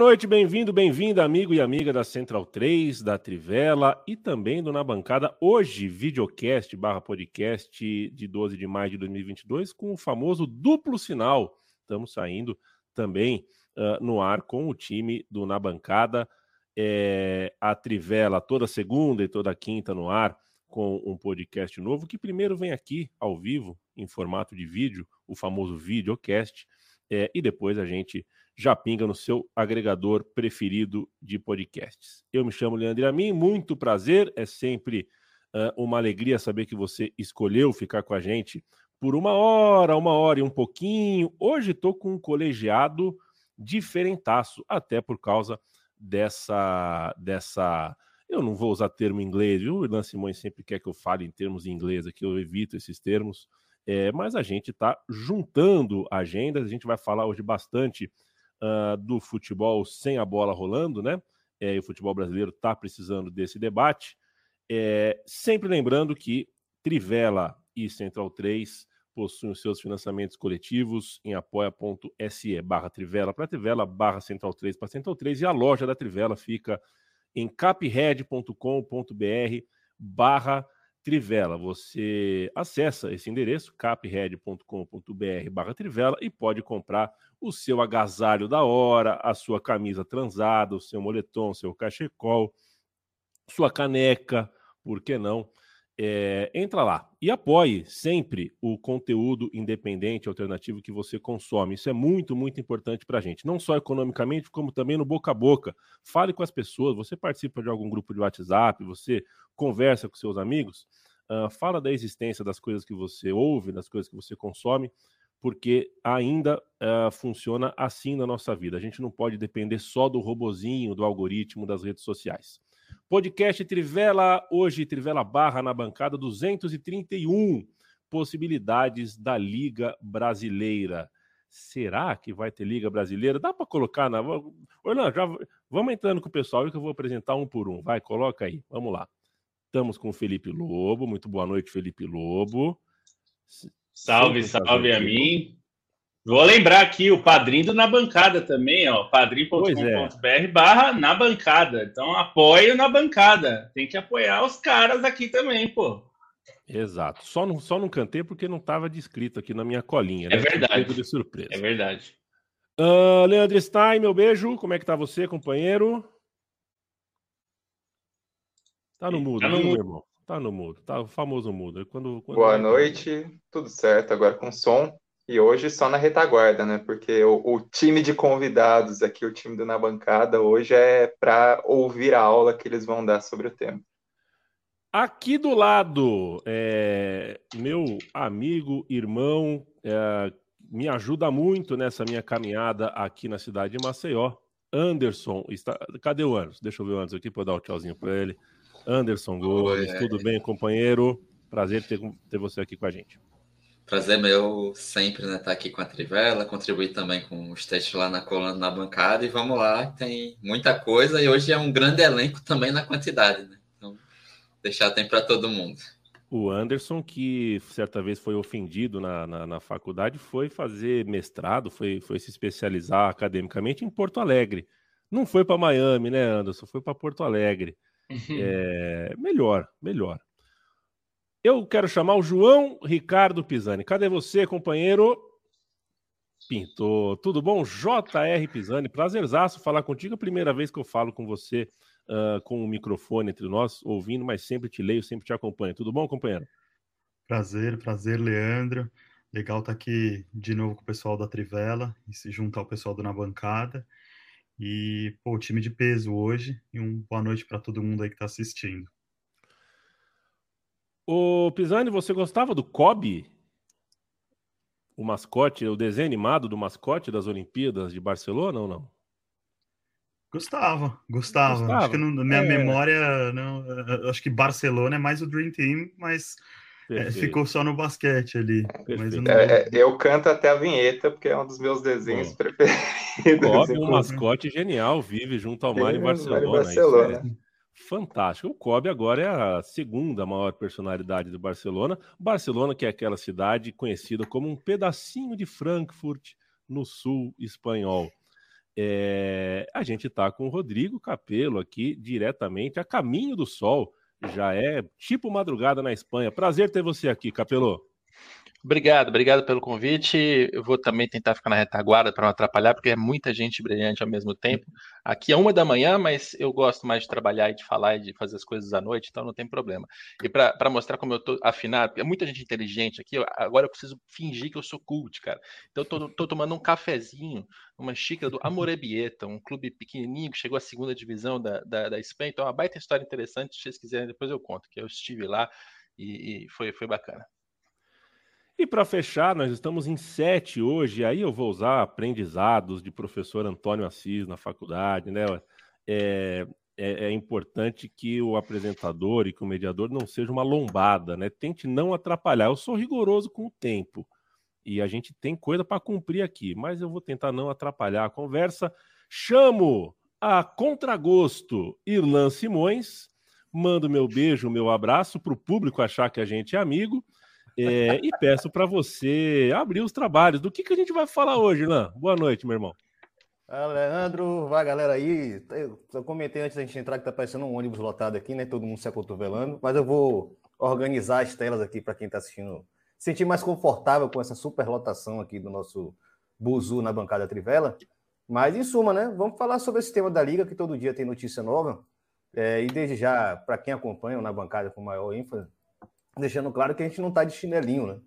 Noite, bem-vindo, bem-vinda, amigo e amiga da Central 3, da Trivela e também do Na Bancada. Hoje, videocast barra podcast de 12 de maio de 2022 com o famoso duplo sinal. Estamos saindo também uh, no ar com o time do Na Bancada. É, a Trivela toda segunda e toda quinta no ar com um podcast novo que primeiro vem aqui ao vivo em formato de vídeo, o famoso videocast, é, e depois a gente já pinga no seu agregador preferido de podcasts. Eu me chamo Leandro Amin, muito prazer, é sempre uh, uma alegria saber que você escolheu ficar com a gente por uma hora, uma hora e um pouquinho. Hoje estou com um colegiado diferentaço, até por causa dessa dessa eu não vou usar termo inglês, viu? O Irlan Simões sempre quer que eu fale em termos em inglês aqui, eu evito esses termos. É, mas a gente está juntando agendas, a gente vai falar hoje bastante uh, do futebol sem a bola rolando, né? É, e o futebol brasileiro está precisando desse debate. É, sempre lembrando que Trivela e Central 3 possuem os seus financiamentos coletivos em apoia.se barra Trivela para Trivela, barra Central 3 para Central 3 e a loja da Trivela fica em capred.com.br barra Trivela. Você acessa esse endereço, capred.com.br barra Trivela e pode comprar o seu agasalho da hora, a sua camisa transada, o seu moletom, o seu cachecol, sua caneca, por que não? É, entra lá e apoie sempre o conteúdo independente, alternativo que você consome. Isso é muito, muito importante para a gente, não só economicamente, como também no boca a boca. Fale com as pessoas, você participa de algum grupo de WhatsApp, você conversa com seus amigos, uh, fala da existência das coisas que você ouve, das coisas que você consome porque ainda uh, funciona assim na nossa vida. A gente não pode depender só do robozinho, do algoritmo das redes sociais. Podcast Trivela, hoje Trivela Barra na bancada 231, possibilidades da Liga Brasileira. Será que vai ter Liga Brasileira? Dá para colocar na. Orlando, já vamos entrando com o pessoal que eu vou apresentar um por um. Vai, coloca aí. Vamos lá. Estamos com o Felipe Lobo. Muito boa noite, Felipe Lobo. Salve, salve a mim. Vou lembrar aqui o padrinho na bancada também, ó. padrim.com.br é. barra na bancada. Então apoio na bancada. Tem que apoiar os caras aqui também, pô. Exato. Só não, só não cantei porque não estava descrito aqui na minha colinha. Né? É verdade. De surpresa. É verdade. Uh, Leandro Stein, meu beijo. Como é que tá você, companheiro? Tá no mudo, tá no mudo. meu irmão? Tá no mudo, tá o famoso mudo. Quando, quando Boa noite, tudo certo, agora com som. E hoje só na retaguarda, né? Porque o, o time de convidados aqui, o time do Na Bancada, hoje é para ouvir a aula que eles vão dar sobre o tema. Aqui do lado, é, meu amigo, irmão, é, me ajuda muito nessa minha caminhada aqui na cidade de Maceió. Anderson, está... cadê o Anderson? Deixa eu ver o Anderson aqui para dar o um tchauzinho para ele. Anderson Gomes, tudo bem, companheiro? Prazer ter, ter você aqui com a gente. Prazer meu sempre, né, estar tá aqui com a Trivela, contribuir também com os textos lá na coluna na bancada e vamos lá, tem muita coisa e hoje é um grande elenco também na quantidade, né? Então, deixar tempo para todo mundo. O Anderson, que certa vez foi ofendido na, na, na, faculdade, foi fazer mestrado, foi, foi se especializar academicamente em Porto Alegre. Não foi para Miami, né, Anderson? Foi para Porto Alegre. É, melhor, melhor. Eu quero chamar o João Ricardo Pisani. Cadê você, companheiro? Pintou. Tudo bom? JR Pisani. Prazerzaço falar contigo. É a primeira vez que eu falo com você uh, com o um microfone entre nós, ouvindo, mas sempre te leio, sempre te acompanho. Tudo bom, companheiro? Prazer, prazer, Leandro. Legal estar tá aqui de novo com o pessoal da Trivela e se juntar ao pessoal do Na Bancada. E, pô, time de peso hoje. E um boa noite para todo mundo aí que está assistindo. Ô, Pisani, você gostava do Kobe? O mascote, o desenho animado do mascote das Olimpíadas de Barcelona ou não? Gostava, gostava. gostava. Acho que na minha é. memória, não, acho que Barcelona é mais o Dream Team, mas é, ficou só no basquete ali. Mas eu, não... é, eu, canto até a vinheta, porque é um dos meus desenhos Bom. preferidos. Kobe, um mascote genial, vive junto ao Mário Barcelona. Barcelona. É fantástico. O Kobe agora é a segunda maior personalidade do Barcelona. Barcelona, que é aquela cidade conhecida como um pedacinho de Frankfurt no sul espanhol. É... a gente está com o Rodrigo Capelo aqui diretamente a caminho do sol. Já é tipo madrugada na Espanha. Prazer ter você aqui, Capelo. Obrigado, obrigado pelo convite. Eu vou também tentar ficar na retaguarda para não atrapalhar, porque é muita gente brilhante ao mesmo tempo. Aqui é uma da manhã, mas eu gosto mais de trabalhar e de falar e de fazer as coisas à noite, então não tem problema. E para mostrar como eu estou afinado, é muita gente inteligente aqui, agora eu preciso fingir que eu sou cult, cara. Então eu tô, tomando um cafezinho, uma xícara do Amorebieta, um clube pequenininho que chegou à segunda divisão da, da, da Espanha. Então é uma baita história interessante, se vocês quiserem, depois eu conto, que eu estive lá e, e foi, foi bacana. E para fechar, nós estamos em sete hoje, aí eu vou usar aprendizados de professor Antônio Assis na faculdade, né? É, é, é, importante que o apresentador e que o mediador não seja uma lombada, né? Tente não atrapalhar. Eu sou rigoroso com o tempo e a gente tem coisa para cumprir aqui, mas eu vou tentar não atrapalhar a conversa. Chamo a contragosto Irlan Simões, mando meu beijo, meu abraço para o público achar que a gente é amigo. É, e peço para você abrir os trabalhos. Do que, que a gente vai falar hoje, Lan? Boa noite, meu irmão. Fala, Leandro. Vai, galera aí. Eu comentei antes da gente entrar que tá parecendo um ônibus lotado aqui, né? Todo mundo se acotovelando. Mas eu vou organizar as telas aqui para quem está assistindo sentir mais confortável com essa superlotação aqui do nosso Buzu na bancada Trivela. Mas, em suma, né? Vamos falar sobre esse tema da Liga, que todo dia tem notícia nova. É, e desde já, para quem acompanha na bancada com maior ênfase, deixando claro que a gente não está de chinelinho, né?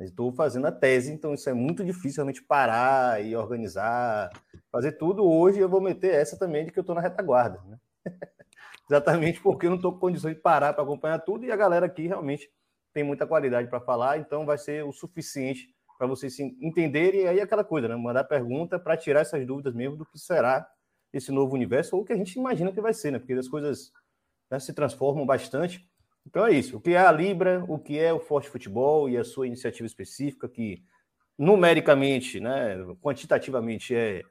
Estou fazendo a tese, então isso é muito difícil realmente parar e organizar, fazer tudo. Hoje eu vou meter essa também de que eu estou na retaguarda, né? Exatamente porque eu não estou com condições de parar para acompanhar tudo e a galera aqui realmente tem muita qualidade para falar, então vai ser o suficiente para vocês entenderem. E aí aquela coisa, né? Mandar pergunta para tirar essas dúvidas mesmo do que será esse novo universo ou o que a gente imagina que vai ser, né? Porque as coisas né, se transformam bastante. Então é isso. O que é a Libra, o que é o Forte Futebol e a sua iniciativa específica, que numericamente, né, quantitativamente é,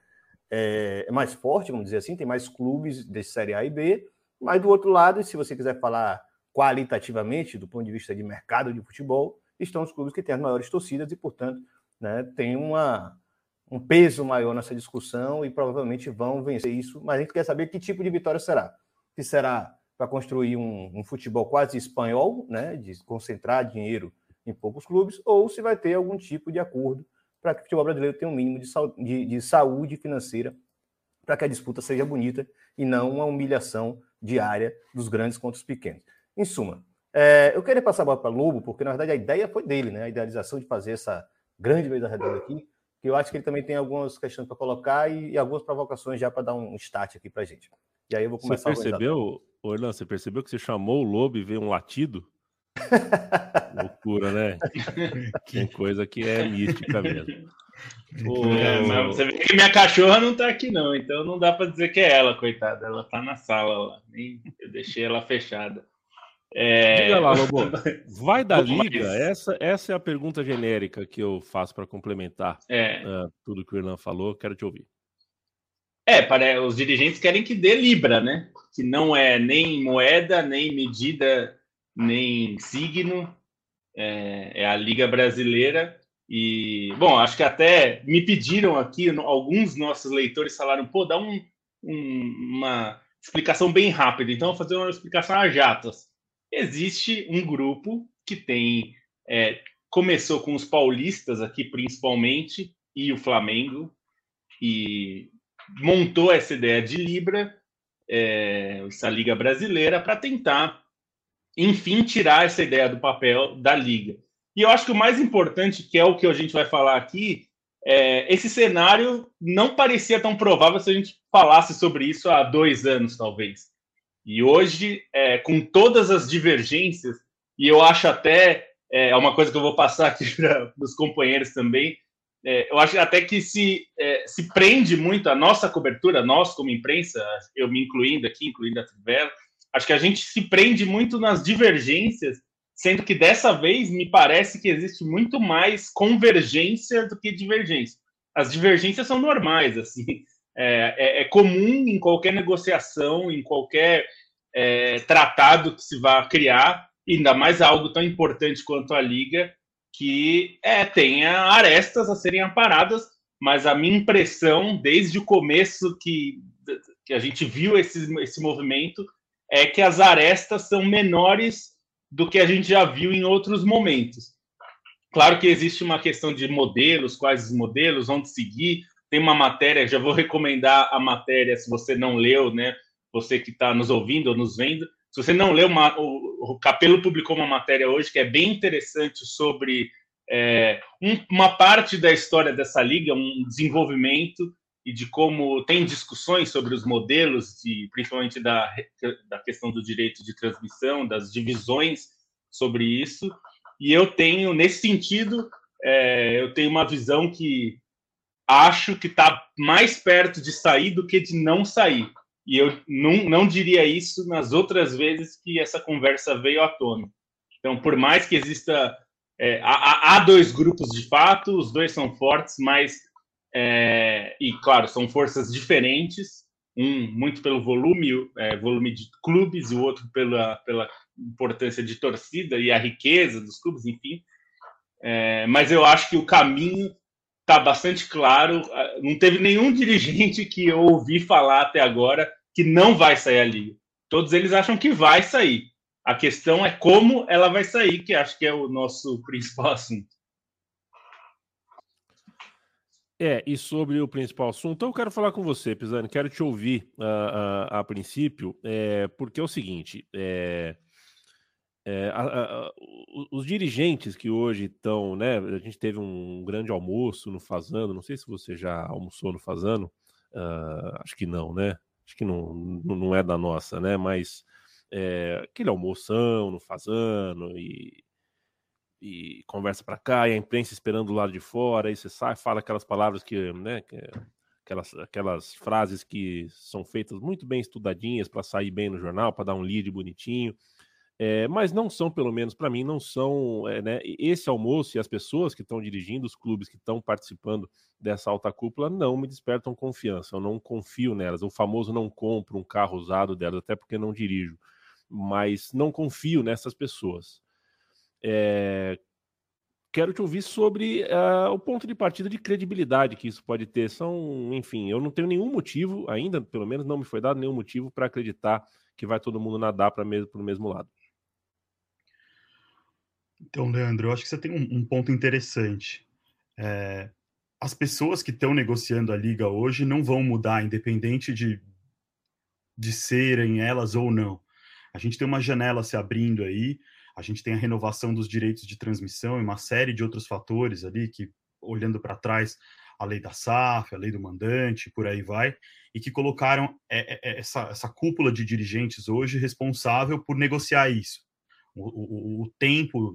é, é, mais forte, vamos dizer assim, tem mais clubes de Série A e B, mas do outro lado, se você quiser falar qualitativamente, do ponto de vista de mercado de futebol, estão os clubes que têm as maiores torcidas e, portanto, né, tem uma, um peso maior nessa discussão e provavelmente vão vencer isso, mas a gente quer saber que tipo de vitória será. Se será para construir um, um, futebol quase espanhol, né, de concentrar dinheiro em poucos clubes, ou se vai ter algum tipo de acordo para que o futebol brasileiro tenha um mínimo de, de, de saúde financeira para que a disputa seja bonita e não uma humilhação diária dos grandes contra os pequenos. Em suma, é, eu queria passar a bola para Lobo, porque na verdade a ideia foi dele, né? A idealização de fazer essa grande mesa redonda aqui, que eu acho que ele também tem algumas questões para colocar e, e, algumas provocações já para dar um start aqui para gente. E aí eu vou começar Você percebeu, Orlando, você percebeu que você chamou o lobo e veio um latido? Loucura, né? Tem coisa que é mística mesmo. É, mas você vê que minha cachorra não tá aqui, não, então não dá para dizer que é ela, coitada. Ela tá na sala lá. Eu deixei ela fechada. É... Diga lá, Lobo. Vai da liga? Essa, essa é a pergunta genérica que eu faço para complementar é. uh, tudo que o Irlan falou. Quero te ouvir. É, para os dirigentes querem que dê Libra, né? Que não é nem moeda, nem medida, nem signo. É, é a Liga Brasileira. E, bom, acho que até me pediram aqui, alguns nossos leitores falaram, pô, dá um, um, uma explicação bem rápida. Então, vou fazer uma explicação a jatos. Existe um grupo que tem. É, começou com os paulistas aqui, principalmente, e o Flamengo, e montou essa ideia de Libra, é, essa liga brasileira, para tentar, enfim, tirar essa ideia do papel da liga. E eu acho que o mais importante, que é o que a gente vai falar aqui, é, esse cenário não parecia tão provável se a gente falasse sobre isso há dois anos, talvez. E hoje, é, com todas as divergências, e eu acho até, é, é uma coisa que eu vou passar aqui para os companheiros também, é, eu acho até que se, é, se prende muito a nossa cobertura, nós como imprensa, eu me incluindo aqui, incluindo a Trivela, acho que a gente se prende muito nas divergências, sendo que dessa vez me parece que existe muito mais convergência do que divergência. As divergências são normais, assim, é, é, é comum em qualquer negociação, em qualquer é, tratado que se vá criar, ainda mais algo tão importante quanto a liga, que é, tenha arestas a serem aparadas, mas a minha impressão, desde o começo que, que a gente viu esse, esse movimento, é que as arestas são menores do que a gente já viu em outros momentos. Claro que existe uma questão de modelos, quais os modelos, onde seguir. Tem uma matéria, já vou recomendar a matéria, se você não leu, né? Você que está nos ouvindo ou nos vendo, se você não leu, uma, o, o, Capelo publicou uma matéria hoje que é bem interessante sobre é, um, uma parte da história dessa liga, um desenvolvimento e de como tem discussões sobre os modelos, de, principalmente da, da questão do direito de transmissão, das divisões sobre isso. E eu tenho, nesse sentido, é, eu tenho uma visão que acho que está mais perto de sair do que de não sair. E eu não, não diria isso nas outras vezes que essa conversa veio à tona. Então, por mais que exista. É, há, há, dois grupos de fato, os dois são fortes, mas. É, e, claro, são forças diferentes. Um muito pelo volume, é, volume de clubes, e o outro pela, pela importância de torcida e a riqueza dos clubes, enfim. É, mas eu acho que o caminho está bastante claro. Não teve nenhum dirigente que eu ouvi falar até agora que não vai sair a liga. Todos eles acham que vai sair. A questão é como ela vai sair, que acho que é o nosso principal assunto. É, e sobre o principal assunto, eu quero falar com você, Pisani, quero te ouvir uh, uh, a princípio, é, porque é o seguinte, é, é, a, a, os dirigentes que hoje estão, né, a gente teve um grande almoço no Fazano, não sei se você já almoçou no Fazano, uh, acho que não, né, acho que não, não é da nossa, né? Mas é, aquele almoção no Fazano e, e conversa para cá, e a imprensa esperando do lado de fora, aí você sai, fala aquelas palavras que, né? Que, aquelas, aquelas frases que são feitas muito bem estudadinhas para sair bem no jornal, para dar um lead bonitinho. É, mas não são, pelo menos para mim, não são. É, né, esse almoço e as pessoas que estão dirigindo, os clubes que estão participando dessa alta cúpula, não me despertam confiança. Eu não confio nelas. O famoso não compro um carro usado delas, até porque não dirijo. Mas não confio nessas pessoas. É, quero te ouvir sobre uh, o ponto de partida de credibilidade que isso pode ter. São, enfim, eu não tenho nenhum motivo, ainda, pelo menos não me foi dado nenhum motivo para acreditar que vai todo mundo nadar para o mesmo lado. Então, Leandro, eu acho que você tem um, um ponto interessante. É, as pessoas que estão negociando a liga hoje não vão mudar, independente de, de serem elas ou não. A gente tem uma janela se abrindo aí, a gente tem a renovação dos direitos de transmissão e uma série de outros fatores ali que, olhando para trás, a lei da SAF, a lei do mandante, por aí vai, e que colocaram é, é, é, essa, essa cúpula de dirigentes hoje responsável por negociar isso o, o, tempo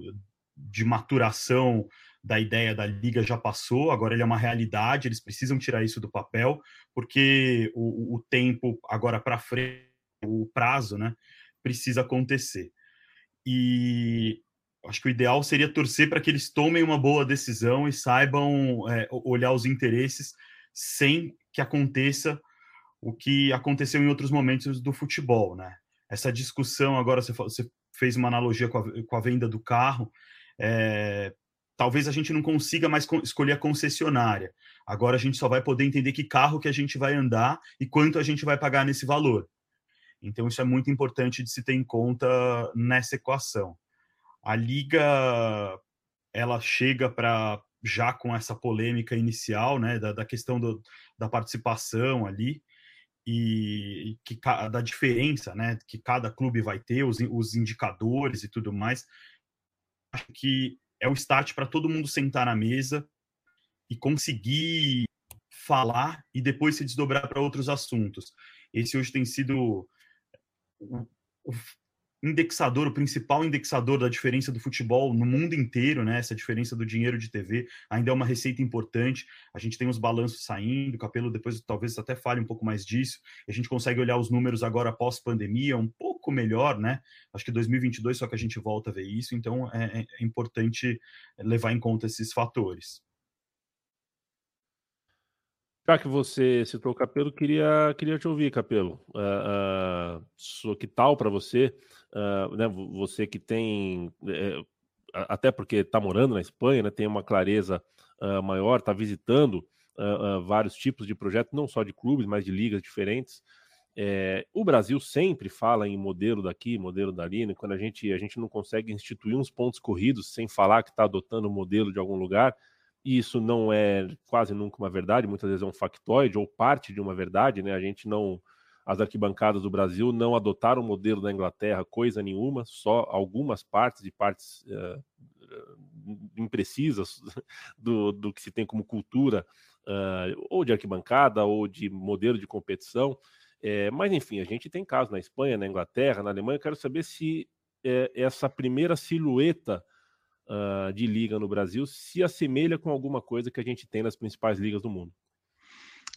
de maturação da ideia da liga já passou, agora ele é uma realidade, eles precisam tirar isso do papel, porque o, o tempo agora para frente, o prazo, né, precisa acontecer. E acho que o ideal seria torcer para que eles tomem uma boa decisão e saibam é, olhar os interesses sem que aconteça o que aconteceu em outros momentos do futebol, né? Essa discussão agora você fez uma analogia com a, com a venda do carro, é, talvez a gente não consiga mais escolher a concessionária. Agora a gente só vai poder entender que carro que a gente vai andar e quanto a gente vai pagar nesse valor. Então isso é muito importante de se ter em conta nessa equação. A liga ela chega para já com essa polêmica inicial, né, da, da questão do, da participação ali, e que da diferença, né, que cada clube vai ter, os, os indicadores e tudo mais, acho que é o start para todo mundo sentar na mesa e conseguir falar e depois se desdobrar para outros assuntos. Esse hoje tem sido indexador, o principal indexador da diferença do futebol no mundo inteiro, né? Essa diferença do dinheiro de TV ainda é uma receita importante. A gente tem os balanços saindo, o Capelo depois talvez até fale um pouco mais disso. a gente consegue olhar os números agora pós pandemia um pouco melhor, né? Acho que 2022 só que a gente volta a ver isso, então é, é, é importante levar em conta esses fatores. Já que você citou o Capelo, queria, queria te ouvir, Capelo. Uh, uh, que tal para você? Uh, né, você que tem, é, até porque está morando na Espanha, né, tem uma clareza uh, maior, está visitando uh, vários tipos de projetos, não só de clubes, mas de ligas diferentes. É, o Brasil sempre fala em modelo daqui, modelo dali, né, quando a gente, a gente não consegue instituir uns pontos corridos sem falar que está adotando o um modelo de algum lugar, e isso não é quase nunca uma verdade, muitas vezes é um factoide ou parte de uma verdade, né? A gente não, as arquibancadas do Brasil não adotaram o modelo da Inglaterra, coisa nenhuma, só algumas partes e partes uh, imprecisas do, do que se tem como cultura, uh, ou de arquibancada, ou de modelo de competição. É, mas, enfim, a gente tem casos na Espanha, na Inglaterra, na Alemanha. Eu quero saber se é, essa primeira silhueta uh, de liga no Brasil se assemelha com alguma coisa que a gente tem nas principais ligas do mundo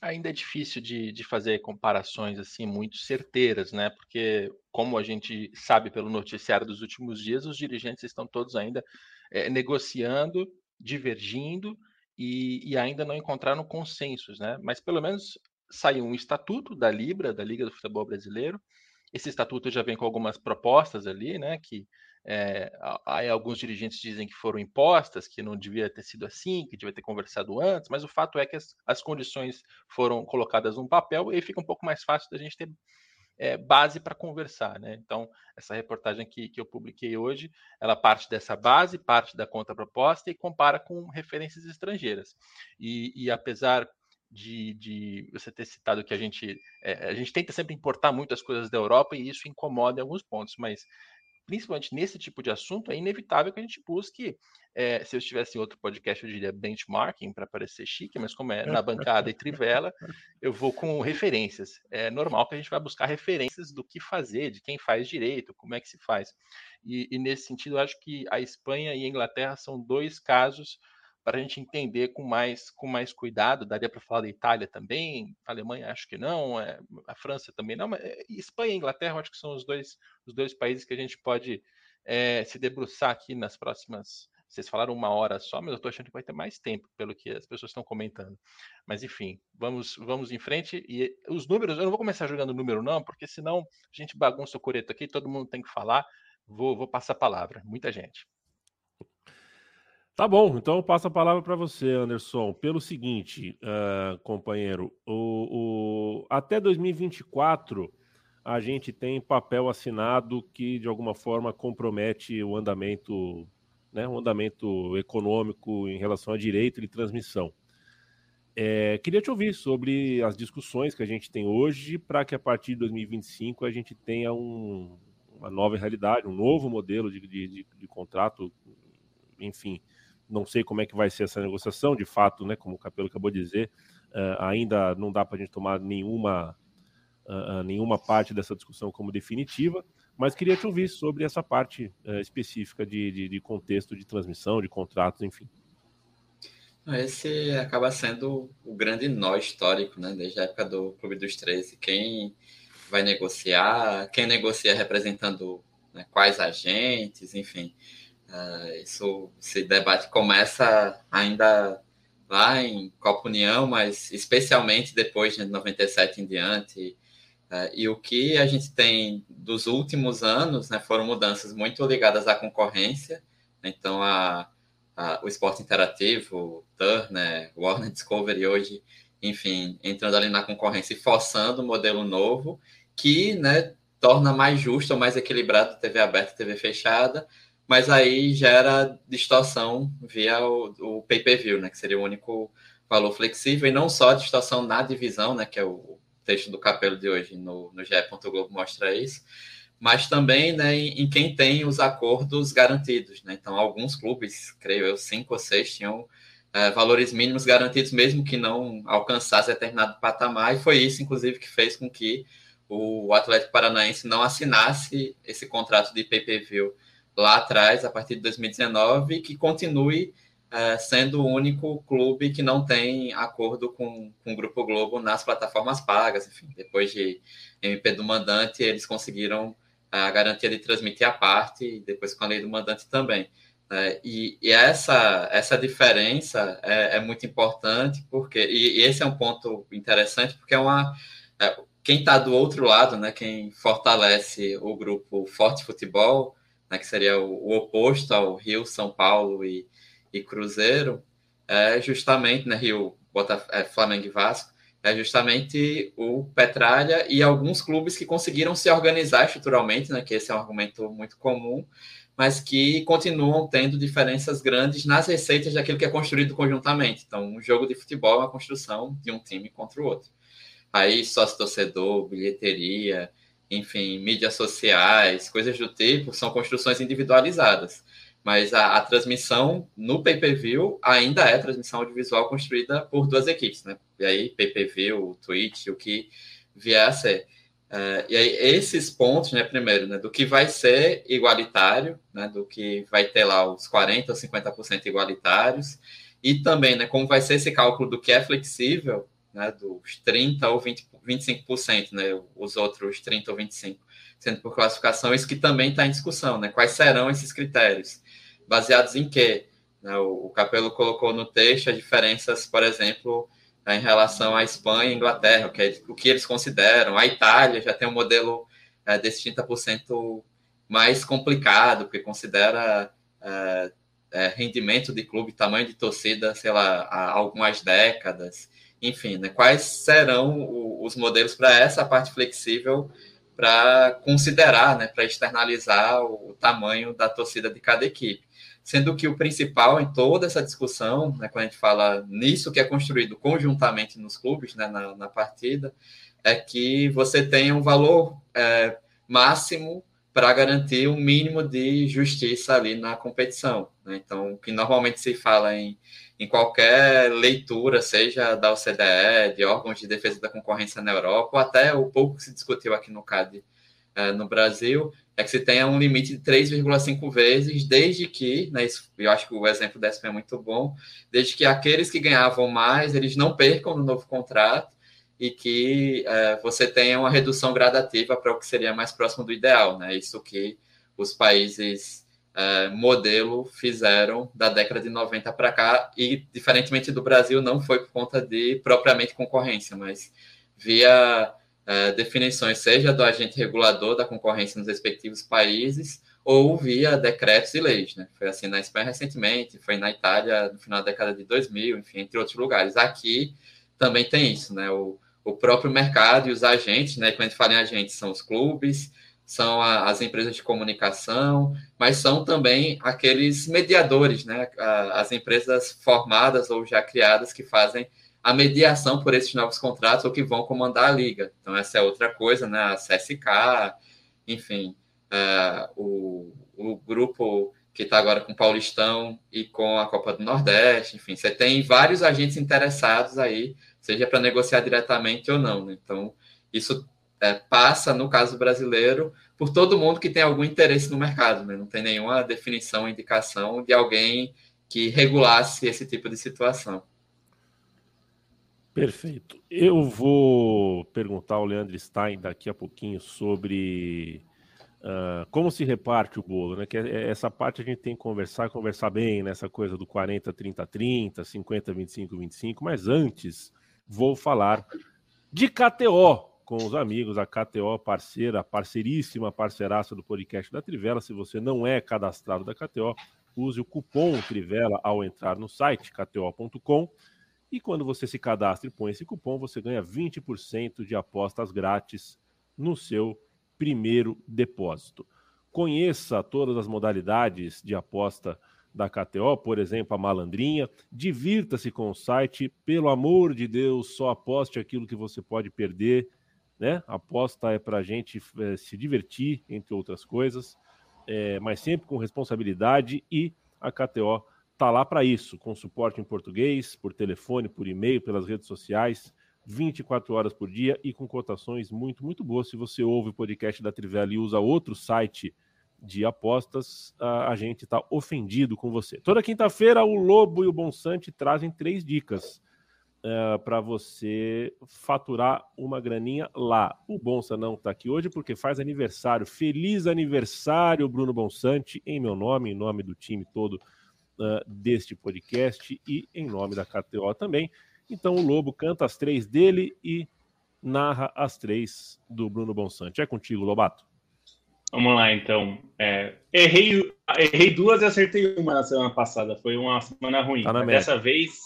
ainda é difícil de, de fazer comparações assim muito certeiras, né? Porque, como a gente sabe pelo noticiário dos últimos dias, os dirigentes estão todos ainda é, negociando, divergindo e, e, ainda não encontraram consensos, né? Mas pelo menos saiu um estatuto da Libra, da Liga do Futebol Brasileiro. Esse estatuto já vem com algumas propostas ali, né? Que é, aí alguns dirigentes dizem que foram impostas, que não devia ter sido assim, que devia ter conversado antes, mas o fato é que as, as condições foram colocadas num papel e fica um pouco mais fácil da gente ter é, base para conversar, né? Então, essa reportagem que, que eu publiquei hoje, ela parte dessa base, parte da contraproposta e compara com referências estrangeiras. E, e apesar de, de, você ter citado que a gente é, a gente tenta sempre importar muitas coisas da Europa e isso incomoda em alguns pontos, mas principalmente nesse tipo de assunto, é inevitável que a gente busque. É, se eu estivesse em outro podcast, eu diria benchmarking para parecer chique, mas como é na bancada e trivela, eu vou com referências. É normal que a gente vai buscar referências do que fazer, de quem faz direito, como é que se faz. E, e nesse sentido, eu acho que a Espanha e a Inglaterra são dois casos para a gente entender com mais, com mais cuidado. Daria para falar da Itália também, Alemanha acho que não, é, a França também não, mas é, Espanha e Inglaterra acho que são os dois, os dois países que a gente pode é, se debruçar aqui nas próximas. Vocês falaram uma hora só, mas eu estou achando que vai ter mais tempo, pelo que as pessoas estão comentando. Mas enfim, vamos, vamos em frente. E os números, eu não vou começar jogando número, não, porque senão a gente bagunça o coreto aqui, todo mundo tem que falar. Vou, vou passar a palavra. Muita gente. Tá bom, então eu passo a palavra para você, Anderson. Pelo seguinte, uh, companheiro, o, o, até 2024 a gente tem papel assinado que de alguma forma compromete o andamento, né, o andamento econômico em relação a direito de transmissão. É, queria te ouvir sobre as discussões que a gente tem hoje para que a partir de 2025 a gente tenha um, uma nova realidade, um novo modelo de, de, de, de contrato, enfim, não sei como é que vai ser essa negociação, de fato, né, como o Capelo acabou de dizer, uh, ainda não dá para a gente tomar nenhuma, uh, nenhuma parte dessa discussão como definitiva, mas queria te ouvir sobre essa parte uh, específica de, de, de, contexto de transmissão, de contratos, enfim. Esse acaba sendo o grande nó histórico, né, desde a época do Clube dos 13. Quem vai negociar, quem negocia representando né, quais agentes, enfim. Uh, isso, esse debate começa ainda lá em Copa União, mas especialmente depois né, de 97 em diante. Uh, e o que a gente tem dos últimos anos né, foram mudanças muito ligadas à concorrência. Então, a, a, o esporte interativo, Turner, Warner Discovery hoje, enfim, entrando ali na concorrência e forçando um modelo novo que né, torna mais justo mais equilibrado TV aberta e TV fechada, mas aí gera distorção via o, o pay-per-view, né, que seria o único valor flexível, e não só a distorção na divisão, né, que é o texto do Capelo de hoje no, no GE. Globo mostra isso, mas também né, em, em, quem tem os acordos garantidos. Né? Então, alguns clubes, creio eu, cinco ou seis, tinham é, valores mínimos garantidos, mesmo que não alcançasse determinado patamar, e foi isso, inclusive, que fez com que o Atlético Paranaense não assinasse esse contrato de pay-per-view lá atrás, a partir de 2019, e que continue é, sendo o único clube que não tem acordo com, com o Grupo Globo nas plataformas pagas. Enfim, depois de MP do mandante, eles conseguiram a garantia de transmitir a parte, e depois com a lei do mandante também. É, e, e, essa, essa diferença é, é muito importante, porque, e, e, esse é um ponto interessante, porque é uma. É, quem está do outro lado, né, quem fortalece o grupo Forte Futebol, né, que seria o, o oposto ao Rio, São Paulo e, e Cruzeiro, é justamente, né, Rio, Bota, é, Flamengo e Vasco, é justamente o Petralha e alguns clubes que conseguiram se organizar estruturalmente, né, que esse é um argumento muito comum, mas que continuam tendo diferenças grandes nas receitas daquilo que é construído conjuntamente. Então, um jogo de futebol é uma construção de um time contra o outro. Aí, sócio-torcedor, bilheteria, enfim, mídias sociais, coisas do tipo, são construções individualizadas. Mas a, a transmissão no pay-per-view ainda é transmissão audiovisual construída por duas equipes, né? E aí, pay-per-view, Twitch, o que vier a ser. Uh, e aí, esses pontos, né, primeiro, né, do que vai ser igualitário, né, do que vai ter lá os 40% ou 50% igualitários, e também, né, como vai ser esse cálculo do que é flexível, né, dos 30% ou 20, 25%, né, os outros 30% ou 25%, sendo por classificação, isso que também está em discussão, né, quais serão esses critérios baseados em quê? Né, o, Capelo colocou no texto as diferenças, por exemplo, né, em relação à Espanha e Inglaterra, o que, é, o que eles consideram. A Itália já tem um modelo é, desse 30% mais complicado, porque considera é, é, rendimento de clube, tamanho de torcida, sei lá, há algumas décadas. Enfim, né, quais serão os modelos para essa parte flexível para considerar, né, para externalizar o tamanho da torcida de cada equipe sendo que o principal em toda essa discussão, né, quando a gente fala nisso que é construído conjuntamente nos clubes, né, na, na partida, é que você tenha um valor é, máximo para garantir um mínimo de justiça ali na competição. Né? Então, o que normalmente se fala em, em qualquer leitura, seja da OCDE, de órgãos de defesa da concorrência na Europa, ou até o pouco que se discutiu aqui no CAD é, no Brasil, é que se tenha um limite de 3,5 vezes, desde que, né, isso, eu acho que o exemplo da SP é muito bom, desde que aqueles que ganhavam mais, eles não percam no novo contrato e que é, você tenha uma redução gradativa para o que seria mais próximo do ideal, né? Isso que os países é, modelo fizeram da década de 90 para cá e, diferentemente do Brasil, não foi por conta de propriamente concorrência, mas via uh, definições, seja do agente regulador da concorrência nos respectivos países, ou via decretos e leis. Né? Foi assim na Espanha recentemente, foi na Itália no final da década de 2000, enfim, entre outros lugares. Aqui também tem isso, né? O, o próprio mercado e os agentes, né? Quando a gente fala em agentes, são os clubes, são a, as empresas de comunicação, mas são também aqueles mediadores, né? As empresas formadas ou já criadas que fazem a mediação por esses novos contratos ou que vão comandar a liga. Então, essa é outra coisa, né? A CSK, enfim, o, o grupo que está agora com o Paulistão e com a Copa do Nordeste, enfim, você tem vários agentes interessados aí, seja para negociar diretamente ou não. Né? Então, isso é, passa, no caso brasileiro, por todo mundo que tem algum interesse no mercado, né? não tem nenhuma definição, indicação de alguém que regulasse esse tipo de situação. Perfeito. Eu vou perguntar ao Leandro Stein daqui a pouquinho sobre uh, como se reparte o bolo, né? Que é, é, essa parte a gente tem que conversar, conversar bem nessa coisa do 40, 30, 30, 50, 25, 25. Mas antes, vou falar de KTO com os amigos, a KTO parceira, parceiríssima, parceiraça do podcast da Trivela. Se você não é cadastrado da KTO, use o cupom Trivela ao entrar no site kto.com e quando você se cadastra e põe esse cupom, você ganha 20% de apostas grátis no seu primeiro depósito. Conheça todas as modalidades de aposta da KTO, por exemplo, a malandrinha. Divirta-se com o site. Pelo amor de Deus, só aposte aquilo que você pode perder. Né? A aposta é para a gente é, se divertir, entre outras coisas, é, mas sempre com responsabilidade e a KTO tá lá para isso, com suporte em português, por telefone, por e-mail, pelas redes sociais, 24 horas por dia e com cotações muito, muito boas. Se você ouve o podcast da Trivela e usa outro site de apostas, a, a gente está ofendido com você. Toda quinta-feira, o Lobo e o Bonsante trazem três dicas uh, é, para você faturar uma graninha lá. O Bonsa não está aqui hoje porque faz aniversário. Feliz aniversário, Bruno Bonsante, em meu nome, em nome do time todo uh, deste podcast e em nome da KTO também. Então o Lobo canta as três dele e narra as três do Bruno Bonsante. É contigo, Lobato. Vamos lá, então. É, errei, errei duas e acertei uma na semana passada. Foi uma semana ruim. Tá dessa vez.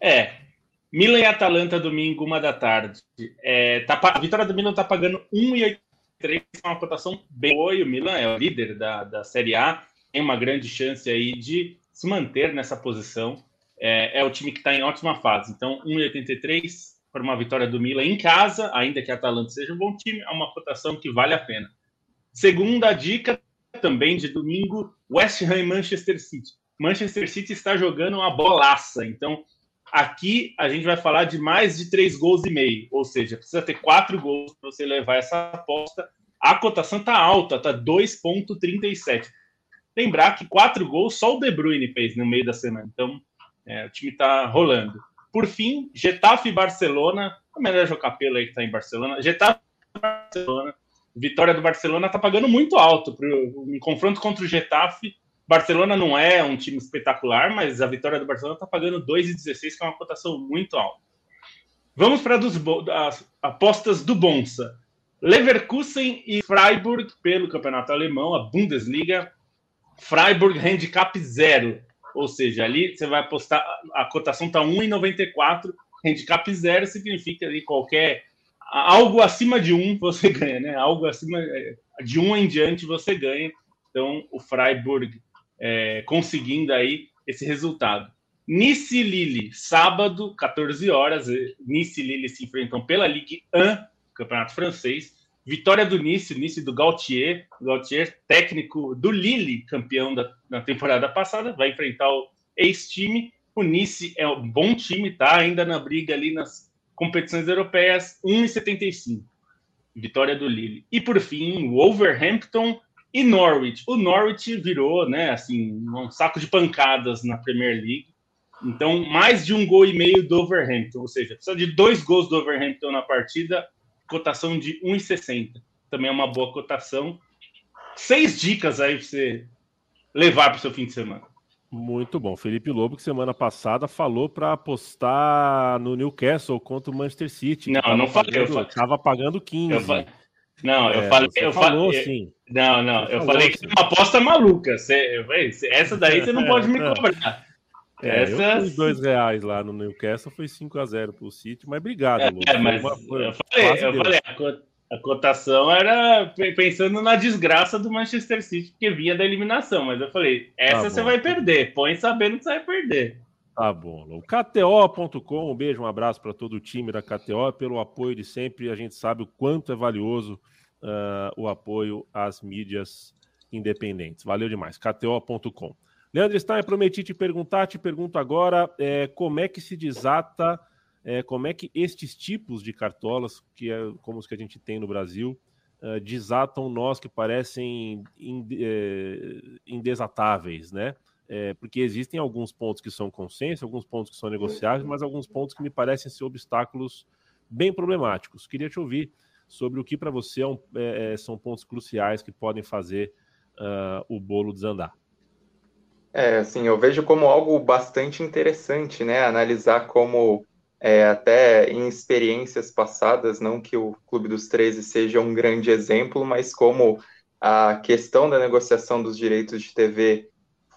É. é. Milan e Atalanta, domingo, uma da tarde. É, tá, a vitória do Milan tá pagando 1,83, uma cotação bem boa. E o Milan é o líder da, da Série A. Tem uma grande chance aí de se manter nessa posição é, é o time que está em ótima fase. Então, 1,83 para uma vitória do Milan em casa, ainda que a Atalanta seja um bom time, é uma cotação que vale a pena. Segunda dica, também de domingo, West Ham e Manchester City. Manchester City está jogando uma bolaça, então aqui a gente vai falar de mais de três gols e meio, ou seja, precisa ter quatro gols para você levar essa aposta. A cotação está alta, está 2,37. Lembrar que quatro gols só o De Bruyne fez no meio da semana, então é, o time está rolando. Por fim, Getafe e Barcelona. O melhor jogo capelo aí que está em Barcelona. Getafe e Barcelona. Vitória do Barcelona está pagando muito alto. Pro, em confronto contra o Getafe, Barcelona não é um time espetacular, mas a vitória do Barcelona está pagando 2,16, que é uma cotação muito alta. Vamos para as apostas do Bonsa. Leverkusen e Freiburg pelo campeonato alemão, a Bundesliga. Freiburg handicap zero. Ou seja, ali você vai apostar, a cotação está 1,94, handicap zero significa ali qualquer. Algo acima de 1 você ganha, né? Algo acima de 1 em diante você ganha. Então, o Freiburg é, conseguindo aí esse resultado. Nice Lille, sábado, 14 horas. Nice e Lille se enfrentam pela Ligue 1, campeonato francês. Vitória do Nice, Nice do Gautier, Gautier, técnico do Lille, campeão da, na temporada passada, vai enfrentar o ex-time. O Nice é um bom time, tá? Ainda na briga ali nas competições europeias, 1,75. Vitória do Lille. E por fim, Wolverhampton e Norwich. O Norwich virou, né, assim, um saco de pancadas na Premier League. Então, mais de um gol e meio do Wolverhampton, ou seja, precisa de dois gols do Wolverhampton na partida cotação de 1,60. Também é uma boa cotação. Seis dicas aí para você levar para o seu fim de semana. Muito bom. Felipe Lobo, que semana passada falou para apostar no Newcastle contra o Manchester City. Não, não falei. Estava pagando 15. Eu falei, não, eu é, falei. Eu falou falei, sim. Não, não, eu falei que é uma aposta maluca. Você, essa daí você não pode me cobrar. É, Essa... eu pus dois reais lá no Newcastle, foi 5 a 0 pro City, mas obrigado, é, É, mas uma, eu falei, eu falei a, cotação era pensando na desgraça do Manchester City, que vinha da eliminação, mas eu falei, essa tá você vai perder, põe sabendo que você vai perder. Tá bom. O KTO.com, um beijo, um abraço para todo o time da KTO, pelo apoio de sempre. A gente sabe o quanto é valioso uh, o apoio às mídias independentes. Valeu demais. KTO.com. Leandro Stein, prometi te perguntar, te pergunto agora é, como é que se desata, é, como é que estes tipos de cartolas, que é como os que a gente tem no Brasil, é, desatam nós que parecem é, indesatáveis, né? É, porque existem alguns pontos que são consenso, alguns pontos que são negociáveis, mas alguns pontos que me parecem ser obstáculos bem problemáticos. Queria te ouvir sobre o que para você é são pontos cruciais que podem fazer uh, o bolo desandar. É, assim, eu vejo como algo bastante interessante, né? Analisar como, é, até em experiências passadas, não que o Clube dos 13 seja um grande exemplo, mas como a questão da negociação dos direitos de TV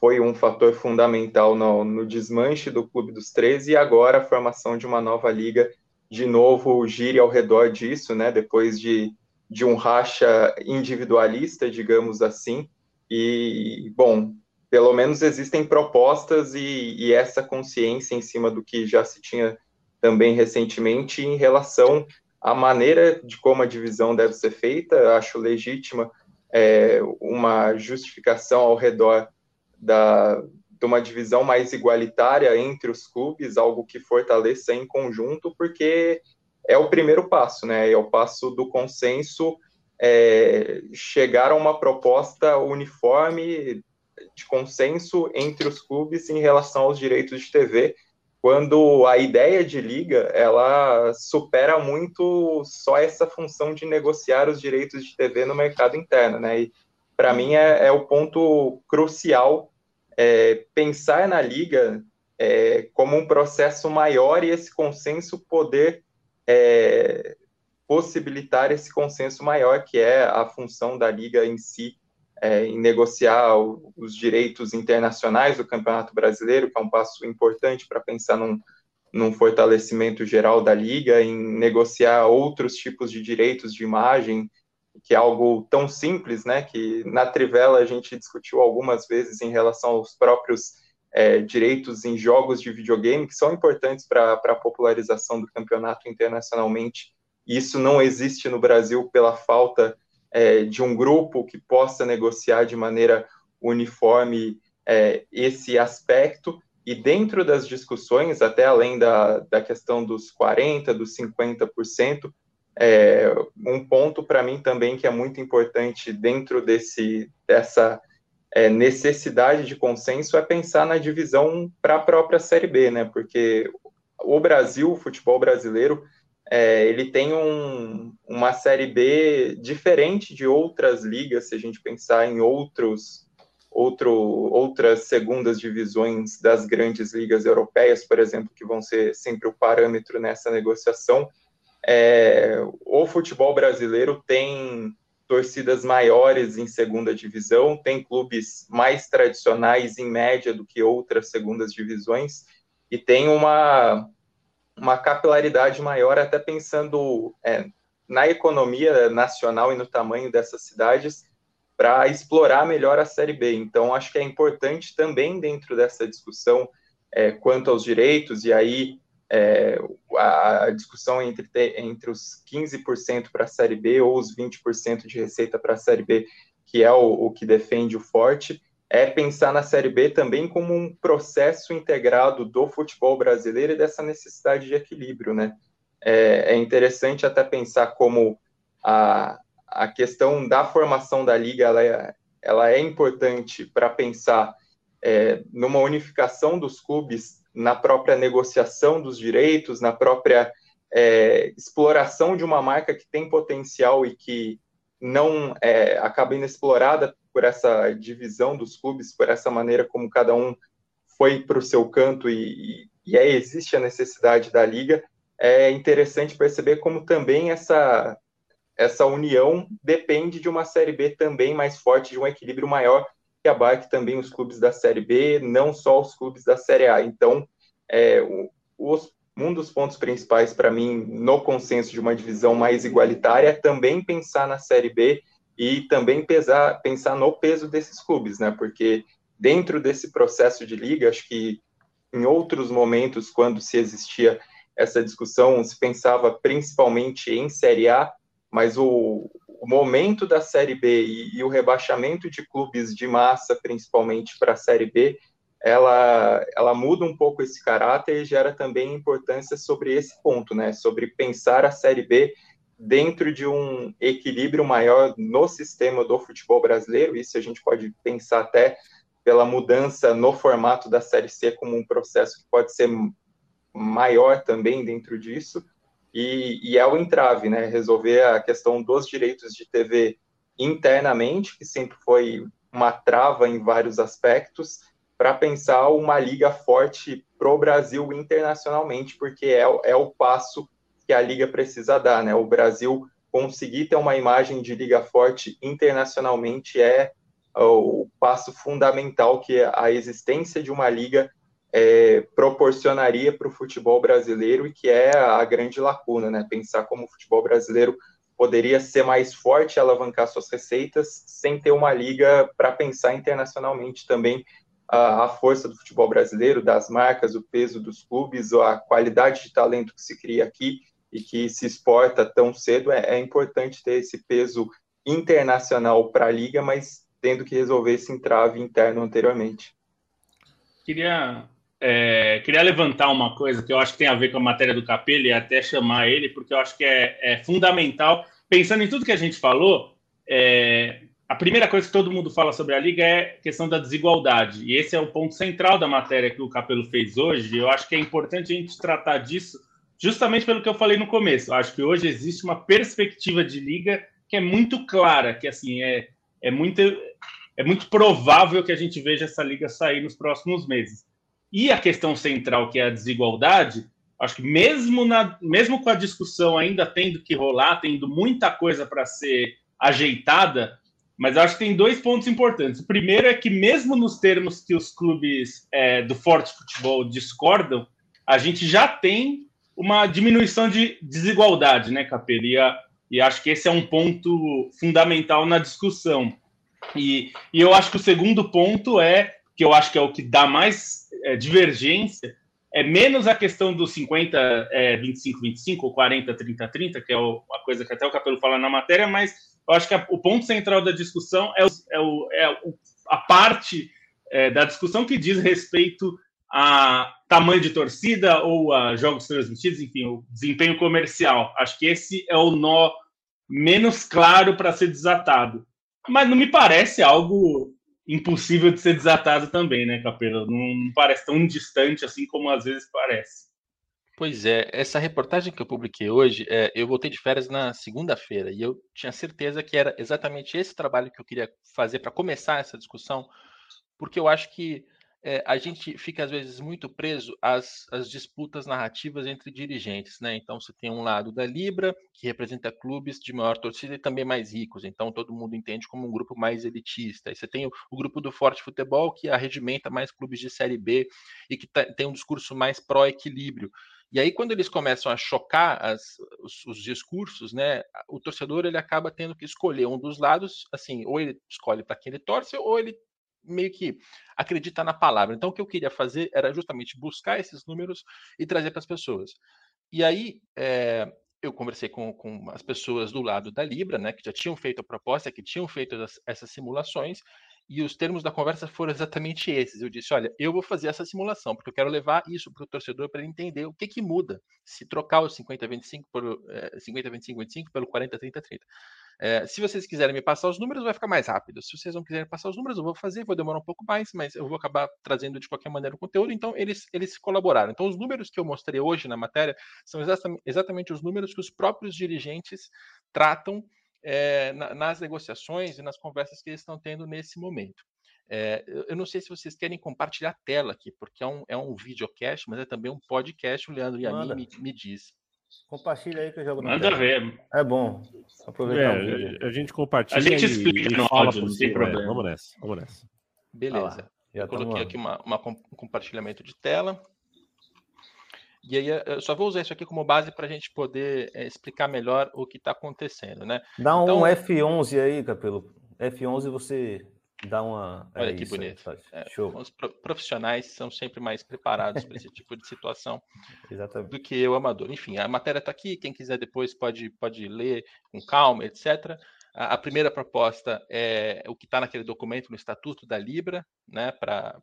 foi um fator fundamental no, no desmanche do Clube dos 13 e agora a formação de uma nova liga de novo gire ao redor disso, né? Depois de, de um racha individualista, digamos assim. E, bom, pelo menos existem propostas e, e, essa consciência em cima do que já se tinha também recentemente em relação a maneira de como a divisão deve ser feita, acho legítima é, uma justificação ao redor da, de uma divisão mais igualitária entre os clubes, algo que fortaleça em conjunto, porque é o primeiro passo, né? É o passo do consenso é, chegar a uma proposta uniforme de consenso entre os clubes em relação aos direitos de TV, quando a ideia de liga ela supera muito só essa função de negociar os direitos de TV no mercado interno, né? E para mim é, é, o ponto crucial é, pensar na liga é, como um processo maior e esse consenso poder é, possibilitar esse consenso maior que é a função da liga em si é, em negociar o, os direitos internacionais do Campeonato Brasileiro, que é um passo importante para pensar num, num fortalecimento geral da liga, em negociar outros tipos de direitos de imagem, que é algo tão simples, né, que na Trivela a gente discutiu algumas vezes em relação aos próprios é, direitos em jogos de videogame, que são importantes para a popularização do campeonato internacionalmente. Isso não existe no Brasil pela falta é, de um grupo que possa negociar de maneira uniforme é, esse aspecto, e dentro das discussões, até além da, da questão dos 40%, dos 50%, é, um ponto para mim também que é muito importante dentro desse, dessa é, necessidade de consenso é pensar na divisão para a própria Série B, né? Porque o Brasil, o futebol brasileiro, é, ele tem um, uma Série B diferente de outras ligas, se a gente pensar em outros, outro, outras segundas divisões das grandes ligas europeias, por exemplo, que vão ser sempre o parâmetro nessa negociação. É, o futebol brasileiro tem torcidas maiores em segunda divisão, tem clubes mais tradicionais em média do que outras segundas divisões, e tem uma uma capilaridade maior, até pensando é, na economia nacional e no tamanho dessas cidades, para explorar melhor a Série B. Então, acho que é importante também dentro dessa discussão é, quanto aos direitos, e aí é, a discussão entre, entre os 15% para a Série B ou os 20% de receita para a Série B, que é o, o que defende o forte, é pensar na Série B também como um processo integrado do futebol brasileiro e dessa necessidade de equilíbrio, né? É, é interessante até pensar como a, a questão da formação da liga ela é, ela é importante para pensar é, numa unificação dos clubes na própria negociação dos direitos, na própria é, exploração de uma marca que tem potencial e que não é, acaba inexplorada por essa divisão dos clubes, por essa maneira como cada um foi para o seu canto e, e, e aí existe a necessidade da liga, é interessante perceber como também essa, essa união depende de uma Série B também mais forte, de um equilíbrio maior abarque também os clubes da Série B, não só os clubes da Série A. Então, é, os, um dos pontos principais para mim no consenso de uma divisão mais igualitária é também pensar na Série B e também pesar, pensar no peso desses clubes, né? Porque dentro desse processo de liga, acho que em outros momentos, quando se existia essa discussão, se pensava principalmente em Série A, mas o, o momento da Série B e, e, o rebaixamento de clubes de massa, principalmente para a Série B, ela, ela muda um pouco esse caráter e gera também importância sobre esse ponto, né? Sobre pensar a Série B dentro de um equilíbrio maior no sistema do futebol brasileiro. Isso a gente pode pensar até pela mudança no formato da Série C como um processo que pode ser maior também dentro disso. E, e é o entrave, né? Resolver a questão dos direitos de TV internamente, que sempre foi uma trava em vários aspectos, para pensar uma liga forte para o Brasil internacionalmente, porque é, é o passo que a liga precisa dar, né? O Brasil conseguir ter uma imagem de liga forte internacionalmente é o passo fundamental que a existência de uma liga é, proporcionaria para o futebol brasileiro e que é a grande lacuna, né? Pensar como o futebol brasileiro poderia ser mais forte, alavancar suas receitas, sem ter uma liga para pensar internacionalmente também a, a, força do futebol brasileiro, das marcas, o peso dos clubes, a qualidade de talento que se cria aqui e que se exporta tão cedo, é, é importante ter esse peso internacional para a liga, mas tendo que resolver esse entrave interno anteriormente. Queria, é, queria levantar uma coisa que eu acho que tem a ver com a matéria do Capelli e até chamar ele, porque eu acho que é, é fundamental. Pensando em tudo que a gente falou, é, a primeira coisa que todo mundo fala sobre a liga é a questão da desigualdade. E esse é o ponto central da matéria que o Capelo fez hoje. Eu acho que é importante a gente tratar disso justamente pelo que eu falei no começo. Eu acho que hoje existe uma perspectiva de liga que é muito clara, que assim é, é muito é muito provável que a gente veja essa liga sair nos próximos meses. E a questão central, que é a desigualdade, acho que mesmo na mesmo com a discussão ainda tendo que rolar, tendo muita coisa para ser ajeitada, mas acho que tem dois pontos importantes. O primeiro é que, mesmo nos termos que os clubes é, do forte futebol discordam, a gente já tem uma diminuição de desigualdade, né, Capelia? E acho que esse é um ponto fundamental na discussão. E, e eu acho que o segundo ponto é, que eu acho que é o que dá mais é, divergência, é menos a questão do 50, é, 25, 25 ou 40, 30, 30, que é o, a coisa que até o Capelo fala na matéria, mas eu acho que a, o ponto central da discussão é, o, é, o, é a parte é, da discussão que diz respeito a tamanho de torcida ou a jogos transmitidos, enfim, o desempenho comercial. Acho que esse é o nó menos claro para ser desatado. Mas não me parece algo impossível de ser desatado também, né, Capelo? Não, não parece tão distante assim como às vezes parece. Pois é, essa reportagem que eu publiquei hoje, é, eu voltei de férias na segunda-feira e eu tinha certeza que era exatamente esse trabalho que eu queria fazer para começar essa discussão, porque eu acho que é, a gente fica às vezes muito preso às, às, disputas narrativas entre dirigentes, né? Então você tem um lado da Libra, que representa clubes de maior torcida e também mais ricos, então todo mundo entende como um grupo mais elitista. E você tem o, o grupo do Forte Futebol, que arregimenta mais clubes de Série B e que tá, tem um discurso mais pró-equilíbrio. E aí, quando eles começam a chocar as, os, os, discursos, né, o torcedor ele acaba tendo que escolher um dos lados, assim, ou ele escolhe para quem ele torce, ou ele meio que acredita na palavra. Então, o que eu queria fazer era justamente buscar esses números e trazer para as pessoas. E aí, é, eu conversei com, com as pessoas do lado da Libra, né, que já tinham feito a proposta, que tinham feito as, essas simulações, e os termos da conversa foram exatamente esses. Eu disse: olha, eu vou fazer essa simulação, porque eu quero levar isso para o torcedor para ele entender o que, que muda se trocar o 50-25 por é, 50-25-25 pelo 40-30-30. É, se vocês quiserem me passar os números, vai ficar mais rápido. Se vocês não quiserem passar os números, eu vou fazer, vou demorar um pouco mais, mas eu vou acabar trazendo de qualquer maneira o conteúdo. Então, eles, eles colaboraram. Então, os números que eu mostrei hoje na matéria são exatamente, exatamente os números que os próprios dirigentes tratam é, na, nas negociações e nas conversas que eles estão tendo nesse momento. É, eu não sei se vocês querem compartilhar a tela aqui, porque é um, é um videocast, mas é também um podcast. O Leandro e a mim me, me diz. Compartilha aí que eu jogo Manda tela. ver. É bom. Aproveitar é, a gente compartilha. A gente explica e, no áudio, não tem problema. Vamos nessa, vamos nessa. Beleza. Ah, eu coloquei aqui uma, uma, um compartilhamento de tela. E aí eu só vou usar isso aqui como base para a gente poder é, explicar melhor o que está acontecendo, né? Dá um então, F11 aí, Capelo. F11 você dá uma. É olha que bonito. Aí, é, Show. Os profissionais são sempre mais preparados para esse tipo de situação do que o amador. Enfim, a matéria está aqui. Quem quiser depois pode, pode ler com calma, etc. A, a primeira proposta é o que está naquele documento no Estatuto da Libra, né? Para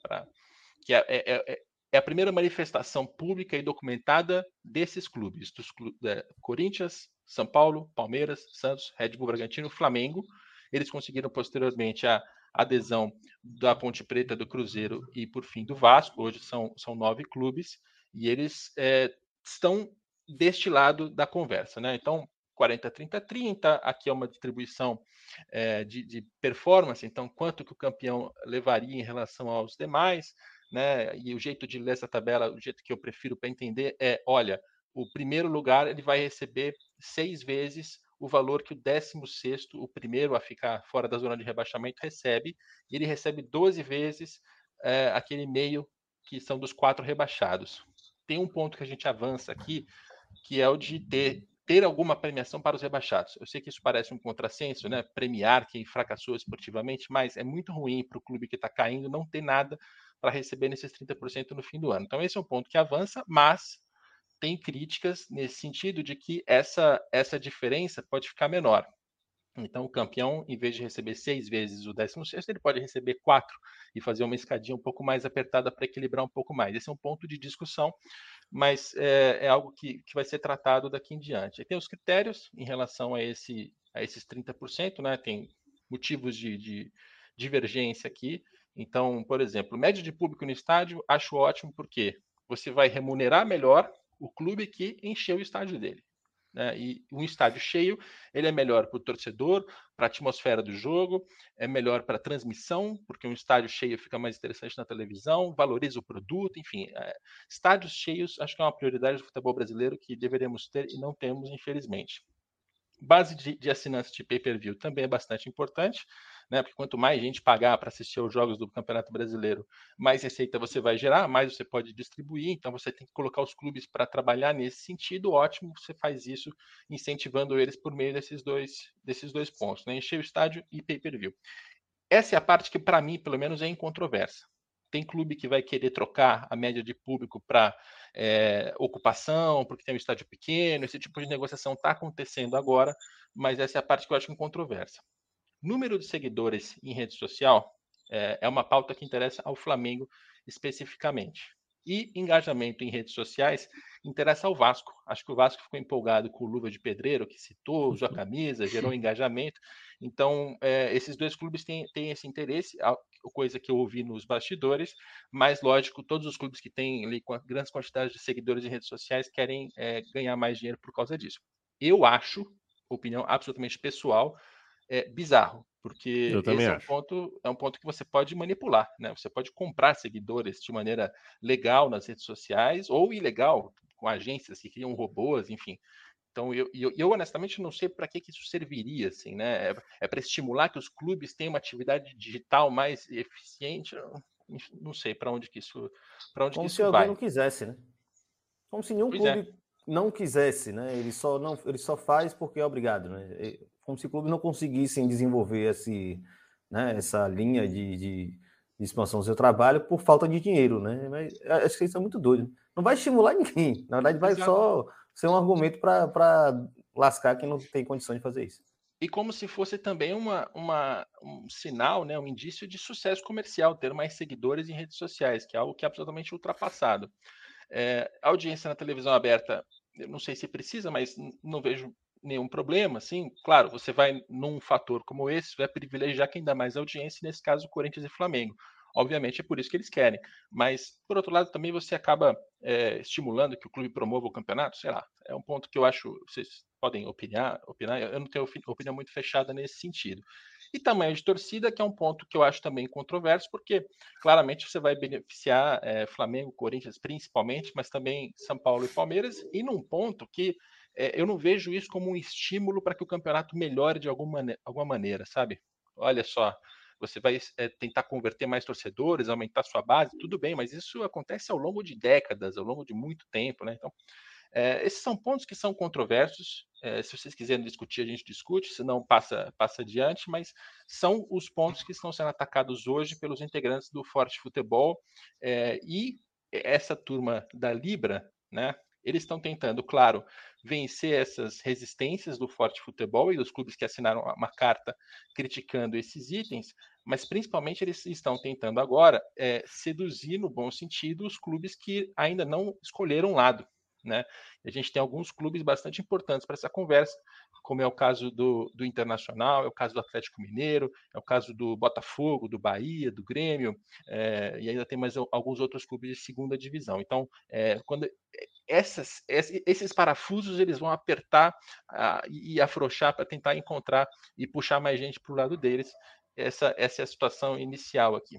que é, é, é é a primeira manifestação pública e documentada desses clubes, dos clubes, é, Corinthians, São Paulo, Palmeiras, Santos, Red Bull Bragantino, Flamengo. Eles conseguiram posteriormente a adesão da Ponte Preta, do Cruzeiro e, por fim, do Vasco. Hoje são, são nove clubes e eles é, estão deste lado da conversa. Né? Então, 40, 30, 30. Aqui é uma distribuição é, de, de performance, então, quanto que o campeão levaria em relação aos demais né? E o jeito de ler essa tabela, o jeito que eu prefiro para entender é, olha, o primeiro lugar ele vai receber seis vezes o valor que o 16 o primeiro a ficar fora da zona de rebaixamento, recebe, e ele recebe 12 vezes é, aquele meio que são dos quatro rebaixados. Tem um ponto que a gente avança aqui, que é o de ter, ter alguma premiação para os rebaixados. Eu sei que isso parece um contrassenso, né? Premiar quem fracassou esportivamente, mas é muito ruim para o clube que está caindo não ter nada para receber nesses 30% no fim do ano. Então, esse é um ponto que avança, mas tem críticas nesse sentido de que essa, essa diferença pode ficar menor. Então, o campeão, em vez de receber seis vezes o 16, ele pode receber quatro e fazer uma escadinha um pouco mais apertada para equilibrar um pouco mais. Esse é um ponto de discussão, mas é, é algo que, que vai ser tratado daqui em diante. E tem os critérios em relação a, esse, a esses 30%, né? Tem motivos de, de divergência aqui. Então, por exemplo, média de público no estádio, acho ótimo porque você vai remunerar melhor o clube que encheu o estádio dele. Né? E um estádio cheio, ele é melhor para o torcedor, para a atmosfera do jogo, é melhor para a transmissão, porque um estádio cheio fica mais interessante na televisão, valoriza o produto, enfim. É, estádios cheios acho que é uma prioridade do futebol brasileiro que deveríamos ter e não temos, infelizmente. Base de, de assinantes de pay-per-view também é bastante importante né? Porque quanto mais gente pagar para assistir aos jogos do Campeonato Brasileiro, mais receita você vai gerar, mais você pode distribuir. Então você tem que colocar os clubes para trabalhar nesse sentido. Ótimo, você faz isso incentivando eles por meio desses dois desses dois pontos, né? Encher o estádio e pay-per-view. Essa é a parte que para mim, pelo menos, é incontroversa. Tem clube que vai querer trocar a média de público para é, ocupação, porque tem um estádio pequeno, esse tipo de negociação está acontecendo agora, mas essa é a parte que eu acho incontroversa. Número de seguidores em rede social é, é uma pauta que interessa ao Flamengo especificamente. E engajamento em redes sociais interessa ao Vasco. Acho que o Vasco ficou empolgado com o Luva de Pedreiro, que citou, usou a camisa, gerou engajamento. Então, é, esses dois clubes têm, têm esse interesse, coisa que eu ouvi nos bastidores, mas, lógico, todos os clubes que têm ali, grandes quantidades de seguidores em redes sociais querem é, ganhar mais dinheiro por causa disso. Eu acho, opinião absolutamente pessoal, é bizarro, porque esse é um, ponto, é um ponto que você pode manipular, né? Você pode comprar seguidores de maneira legal nas redes sociais ou ilegal, com agências que criam robôs, enfim. Então, eu, eu, eu honestamente não sei para que, que, isso serviria, assim, né? É, é para estimular que os clubes tenham uma atividade digital mais eficiente? Não sei para onde que isso, para onde Como que isso se vai. alguém não quisesse, né? Como se nenhum pois é. clube é. não quisesse, né? Ele só não, ele só faz porque é obrigado, né? Como se clubes não conseguissem desenvolver esse, né, essa linha de, de, de, expansão do seu trabalho por falta de dinheiro, né? Mas acho que isso é muito doido. Não vai estimular ninguém. Na verdade, vai Exato. só ser um argumento para lascar quem não tem condição de fazer isso. E como se fosse também uma, uma, um sinal, né, um indício de sucesso comercial, ter mais seguidores em redes sociais, que é algo que é absolutamente ultrapassado. É, a audiência na televisão aberta, eu não sei se precisa, mas não vejo nenhum problema, assim, claro, você vai num fator como esse, vai privilegiar quem dá mais audiência, nesse caso, Corinthians e Flamengo. Obviamente é por isso que eles querem. Mas, por outro lado, também você acaba é, estimulando que o clube promova o campeonato, sei lá. É um ponto que eu acho, vocês podem opinar, opinar eu não tenho opinião muito fechada nesse sentido. E tamanho de torcida, que é um ponto que eu acho também controverso, porque claramente você vai beneficiar é, Flamengo, Corinthians principalmente, mas também São Paulo e Palmeiras, e num ponto que é, eu não vejo isso como um estímulo para que o campeonato melhore de alguma, alguma maneira, sabe? Olha só, você vai é, tentar converter mais torcedores, aumentar sua base, tudo bem, mas isso acontece ao longo de décadas, ao longo de muito tempo, né? Então, é, esses são pontos que são controversos. É, se vocês quiserem discutir, a gente discute, se não, passa, passa adiante, mas são os pontos que estão sendo atacados hoje pelos integrantes do Forte Futebol. É, e essa turma da Libra, né? Eles estão tentando, claro, vencer essas resistências do forte futebol e dos clubes que assinaram uma carta criticando esses itens, mas principalmente eles estão tentando agora é, seduzir, no bom sentido, os clubes que ainda não escolheram lado. Né? A gente tem alguns clubes bastante importantes para essa conversa, como é o caso do, do Internacional, é o caso do Atlético Mineiro, é o caso do Botafogo, do Bahia, do Grêmio, é, e ainda tem mais alguns outros clubes de segunda divisão. Então, é, quando essas, esses parafusos eles vão apertar uh, e afrouxar para tentar encontrar e puxar mais gente para o lado deles. Essa, essa é a situação inicial aqui.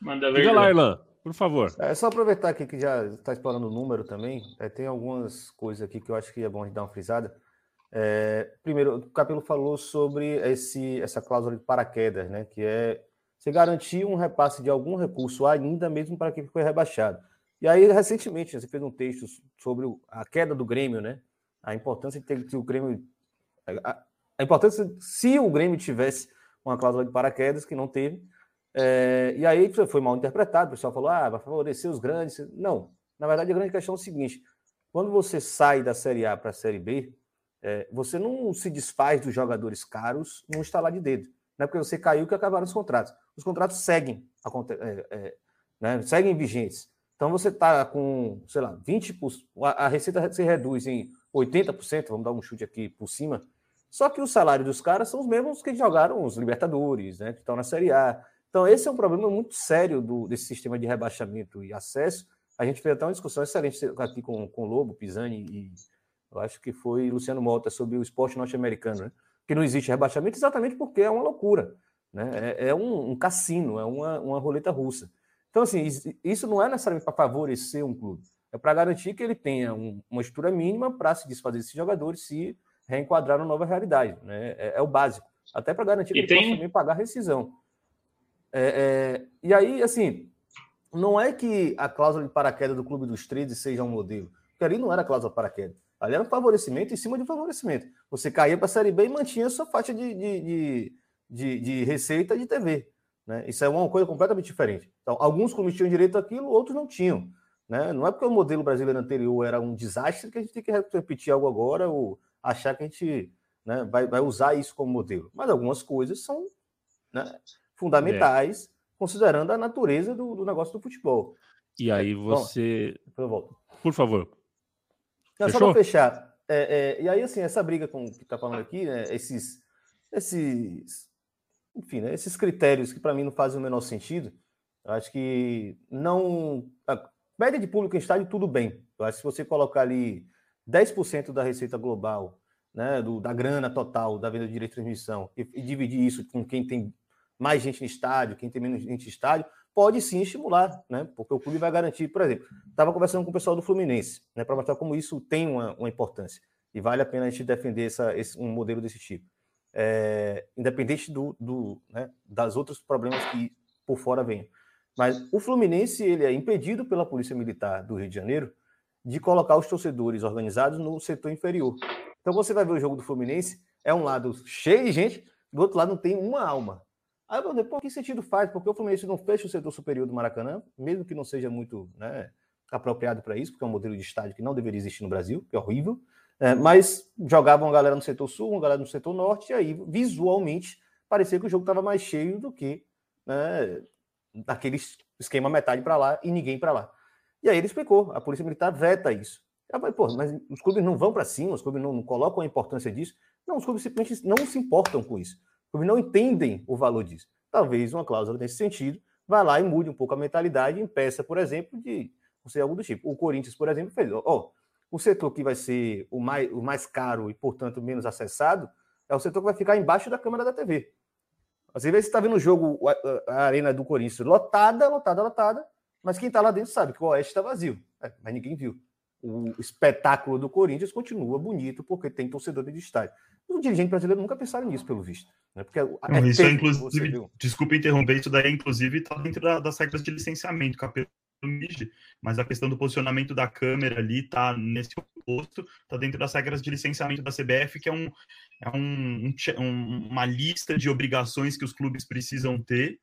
Manda ver. Diga lá, Irlan, por favor. É só aproveitar aqui que já está explorando o número também. É, tem algumas coisas aqui que eu acho que é bom a gente dar uma frisada. É, primeiro, o Capelo falou sobre esse, essa cláusula de paraquedas, né? Que é você garantir um repasse de algum recurso ainda mesmo para quem foi rebaixado. E aí, recentemente, você fez um texto sobre a queda do Grêmio, né? A importância de ter que o Grêmio. A, a importância, se o Grêmio tivesse uma cláusula de paraquedas, que não teve. É, e aí foi mal interpretado, o pessoal falou: ah, vai favorecer os grandes. Não, Na verdade, a grande questão é o seguinte: quando você sai da Série A para a Série B, é, você não se desfaz dos jogadores caros num estalar de dedo. Não é porque você caiu que acabaram os contratos. Os contratos seguem, é, é, né, seguem vigentes. Então você está com, sei lá, 20%, a, a receita se reduz em 80%, vamos dar um chute aqui por cima. Só que o salário dos caras são os mesmos que jogaram os Libertadores, né, que estão na Série A. Então, esse é um problema muito sério do, desse sistema de rebaixamento e acesso. A gente fez até uma discussão excelente aqui com, com o Lobo, Pisani e eu acho que foi Luciano Mota sobre o esporte norte-americano, né? Que não existe rebaixamento exatamente porque é uma loucura, né? É, é um, um, cassino, é uma, uma roleta russa. Então, assim, isso não é necessariamente para favorecer um clube, é para garantir que ele tenha um, uma estrutura mínima para se desfazer desses jogadores, se reenquadrar na nova realidade, né? É, é o básico. Até para garantir que e ele tem... possa também pagar rescisão. É, é, e aí, assim, não é que a cláusula de paraquedas do Clube dos 13 seja um modelo, porque ali não era cláusula de paraquedas. Ali era um favorecimento em cima de um favorecimento. Você caía para a Série B e mantinha a sua faixa de, de, de, de, de receita de TV. Né? Isso é uma coisa completamente diferente. Então, alguns clubes tinham direito àquilo, outros não tinham. Né? Não é porque o modelo brasileiro anterior era um desastre que a gente tem que repetir algo agora ou achar que a gente né, vai, vai usar isso como modelo. Mas algumas coisas são né, fundamentais, é. considerando a natureza do, do, negócio do futebol. E aí você. Bom, Por favor. Não, só para fechar. É, é, e aí, assim, essa briga com que está falando aqui, né, esses, esses, enfim, né, esses critérios que para mim não fazem o menor sentido, eu acho que não. A média de público em estádio, tudo bem. Eu acho que se você colocar ali 10% da receita global, né, do, da grana total da venda de direito de transmissão, e, e dividir isso com quem tem mais gente no estádio, quem tem menos gente no estádio, pode sim estimular, né? Porque o clube vai garantir, por exemplo, estava conversando com o pessoal do Fluminense, né, para mostrar como isso tem uma, uma, importância e vale a pena a gente defender essa, esse, um modelo desse tipo, é, independente do, do né, das outros problemas que por fora venham. Mas o Fluminense ele é impedido pela Polícia Militar do Rio de Janeiro de colocar os torcedores organizados no setor inferior. Então você vai ver o jogo do Fluminense, é um lado cheio de gente, do outro lado não tem uma alma. Aí eu falei, pô, que sentido faz? Porque o Fluminense não fecha o setor superior do Maracanã, mesmo que não seja muito né, apropriado para isso, porque é um modelo de estádio que não deveria existir no Brasil, que é horrível. É, mas jogavam uma galera no setor sul, uma galera no setor norte, e aí visualmente parecia que o jogo estava mais cheio do que né, aquele esquema metade para lá e ninguém para lá. E aí ele explicou, a Polícia Militar veta isso. Eu falei, pô, mas os clubes não vão para cima, os clubes não, não colocam a importância disso. Não, os clubes simplesmente não se importam com isso clubes não entendem o valor disso. Talvez uma cláusula nesse sentido vá lá e mude um pouco a mentalidade e impeça, por exemplo, de ser algo do tipo. O Corinthians, por exemplo, fez, ó, oh, o setor que vai ser o mais, o mais caro e, portanto, menos acessado é o setor que vai ficar embaixo da câmera da TV. Às vezes você está vendo o jogo, a, a, arena do Corinthians lotada, lotada, lotada, mas quem está lá dentro sabe que o Oeste está vazio. É, mas ninguém viu. O espetáculo do Corinthians continua bonito porque tem torcedor de estádio. Os dirigentes brasileiros nunca pensaram nisso, pelo visto. Né? Porque Não, é isso é, inclusive, desculpa interromper, isso daí, inclusive, está dentro da, das regras de licenciamento, capítulo mas a questão do posicionamento da câmera ali está nesse posto, está dentro das regras de licenciamento da CBF, que é, um, é um, um, uma lista de obrigações que os clubes precisam ter,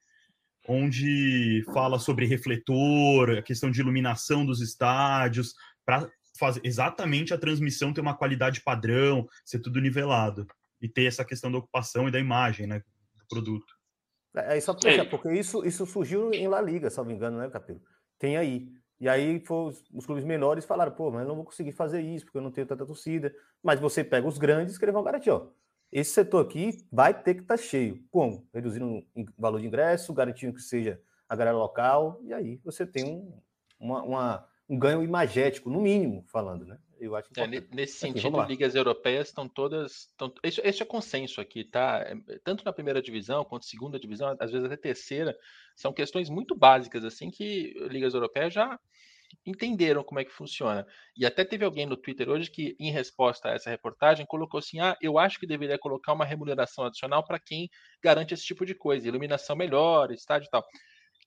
onde fala sobre refletor, a questão de iluminação dos estádios, para fazer exatamente a transmissão ter uma qualidade padrão, ser tudo nivelado e ter essa questão da ocupação e da imagem, né, do produto. É, é só porque, porque isso, isso surgiu em La Liga, se não me engano, né, Capelo? Tem aí. E aí os, os, clubes menores falaram, pô, mas eu não vou conseguir fazer isso, porque eu não tenho tanta torcida. Mas você pega os grandes que eles vão garantir, ó. Esse setor aqui vai ter que estar tá cheio. Como? Reduzindo o valor de ingresso, garantindo que seja a galera local, e aí você tem um, uma, uma um ganho imagético, no mínimo, falando, né? Eu acho é, nesse sentido, ligas europeias estão todas. Estão, esse, esse é consenso aqui, tá? É, tanto na primeira divisão quanto segunda divisão, às vezes até terceira, são questões muito básicas, assim, que ligas europeias já entenderam como é que funciona. E até teve alguém no Twitter hoje que, em resposta a essa reportagem, colocou assim: ah, eu acho que deveria colocar uma remuneração adicional para quem garante esse tipo de coisa, iluminação melhor, estádio e tal.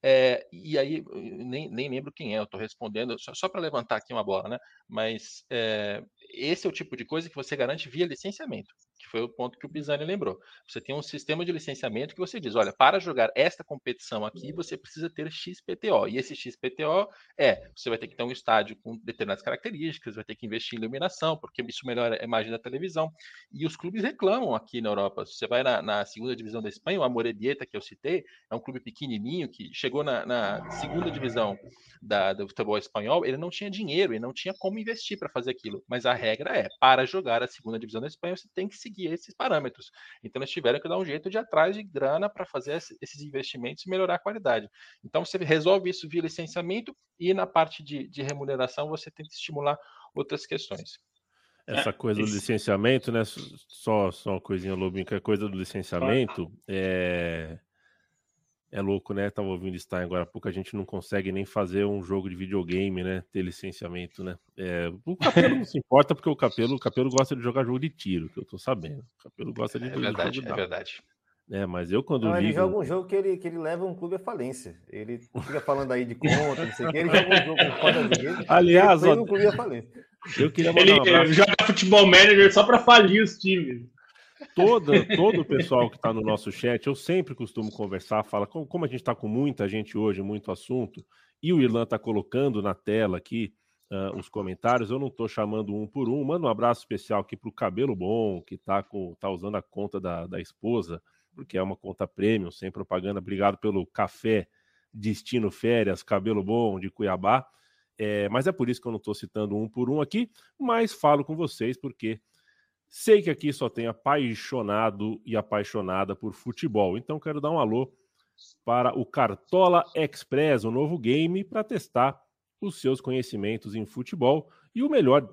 É, e aí, nem, nem lembro quem é, eu estou respondendo, só, só para levantar aqui uma bola, né? Mas é, esse é o tipo de coisa que você garante via licenciamento, que foi o ponto que o Pisani lembrou. Você tem um sistema de licenciamento que você diz, olha, para jogar esta competição aqui, você precisa ter XPTO. E esse XPTO é, você vai ter que ter um estádio com determinadas características, vai ter que investir em iluminação, porque isso melhora a imagem da televisão. E os clubes reclamam aqui na Europa. Você vai na, na segunda divisão da Espanha, o Amoredieta, que eu citei, é um clube pequenininho que chegou na, na segunda divisão da, do futebol espanhol, ele não tinha dinheiro, ele não tinha como investir para fazer aquilo. Mas a regra é, para jogar a segunda divisão da Espanha, você tem que seguir esses parâmetros. Então eles tiveram que dar um jeito de atrás de grana para fazer esses investimentos e melhorar a qualidade. Então você resolve isso via licenciamento e na parte de, de remuneração você tem que estimular outras questões. Essa é, coisa do licenciamento, né? Só, só uma coisinha, Lobinho, que a coisa do licenciamento é é louco, né? Tava ouvindo Stein agora há pouco, a gente não consegue nem fazer um jogo de videogame, né? Ter licenciamento, né? É, o Capelo não se importa, porque o Capelo, o Capelo gosta de jogar jogo de tiro, que eu tô sabendo. O Capelo gosta de. É verdade, é verdade. É, mas eu quando não, ligo... ele joga um jogo que ele, que ele leva um clube à falência. Ele fica falando aí de conta, não sei o que, ele joga um jogo com foda de Aliás, ele ó, um clube à falência. Eu queria ele, um ele joga futebol manager só para falir os times toda, todo o pessoal que está no nosso chat, eu sempre costumo conversar, fala, como, a gente está com muita gente hoje, muito assunto, e o Irlan está colocando na tela aqui uh, os comentários, eu não estou chamando um por um. Manda um abraço especial aqui para o Cabelo Bom, que está tá usando a conta da, da esposa, porque é uma conta premium, sem propaganda. Obrigado pelo café Destino Férias, Cabelo Bom, de Cuiabá. É, mas é por isso que eu não estou citando um por um aqui, mas falo com vocês porque Sei que aqui só tem apaixonado e apaixonada por futebol, então quero dar um alô para o Cartola Express, o um novo game para testar os seus conhecimentos em futebol e o melhor,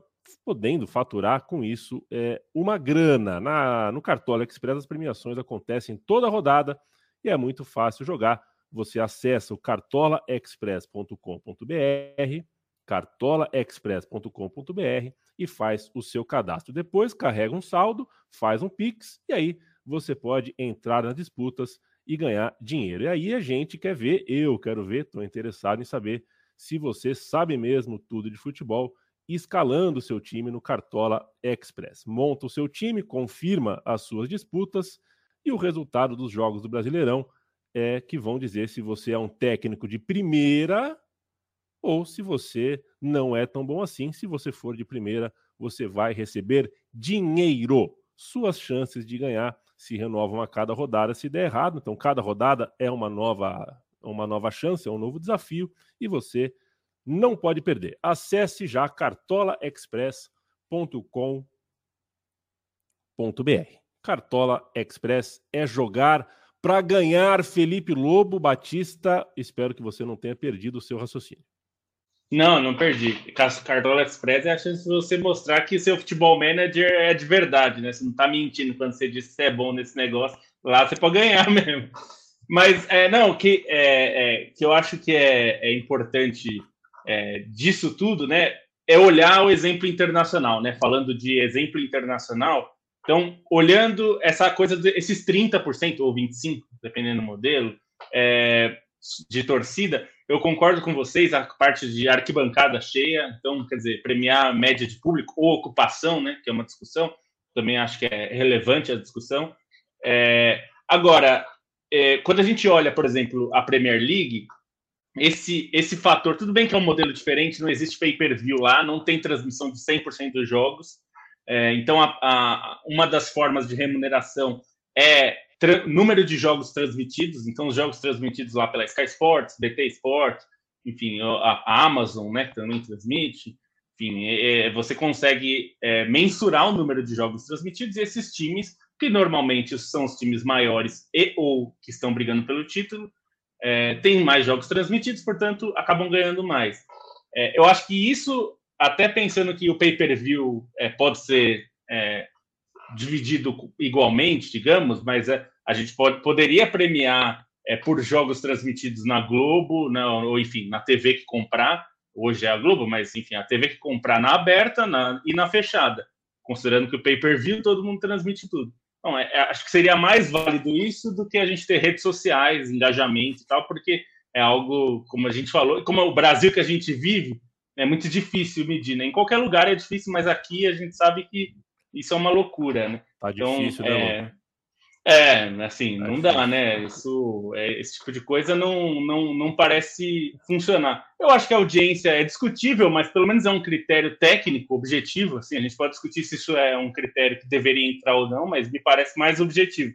podendo faturar com isso é uma grana. Na, no Cartola Express as premiações acontecem toda rodada e é muito fácil jogar. Você acessa o cartolaexpress.com.br, cartolaexpress.com.br e faz o seu cadastro. Depois carrega um saldo, faz um Pix e aí você pode entrar nas disputas e ganhar dinheiro. E aí a gente quer ver, eu quero ver, estou interessado em saber se você sabe mesmo tudo de futebol, escalando seu time no Cartola Express. Monta o seu time, confirma as suas disputas e o resultado dos jogos do Brasileirão é que vão dizer se você é um técnico de primeira ou se você não é tão bom assim, se você for de primeira, você vai receber dinheiro. Suas chances de ganhar se renovam a cada rodada se der errado. Então, cada rodada é uma nova, uma nova chance, é um novo desafio e você não pode perder. Acesse já cartolaexpress.com.br. Cartola Express é jogar para ganhar Felipe Lobo Batista. Espero que você não tenha perdido o seu raciocínio. Não, não perdi. Cartola Express é a chance de você mostrar que seu futebol manager é de verdade, né? Você não tá mentindo quando você diz que você é bom nesse negócio. Lá você pode ganhar mesmo. Mas, é, não, que, é, é, que eu acho que é, é importante é, disso tudo, né? É olhar o exemplo internacional, né? Falando de exemplo internacional. Então, olhando essa coisa, desses 30% ou 25%, dependendo do modelo, é, de torcida, eu concordo com vocês, a parte de arquibancada cheia, então, quer dizer, premiar a média de público ou ocupação, né, que é uma discussão, também acho que é relevante a discussão. É, agora, é, quando a gente olha, por exemplo, a Premier League, esse, esse fator, tudo bem que é um modelo diferente, não existe pay-per-view lá, não tem transmissão de 100% dos jogos, é, então a, a, uma das formas de remuneração é número de jogos transmitidos, então os jogos transmitidos lá pela Sky Sports, BT Sport, enfim, a, Amazon, né, que também transmite, enfim, é, é, você consegue é, mensurar o número de jogos transmitidos e esses times, que normalmente são os times maiores e ou que estão brigando pelo título, é, têm mais jogos transmitidos, portanto, acabam ganhando mais. É, eu acho que isso, até pensando que o pay-per-view é, pode ser dividido igualmente, digamos, mas é, a gente pode, poderia premiar é, por jogos transmitidos na Globo, na, ou enfim, na TV que comprar, hoje é a Globo, mas enfim, a TV que comprar na aberta na, e na fechada, considerando que o pay-per-view todo mundo transmite tudo. Então, é, é, acho que seria mais válido isso do que a gente ter redes sociais, engajamento e tal, porque é algo, como a gente falou, como é o Brasil que a gente vive, é muito difícil medir. Né? Em qualquer lugar é difícil, mas aqui a gente sabe que isso é uma loucura, né? Tá então, difícil, né? É, é, assim, tá não dá, né? Isso, é, esse tipo de coisa não, não, não parece funcionar. Eu acho que a audiência é discutível, mas pelo menos é um critério técnico, objetivo. Assim, a gente pode discutir se isso é um critério que deveria entrar ou não, mas me parece mais objetivo.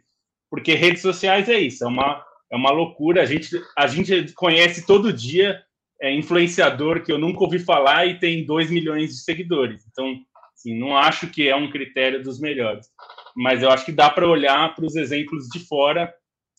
Porque redes sociais é isso, é uma, é uma loucura. A gente, a gente conhece todo dia é, influenciador que eu nunca ouvi falar e tem 2 milhões de seguidores. Então, assim, não acho que é um critério dos melhores. Mas eu acho que dá para olhar para os exemplos de fora.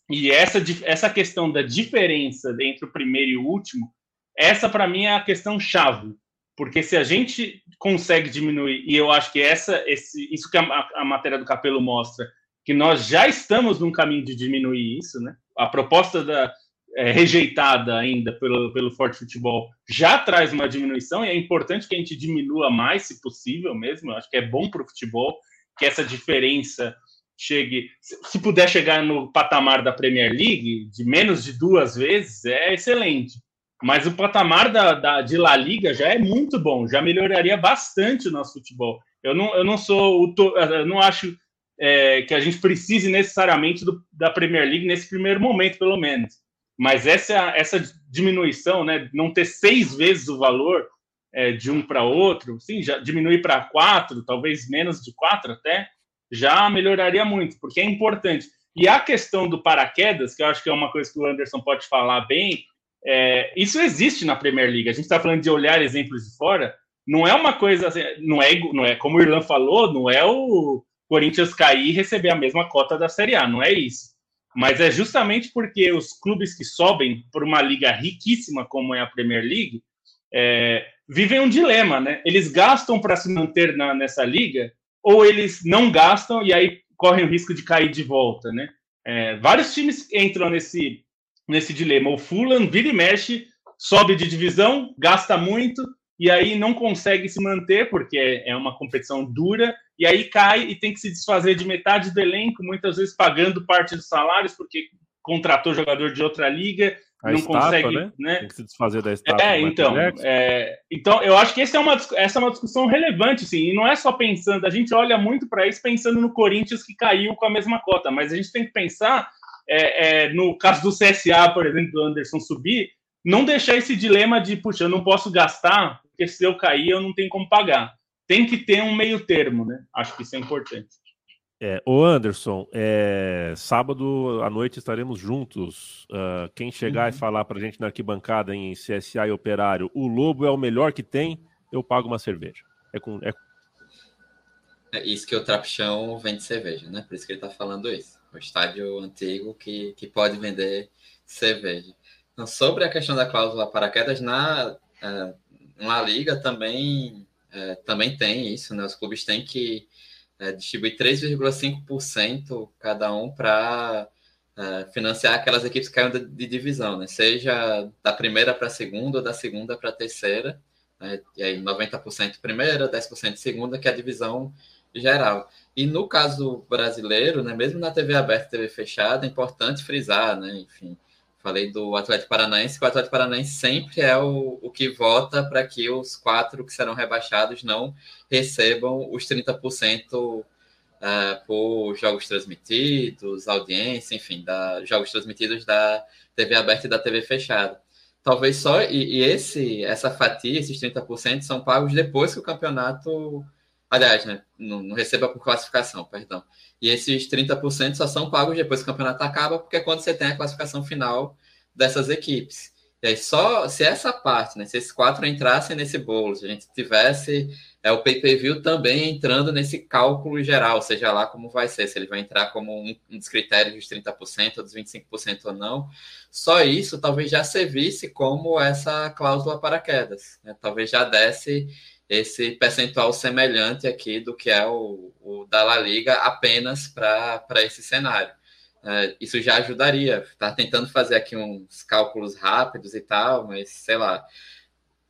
E essa, essa questão da diferença entre o primeiro e o último, essa para mim é a questão chave. Porque se a gente consegue diminuir, e eu acho que essa, esse, isso que a, a matéria do Capelo mostra, que nós já estamos num caminho de diminuir isso, né? A proposta da, é, rejeitada ainda pelo, pelo Forte Futebol já traz uma diminuição e é importante que a gente diminua mais, se possível mesmo. Eu acho que é bom para o futebol que essa diferença chegue, se puder chegar no patamar da Premier League, de menos de duas vezes, é excelente. Mas o patamar da, da, de La Liga já é muito bom, já melhoraria bastante o nosso futebol. Eu não, eu não sou, eu não acho é, que a gente precise necessariamente do, da Premier League nesse primeiro momento, pelo menos. Mas essa, essa diminuição, né, não ter seis vezes o valor é, de um para outro, sim, já diminuir para quatro, talvez menos de quatro até, já melhoraria muito, porque é importante. E a questão do paraquedas, que eu acho que é uma coisa que o Anderson pode falar bem, é, isso existe na Premier League. A gente está falando de olhar exemplos de fora, não é uma coisa, assim, não é, não é como o Irlan falou, não é o Corinthians cair e receber a mesma cota da Série A, não é isso. Mas é justamente porque os clubes que sobem por uma liga riquíssima como é a Premier League é, vivem um dilema, né? Eles gastam para se manter na, nessa liga ou eles não gastam e aí correm o risco de cair de volta, né? É, vários times entram nesse, nesse dilema. O Fulham vira e mexe, sobe de divisão, gasta muito e aí não consegue se manter porque é, é uma competição dura e aí cai e tem que se desfazer de metade do elenco, muitas vezes pagando parte dos salários, porque contratou jogador de outra liga, a não estátua, consegue. Né? né? Tem que se desfazer da estátua. É, então, é, então, eu acho que essa é, uma, essa é uma discussão relevante, sim, e não é só pensando, a gente olha muito para isso pensando no Corinthians que caiu com a mesma cota, mas a gente tem que pensar, é, é, no caso do CSA, por exemplo, do Anderson subir, não deixar esse dilema de, puxa, eu não posso gastar, porque se eu cair, eu não tenho como pagar tem que ter um meio termo, né? Acho que isso é importante. É, o Anderson, é, sábado à noite estaremos juntos. Uh, quem chegar uhum. e falar para a gente na arquibancada em CSA e Operário, o Lobo é o melhor que tem, eu pago uma cerveja. É com, é... é isso que o Trapichão vende cerveja, né? Por isso que ele está falando isso. O estádio antigo que, que pode vender cerveja. Então, sobre a questão da cláusula paraquedas, na, uh, na Liga também é, também tem isso, né? Os clubes têm que é, distribuir 3,5% cada um para é, financiar aquelas equipes que caem de, de divisão, né? Seja da primeira para a segunda ou da segunda para a terceira. Né? E aí 90% primeira, 10% segunda, que é a divisão geral. E no caso brasileiro, né, mesmo na TV aberta e TV fechada, é importante frisar, né, enfim, Falei do Atlético Paranaense, que o Atlético Paranaense sempre é o, o que vota para que os quatro que serão rebaixados não recebam os 30% uh, é, por jogos transmitidos, audiência, enfim, da, jogos transmitidos da TV aberta e da TV fechada. Talvez só, e, e esse, essa fatia, esses 30%, são pagos depois que o campeonato Aliás, né, não, não, receba por classificação, perdão. E esses 30% só são pagos depois que o campeonato acaba, porque é quando você tem a classificação final dessas equipes. E aí, só se essa parte, né, se esses quatro entrassem nesse bolo, se a gente tivesse é, o pay-per-view também entrando nesse cálculo geral, seja lá como vai ser, se ele vai entrar como um, um dos critérios dos 30% ou dos 25% ou não, só isso talvez já servisse como essa cláusula para quedas. Né? Talvez já desse esse percentual semelhante aqui do que é o, o da La Liga apenas para esse cenário. É, isso já ajudaria. Está tentando fazer aqui uns cálculos rápidos e tal, mas sei lá,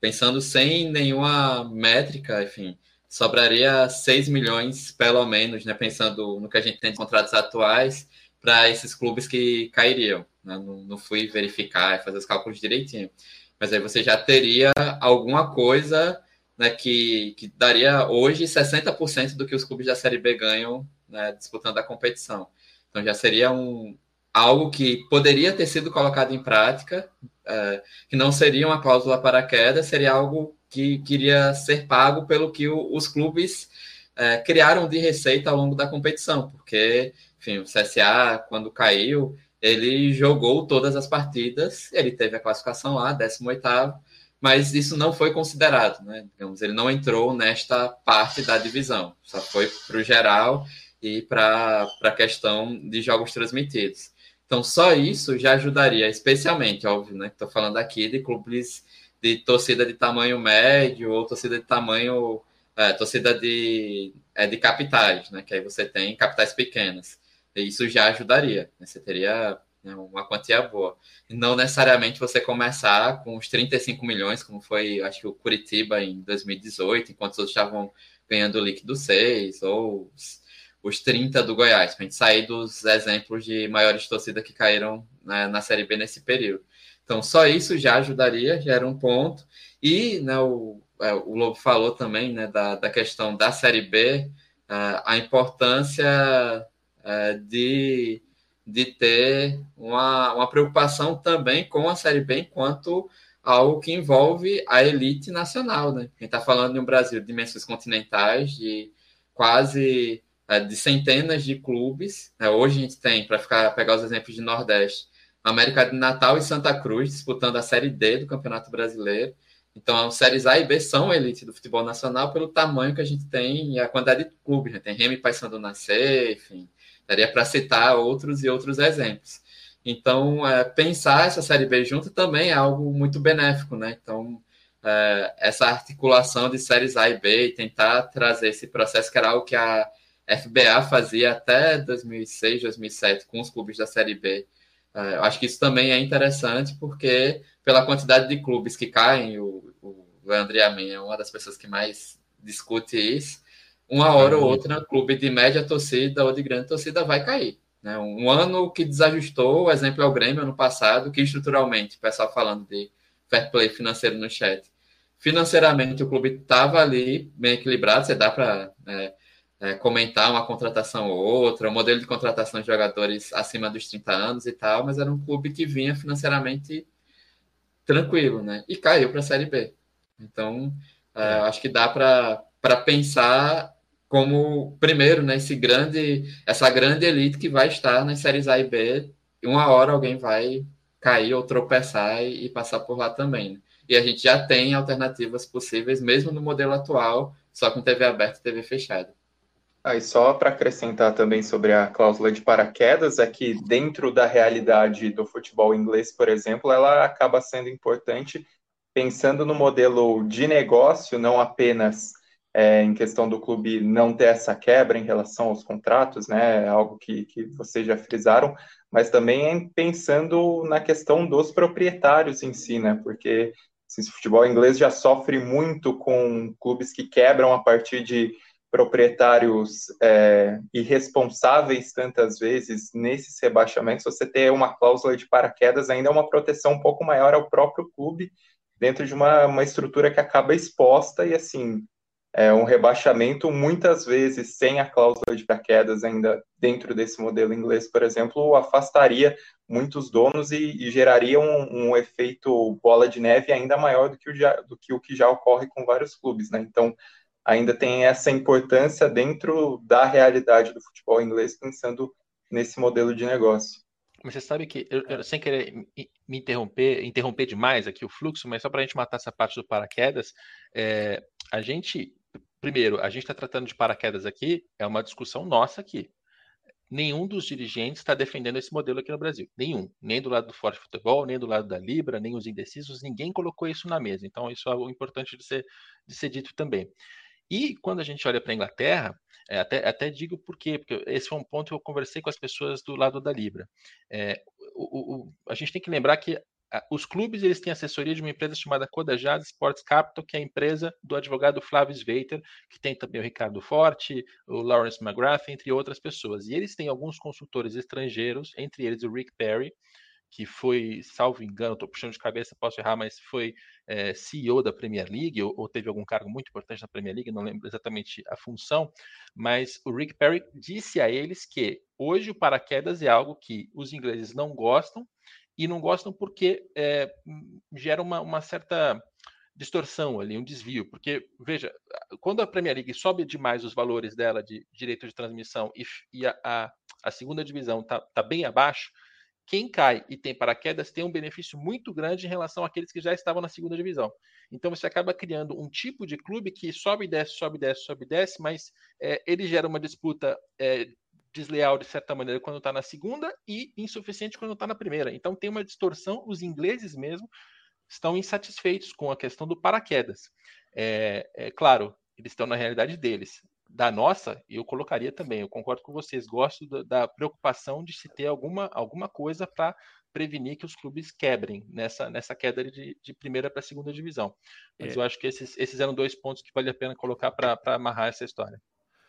pensando sem nenhuma métrica, enfim, sobraria 6 milhões pelo menos, né? Pensando no que a gente tem de contratos atuais para esses clubes que cairiam. Né? Não, não fui verificar e fazer os cálculos direitinho. Mas aí você já teria alguma coisa né, que, que daria hoje 60% do que os clubes da Série B ganham né, disputando a competição. Então já seria um, algo que poderia ter sido colocado em prática, é, que não seria uma cláusula para queda, seria algo que queria ser pago pelo que o, os clubes é, criaram de receita ao longo da competição, porque, enfim, o CSA, quando caiu, ele jogou todas as partidas, ele teve a classificação lá, 18 mas isso não foi considerado, né? Digamos, ele não entrou nesta parte da divisão, só foi para o geral e para a questão de jogos transmitidos. Então, só isso já ajudaria, especialmente, óbvio, né? Estou falando aqui de clubes de torcida de tamanho médio ou torcida de tamanho. É, torcida de, é, de capitais, né? Que aí você tem capitais pequenas. Isso já ajudaria. Né? Você teria né, uma quantia boa. E não necessariamente você começar com os 35 milhões, como foi, acho que o Curitiba em 2018, enquanto os outros estavam ganhando o líquido 6, ou os, os 30 do Goiás, para a gente sair dos exemplos de maiores torcidas que caíram né, na Série B nesse período. Então, só isso já ajudaria, já era um ponto. E né, o, é, o Lobo falou também né, da, da questão da Série B, a importância é, de de ter uma, uma preocupação também com a Série B enquanto algo que envolve a elite nacional, né? A gente está falando de um Brasil de dimensões continentais, de quase é, de centenas de clubes. Né? Hoje a gente tem, para ficar pegar os exemplos de Nordeste, América de Natal e Santa Cruz disputando a Série D do Campeonato Brasileiro. Então, as séries A e B são elite do futebol nacional pelo tamanho que a gente tem e a quantidade de clubes. Né? Tem Remy Paysandu na C, enfim, Daria para citar outros e outros exemplos. Então, é, pensar essa Série B junto também é algo muito benéfico, né? Então, é, essa articulação de séries A e B e tentar trazer esse processo, que era algo que a FBA fazia até 2006, 2007 com os clubes da Série B. É, eu acho que isso também é interessante, porque pela quantidade de clubes que caem, o, o Leandro Yamin é uma das pessoas que mais discute isso, uma hora ou outra, clube de média torcida ou de grande torcida vai cair. Né? Um ano que desajustou, o exemplo é o Grêmio ano passado, que estruturalmente, o pessoal falando de fair play financeiro no chat, financeiramente o clube estava ali bem equilibrado, você dá para é, é, comentar uma contratação ou outra, o um modelo de contratação de jogadores acima dos 30 anos e tal, mas era um clube que vinha financeiramente tranquilo, né? E caiu para a Série B. Então, é, acho que dá para pensar como primeiro, né, grande, essa grande elite que vai estar nas séries A e B, uma hora alguém vai cair ou tropeçar e, e passar por lá também. Né? E a gente já tem alternativas possíveis, mesmo no modelo atual, só com TV aberta e TV fechada. Ah, e só para acrescentar também sobre a cláusula de paraquedas, é que dentro da realidade do futebol inglês, por exemplo, ela acaba sendo importante pensando no modelo de negócio, não apenas é, em questão do clube não ter essa quebra em relação aos contratos, né, é algo que, que vocês já frisaram, mas também pensando na questão dos proprietários em si, né, porque assim, o futebol inglês já sofre muito com clubes que quebram a partir de proprietários é, irresponsáveis tantas vezes nesses rebaixamentos, você ter uma cláusula de paraquedas ainda é uma proteção um pouco maior ao próprio clube dentro de uma, uma estrutura que acaba exposta e assim é, um rebaixamento, muitas vezes sem a cláusula de paraquedas ainda dentro desse modelo inglês, por exemplo, afastaria muitos donos e, e geraria um, um, efeito bola de neve ainda maior do que, o já, do que o que já ocorre com vários clubes, né? Então, ainda tem essa importância dentro da realidade do futebol inglês, pensando nesse modelo de negócio. Mas você sabe que, eu, eu, sem querer me interromper, interromper demais aqui o fluxo, mas só para a gente matar essa parte do paraquedas, é, a gente primeiro, a gente está tratando de paraquedas aqui, é uma discussão nossa aqui. Nenhum dos dirigentes está defendendo esse modelo aqui no Brasil. Nenhum. Nem do lado do Forte Futebol, nem do lado da Libra, nem os indecisos, ninguém colocou isso na mesa. Então, isso é importante de ser, de ser dito também. E quando a gente olha para a Inglaterra, é, até, até digo por quê, porque esse foi um ponto que eu conversei com as pessoas do lado da Libra. É, o, o, a gente tem que lembrar que os clubes eles têm assessoria de uma empresa chamada Codajad Sports Capital, que é a empresa do advogado Flávio Sveiter, que tem também o Ricardo Forte, o Lawrence McGrath, entre outras pessoas. E eles têm alguns consultores estrangeiros, entre eles o Rick Perry, que foi, salvo engano, estou puxando de cabeça, posso errar, mas foi é, CEO da Premier League, ou, ou, teve algum cargo muito importante na Premier League, não lembro exatamente a função, mas o Rick Perry disse a eles que hoje o paraquedas é algo que os ingleses não gostam, e não gostam porque é, gera uma, uma certa distorção ali, um desvio, porque, veja, quando a Premier League sobe demais os valores dela de direito de transmissão e, e a, a, a, segunda divisão está tá bem abaixo, quem cai e tem paraquedas tem um benefício muito grande em relação àqueles que já estavam na segunda divisão. Então você acaba criando um tipo de clube que sobe e desce, sobe e desce, sobe e desce, mas é, ele gera uma disputa é, desleal de certa maneira quando está na segunda e insuficiente quando está na primeira. Então tem uma distorção, os ingleses mesmo estão insatisfeitos com a questão do paraquedas. É, é claro, eles estão na realidade deles. Da nossa, eu colocaria também, eu concordo com vocês, gosto da, da preocupação de se ter alguma, alguma coisa para prevenir que os clubes quebrem nessa, nessa queda de, de primeira para segunda divisão. Mas é. eu acho que esses, esses eram dois pontos que vale a pena colocar para amarrar essa história.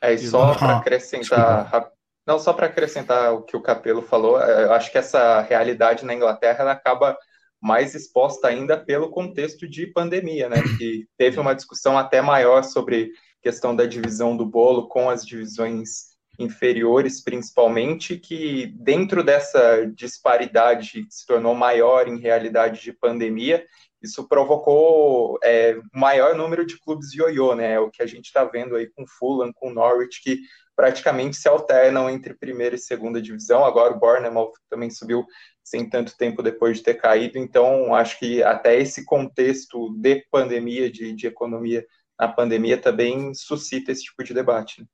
É, e só para acrescentar, não, só para acrescentar o que o Capelo falou, é, eu acho que essa realidade na Inglaterra acaba mais exposta ainda pelo contexto de pandemia, né? Que teve uma discussão até maior sobre questão da divisão do bolo com as divisões inferiores, principalmente, que dentro dessa disparidade que se tornou maior em realidade de pandemia, isso provocou é, maior número de clubes ioiô, né? É o que a gente está vendo aí com Fulham, com Norwich, que praticamente se alternam entre primeira e segunda divisão. Agora o Bournemouth também subiu sem tanto tempo depois de ter caído. Então, acho que até esse contexto de pandemia, de, de economia na pandemia, também suscita esse tipo de debate. Né?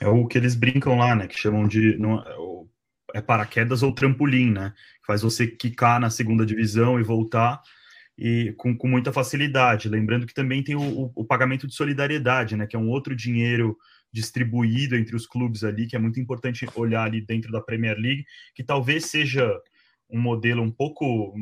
É o que eles brincam lá, né? Que chamam de. Não, é paraquedas ou trampolim, né? Faz você quicar na segunda divisão e voltar e com, com muita facilidade. Lembrando que também tem o, o, o, pagamento de solidariedade, né? Que é um outro dinheiro distribuído entre os clubes ali, que é muito importante olhar ali dentro da Premier League, que talvez seja um modelo um pouco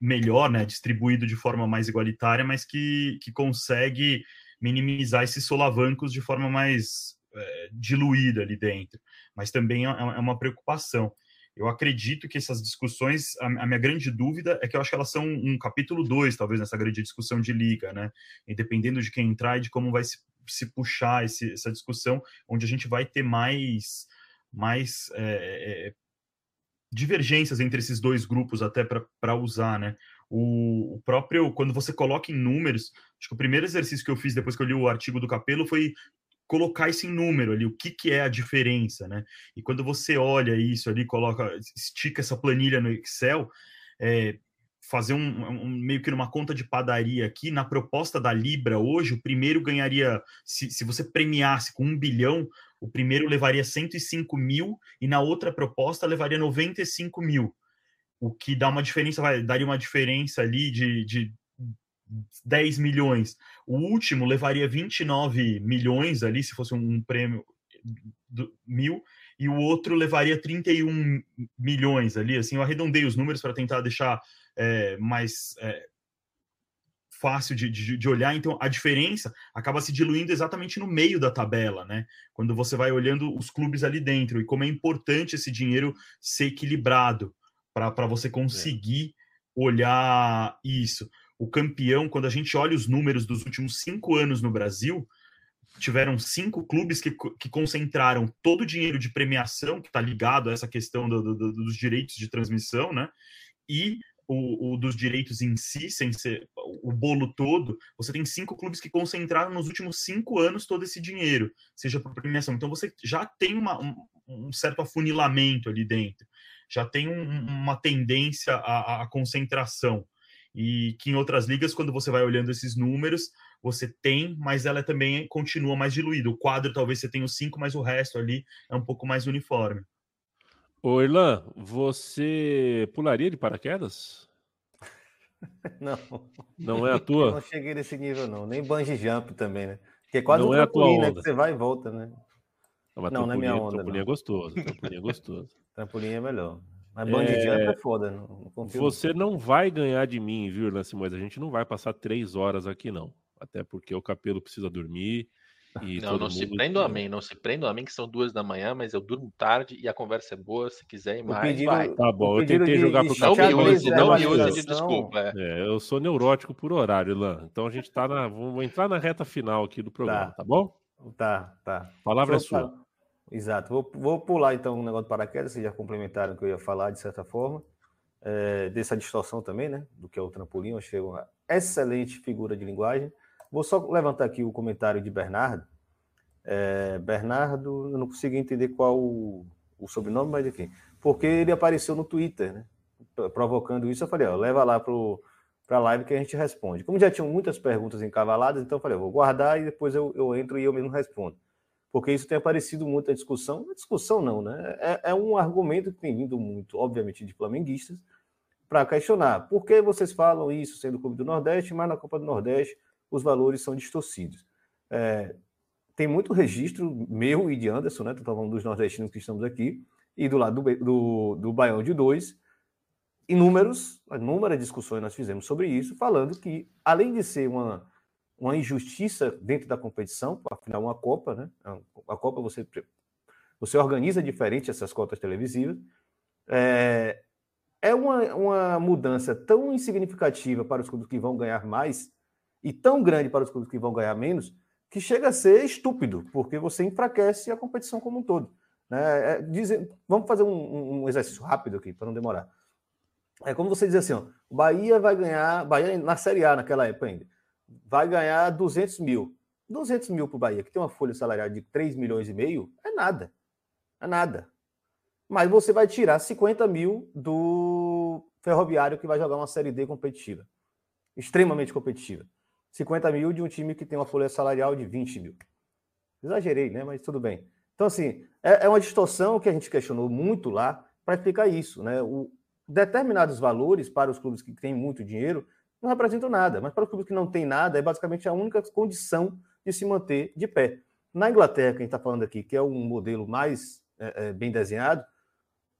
melhor, né, distribuído de forma mais igualitária, mas que, que consegue minimizar esses solavancos de forma mais é, diluída ali dentro. Mas também é, é uma preocupação. Eu acredito que essas discussões, a, a minha grande dúvida é que eu acho que elas são um capítulo 2, talvez, nessa grande discussão de liga, né? E dependendo de quem entrar e de como vai se, se puxar esse, essa discussão, onde a gente vai ter mais, mais é, é, divergências entre esses dois grupos até para usar, né? O, o, próprio, quando você coloca em números, acho que o primeiro exercício que eu fiz depois que eu li o artigo do Capelo foi colocar isso em número ali, o que, que é a diferença, né? E quando você olha isso ali, coloca, estica essa planilha no Excel, é, fazer um, um, meio que numa conta de padaria aqui, na proposta da Libra hoje, o primeiro ganharia, se, se você premiasse com um bilhão, o primeiro levaria 105 mil e na outra proposta levaria 95 mil. O que dá uma diferença, vai, daria uma diferença ali de, de 10 milhões. O último levaria 29 milhões ali, se fosse um prêmio do, mil, e o outro levaria 31 milhões ali. Assim, eu arredondei os números para tentar deixar é, mais é, fácil de, de, de, olhar, então a diferença acaba se diluindo exatamente no meio da tabela, né? Quando você vai olhando os clubes ali dentro e como é importante esse dinheiro ser equilibrado para você conseguir é. olhar isso. O campeão, quando a gente olha os números dos últimos cinco anos no Brasil, tiveram cinco clubes que, que concentraram todo o dinheiro de premiação que está ligado a essa questão do, do, dos direitos de transmissão, né? E o, o, dos direitos em si, sem ser o bolo todo, você tem cinco clubes que concentraram nos últimos cinco anos todo esse dinheiro, seja por premiação. Então você já tem uma, um, um, certo afunilamento ali dentro, já tem um, uma tendência à, à, concentração. E que em outras ligas, quando você vai olhando esses números, você tem, mas ela também continua mais diluída. O quadro talvez você tenha os cinco, mas o resto ali é um pouco mais uniforme. Ô, Irlan, você pularia de paraquedas? Não. Não é a tua? Eu não cheguei nesse nível, não. Nem bungee jump também, né? Porque é quase não um é trampolim, né? Que você vai e volta, né? Não, não, não é minha onda. Trampolim é gostoso. Trampolim é gostoso. trampolim é melhor. Mas bungee é... jump é foda. Não, não você não vai ganhar de mim, viu, Irlan Simões? A gente não vai passar três horas aqui, não. Até porque o Capelo precisa dormir E não, não se prendam a mim, não se prendam a mim, que são duas da manhã, mas eu durmo tarde e a conversa é boa. Se quiser ir mais, pedido, vai. Tá bom, eu tentei de, jogar pro Não me use, não me use de desculpa. É. é. eu sou neurótico por horário, Lan. Então a gente tá na. Vamos entrar na reta final aqui do programa, tá, tá bom? Tá, tá. A palavra é sua. Exato. Vou, vou pular então um negócio de paraquedas, vocês já complementaram o que eu ia falar, de certa forma. É, dessa distorção também, né? Do que é o trampolim, eu achei uma excelente figura de linguagem. Vou só levantar aqui o comentário de Bernardo. É, Bernardo, eu não consigo entender qual o, o, sobrenome, mas enfim, porque ele apareceu no Twitter, né? Provocando isso, eu falei, ó, leva lá para a live que a gente responde. Como já tinham muitas perguntas encavaladas, então eu falei, vou guardar e depois eu, eu entro e eu mesmo respondo porque isso tem aparecido muito na discussão. Discussão, não, né? É, é, um argumento que tem vindo muito, obviamente, de flamenguistas, para questionar por que vocês falam isso sendo o Clube do Nordeste, mas na Copa do Nordeste os valores são distorcidos. É, tem muito registro meu e de Anderson, né? Estou falando dos nordestinos que estamos aqui, e do lado do, do, do Baião de dois, inúmeros, inúmeras discussões nós fizemos sobre isso, falando que, além de ser uma uma injustiça dentro da competição, afinal, uma Copa, né? A Copa você, você organiza diferente essas cotas televisivas. É, é uma, uma mudança tão insignificativa para os clubes que vão ganhar mais e tão grande para os clubes que vão ganhar menos que chega a ser estúpido, porque você enfraquece a competição como um todo. Né? É, dizer, vamos fazer um, um, exercício rápido aqui, para não demorar. É como você dizer assim: ó, o Bahia vai ganhar, Bahia na Série A naquela época ainda, vai ganhar 200 mil. 200 mil para o Bahia, que tem uma folha salarial de 3 milhões e meio, é nada. É nada. Mas você vai tirar 50 mil do Ferroviário, que vai jogar uma Série D competitiva. Extremamente competitiva. 50 mil de um time que tem uma folha salarial de 20 mil. Exagerei, né? Mas tudo bem. Então, assim, é, é uma distorção que a gente questionou muito lá para explicar isso, né? O, determinados valores para os clubes que têm muito dinheiro não representam nada. Mas para o clube que não tem nada, é basicamente a única condição de se manter de pé. Na Inglaterra, que a gente está falando aqui, que é um modelo mais é, é, bem desenhado,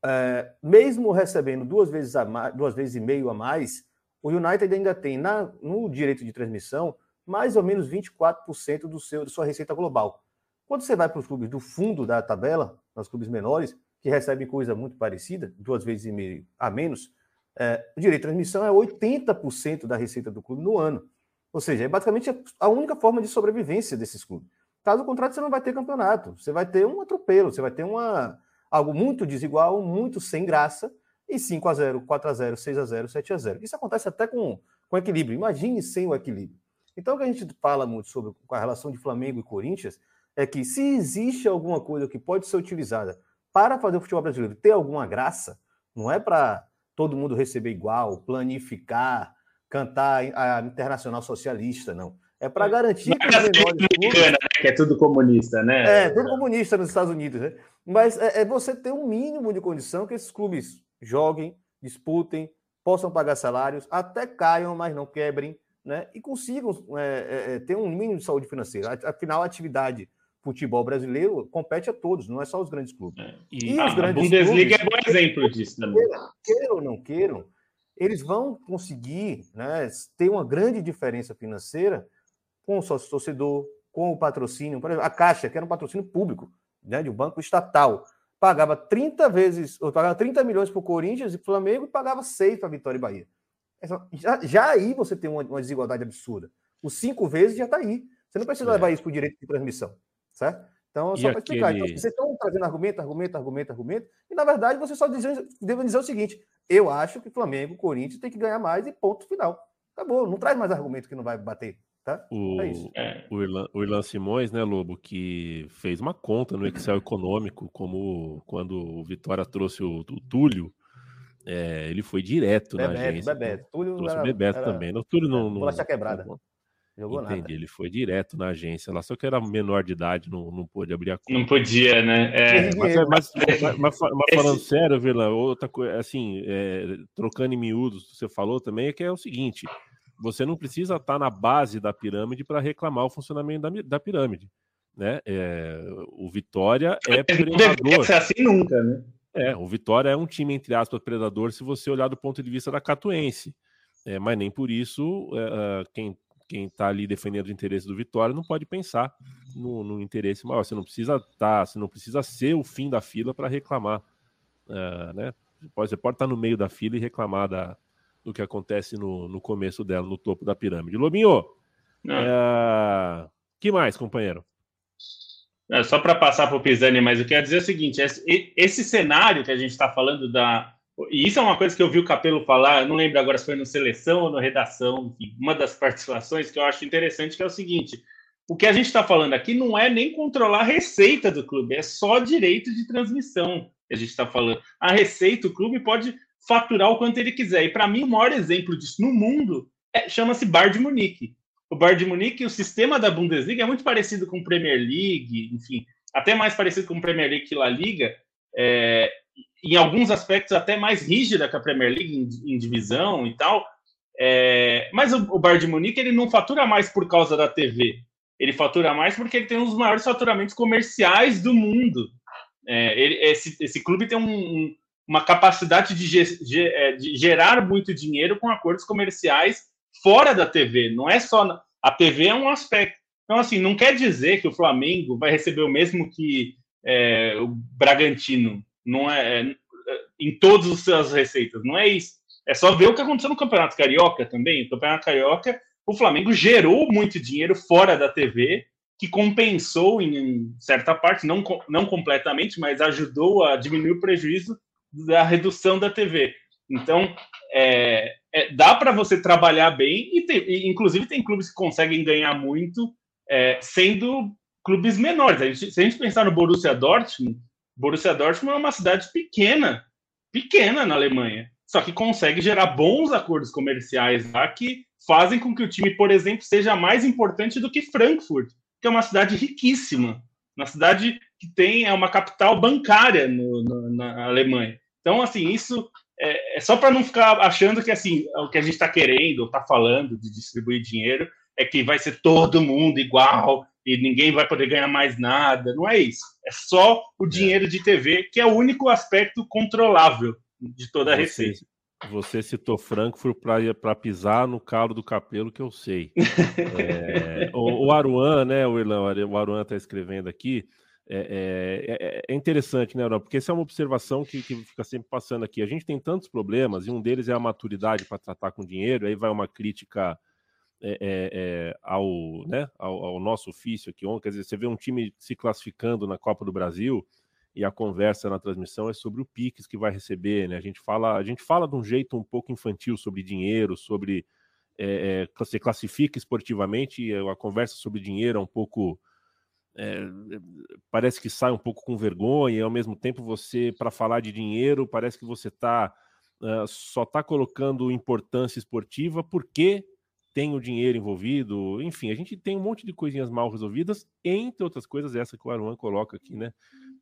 é, mesmo recebendo duas vezes, a mais, duas vezes e meio a mais, o United ainda tem na, no direito de transmissão mais ou menos 24% do seu, da sua receita global. Quando você vai para os clubes do fundo da tabela, nos clubes menores, que recebem coisa muito parecida, duas vezes e meio a menos, é, o direito de transmissão é 80% da receita do clube no ano. Ou seja, é basicamente a única forma de sobrevivência desses clubes. Caso contrário, você não vai ter campeonato. Você vai ter um atropelo, você vai ter uma, algo muito desigual, muito sem graça, e 5 a 0 4 a 0 6 a 0 7 a 0 Isso acontece até com, com equilíbrio. Imagine sem o equilíbrio. Então, o que a gente fala muito sobre a relação de Flamengo e Corinthians é que se existe alguma coisa que pode ser utilizada para fazer o futebol brasileiro ter alguma graça, não é para todo mundo receber igual, planificar, cantar a Internacional Socialista, não. É para garantir que os menores clubes... né? Que é tudo comunista, né? É, tudo comunista nos Estados Unidos, né? Mas é, é você ter um mínimo de condição que esses clubes joguem, disputem, possam pagar salários, até caiam, mas não quebrem, né? E consigam é, é, é ter um mínimo de saúde financeira. Afinal, a atividade futebol brasileiro compete a todos, não é só os grandes clubes. É. E, e os grandes a Bundesliga clubes, é bom exemplo disso também. Queiram ou não queiram, eles vão conseguir né, ter uma grande diferença financeira com o sócio torcedor, com o patrocínio. Por exemplo, a Caixa, que era um patrocínio público, né, de um banco estatal, pagava 30 vezes, ou pagava 30 milhões para o Corinthians e Flamengo e pagava 6 para a Vitória e Bahia. Já, já, aí você tem uma, uma desigualdade absurda. Os cinco vezes já está aí. Você não precisa é. levar isso para o direito de transmissão certo? Então, só para explicar. Aquele... Então, vocês estão trazendo argumento, argumento, argumento, argumento, e na verdade você só deve dizer o seguinte: eu acho que Flamengo, Corinthians tem que ganhar mais e ponto final. Acabou, não traz mais argumento que não vai bater. Tá? O, é isso. O, Irlan, o Irlan Simões, né, Lobo, que fez uma conta no Excel econômico, como quando o Vitória trouxe o, o Túlio, é, ele foi direto Bebeto, na agência. Bebeto. Túlio trouxe era, o Bebeto era, também. O Túlio não. não, não quebrada. Não, Jogou Entendi, nada. ele foi direto na agência lá, só que era menor de idade, não, não pôde abrir a conta. Não podia, né? É. Mas, é, mas, mas, mas, falando sério, Vila, outra coisa, assim, é, trocando em miúdos, você falou também, é que é o seguinte: você não precisa estar na base da pirâmide para reclamar o funcionamento da, da pirâmide. Né? É, o Vitória é predador. Não assim nunca, né? É, o Vitória é um time, entre aspas, predador, se você olhar do ponto de vista da Catuense. É, mas nem por isso é, quem quem está ali defendendo os interesses do Vitória não pode pensar no, no interesse maior. Você não precisa tá, você não precisa ser o fim da fila para reclamar, uh, né? Você pode, você pode estar tá no meio da fila e reclamar da, do que acontece no, no começo dela, no topo da pirâmide. Lobinho, é, que mais, companheiro? É, só para passar para o Pisani, mas eu quero dizer o seguinte: esse, esse cenário que a gente está falando da. E isso é uma coisa que eu vi o Capelo falar, não lembro agora se foi no Seleção ou no Redação, uma das participações que eu acho interessante, que é o seguinte: o que a gente está falando aqui não é nem controlar a receita do clube, é só direito de transmissão que a gente está falando. A receita, o clube pode faturar o quanto ele quiser. E para mim, o maior exemplo disso no mundo é, chama-se Bar de Munique o Bayern de Munique, o sistema da Bundesliga é muito parecido com Premier League, enfim, até mais parecido com Premier League que La Liga, é, em alguns aspectos até mais rígida que a Premier League em, em divisão e tal. É, mas o, o Bayern de Munique ele não fatura mais por causa da TV, ele fatura mais porque ele tem um dos maiores faturamentos comerciais do mundo. É, ele, esse, esse clube tem um, uma capacidade de, ge, é, de gerar muito dinheiro com acordos comerciais fora da TV, não é só. A TV é um aspecto. Então, assim, não quer dizer que o Flamengo vai receber o mesmo que é, o Bragantino, não é, é em todas as receitas, não é isso. É só ver o que aconteceu no Campeonato Carioca também. No Campeonato Carioca, o Flamengo gerou muito dinheiro fora da TV, que compensou em certa parte, não, não completamente, mas ajudou a diminuir o prejuízo da redução da TV. Então, é, é, dá para você trabalhar bem e, tem, e, inclusive tem clubes que conseguem ganhar muito é, sendo clubes menores. A gente, se a gente pensar no Borussia Dortmund, Borussia Dortmund é uma cidade pequena, pequena na Alemanha, só que consegue gerar bons acordos comerciais lá que fazem com que o time, por exemplo, seja mais importante do que Frankfurt, que é uma cidade riquíssima, uma cidade que tem é uma capital bancária no, no, na Alemanha. Então, assim, isso é, é só para não ficar achando que assim o que a gente está querendo ou está falando de distribuir dinheiro é que vai ser todo mundo igual e ninguém vai poder ganhar mais nada. Não é isso. É só o dinheiro de TV, que é o único aspecto controlável de toda a você, receita. Você citou Frankfurt para pisar no calo do capelo, que eu sei. é, o, o Aruan, né, o Irlão, o Aruan está escrevendo aqui. É, é, é, é, interessante, né, Porque essa é uma observação que, que, fica sempre passando aqui. A gente tem tantos problemas, e um deles é a maturidade para tratar com dinheiro, aí vai uma crítica é, é, é, ao, né, ao, ao, nosso ofício aqui ontem. Quer dizer, você vê um time se classificando na Copa do Brasil e a conversa na transmissão é sobre o Pix que vai receber, né? A gente fala, a gente fala de um jeito um pouco infantil sobre dinheiro, sobre é, você classifica esportivamente, e a conversa sobre dinheiro é um pouco é, parece que sai um pouco com vergonha, e ao mesmo tempo você, para falar de dinheiro, parece que você tá, uh, só está colocando importância esportiva porque tem o dinheiro envolvido. Enfim, a gente tem um monte de coisinhas mal resolvidas, entre outras coisas, essa que o Aruan coloca aqui, né?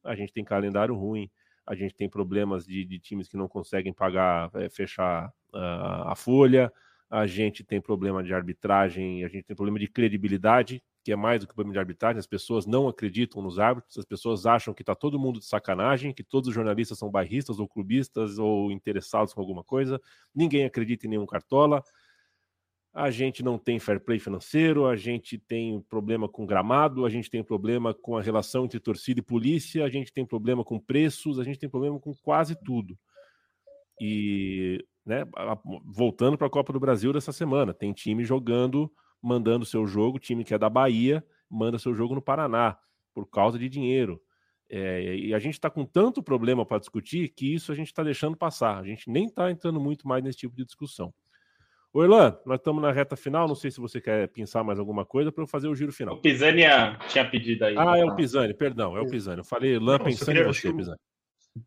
A gente tem calendário ruim, a gente tem problemas de, de times que não conseguem pagar, é, fechar uh, a folha, a gente tem problema de arbitragem, a gente tem problema de credibilidade, que é mais do que problema de arbitragem, as pessoas não acreditam nos árbitros, as pessoas acham que está todo mundo de sacanagem, que todos os jornalistas são bairristas ou clubistas ou interessados com alguma coisa, ninguém acredita em nenhum cartola, a gente não tem fair play financeiro, a gente tem problema com gramado, a gente tem problema com a relação entre torcida e polícia, a gente tem problema com preços, a gente tem problema com quase tudo. E, né, voltando para a Copa do Brasil dessa semana, tem time jogando mandando seu jogo, time que é da Bahia, manda seu jogo no Paraná, por causa de dinheiro. É, e a gente está com tanto problema para discutir que isso a gente está deixando passar. A gente nem está entrando muito mais nesse tipo de discussão. Erlan, nós estamos na reta final. Não sei se você quer pensar mais alguma coisa para eu fazer o giro final. O Pisani tinha pedido aí. Ah, é o Pisani, perdão, é o Pisani. Eu falei Erlan pensando queria, em você, Pisani.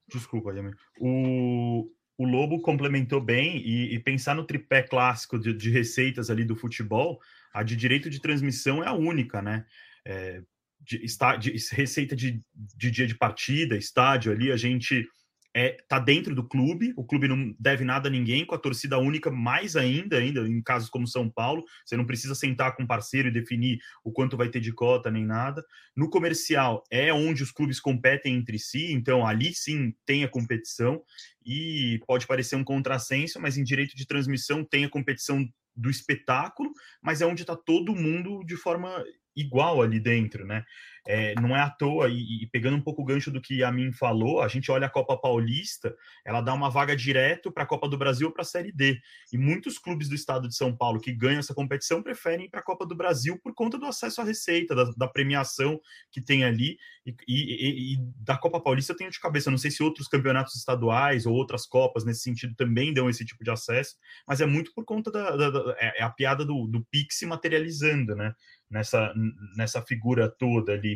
Desculpa, Yami. O, o Lobo complementou bem e, e pensar no tripé clássico de, de receitas ali do futebol a de direito de transmissão é a única, né? É, de, está, de, receita de, de dia de partida, estádio ali, a gente é, tá dentro do clube, o clube não deve nada a ninguém, com a torcida única mais ainda, ainda em casos como São Paulo, você não precisa sentar com um parceiro e definir o quanto vai ter de cota nem nada. No comercial é onde os clubes competem entre si, então ali sim tem a competição e pode parecer um contrassenso, mas em direito de transmissão tem a competição do espetáculo, mas é onde está todo mundo de forma igual ali dentro, né? É, não é à toa, e, e, pegando um pouco o gancho do que a mim falou, a gente olha a Copa Paulista, ela dá uma vaga direto para a Copa do Brasil ou para a Série D. E muitos clubes do estado de São Paulo que ganham essa competição preferem ir para a Copa do Brasil por conta do acesso à receita, da, da premiação que tem ali. E, e, e, da Copa Paulista eu tenho de cabeça, não sei se outros campeonatos estaduais ou outras Copas nesse sentido também dão esse tipo de acesso, mas é muito por conta da, da, da é, é a piada do, do Pix se materializando, né? nessa, nessa figura toda ali.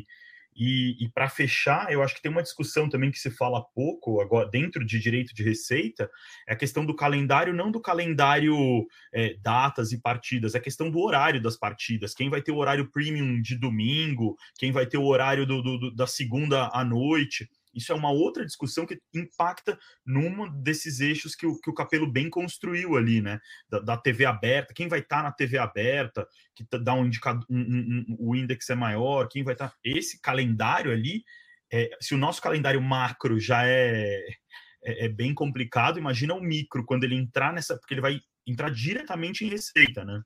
E, e para fechar, eu acho que tem uma discussão também que se fala pouco agora dentro de direito de receita, é a questão do calendário, não do calendário é, datas e partidas, é a questão do horário das partidas. Quem vai ter o horário premium de domingo, quem vai ter o horário do, do da segunda à noite. Isso é uma outra discussão que impacta num desses eixos que o, que o Capelo bem construiu ali, né? Da, da TV aberta, quem vai estar tá na TV aberta, que dá um indicador, um, um, um, o índice é maior, quem vai estar. Tá... Esse calendário ali, é, se o nosso calendário macro já é, é, é bem complicado, imagina o micro, quando ele entrar nessa. Porque ele vai entrar diretamente em receita, né?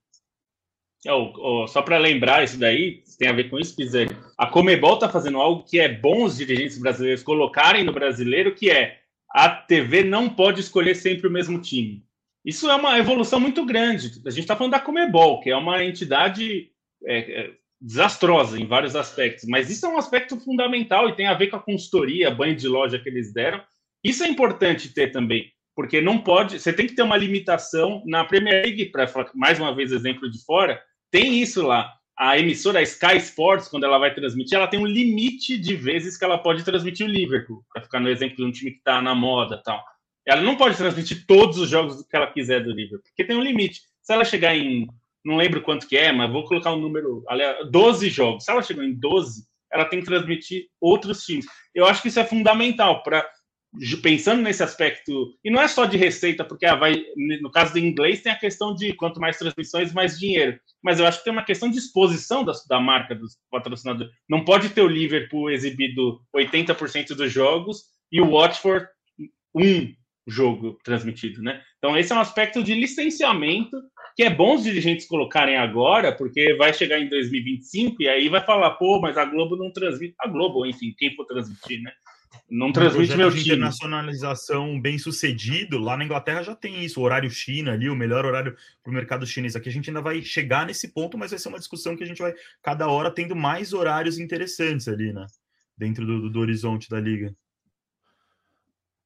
Oh, oh, só para lembrar isso daí, tem a ver com isso, Pizani. A Comebol está fazendo algo que é bom os dirigentes brasileiros colocarem no brasileiro, que é a TV não pode escolher sempre o mesmo time. Isso é uma evolução muito grande. A gente está falando da Comebol, que é uma entidade é, é, desastrosa em vários aspectos, mas isso é um aspecto fundamental e tem a ver com a consultoria, banho de loja que eles deram. Isso é importante ter também, porque não pode. Você tem que ter uma limitação na Premier League, para mais uma vez exemplo de fora tem isso lá. A emissora Sky Sports, quando ela vai transmitir, ela tem um limite de vezes que ela pode transmitir o Liverpool, para ficar no exemplo de um time que está na moda tal. Ela não pode transmitir todos os jogos que ela quiser do Liverpool, porque tem um limite. Se ela chegar em, não lembro quanto que é, mas vou colocar um número, aliás, 12 jogos. Se ela chegou em 12, ela tem que transmitir outros times. Eu acho que isso é fundamental para pensando nesse aspecto, e não é só de receita, porque ah, vai, no caso do inglês tem a questão de quanto mais transmissões, mais dinheiro. Mas eu acho que tem uma questão de exposição da, da marca dos patrocinadores. Não pode ter o Liverpool exibido 80% dos jogos e o Watford um jogo transmitido, né? Então esse é um aspecto de licenciamento que é bom os dirigentes colocarem agora, porque vai chegar em 2025 e aí vai falar, pô, mas a Globo não transmite, a Globo, enfim, quem for transmitir, né? Não transmite meu time. internacionalização bem sucedido, lá na Inglaterra já tem isso, o horário China ali, o melhor horário para o mercado chinês. Aqui a gente ainda vai chegar nesse ponto, mas vai ser uma discussão que a gente vai, cada hora, tendo mais horários interessantes ali, né? Dentro do, do horizonte da liga.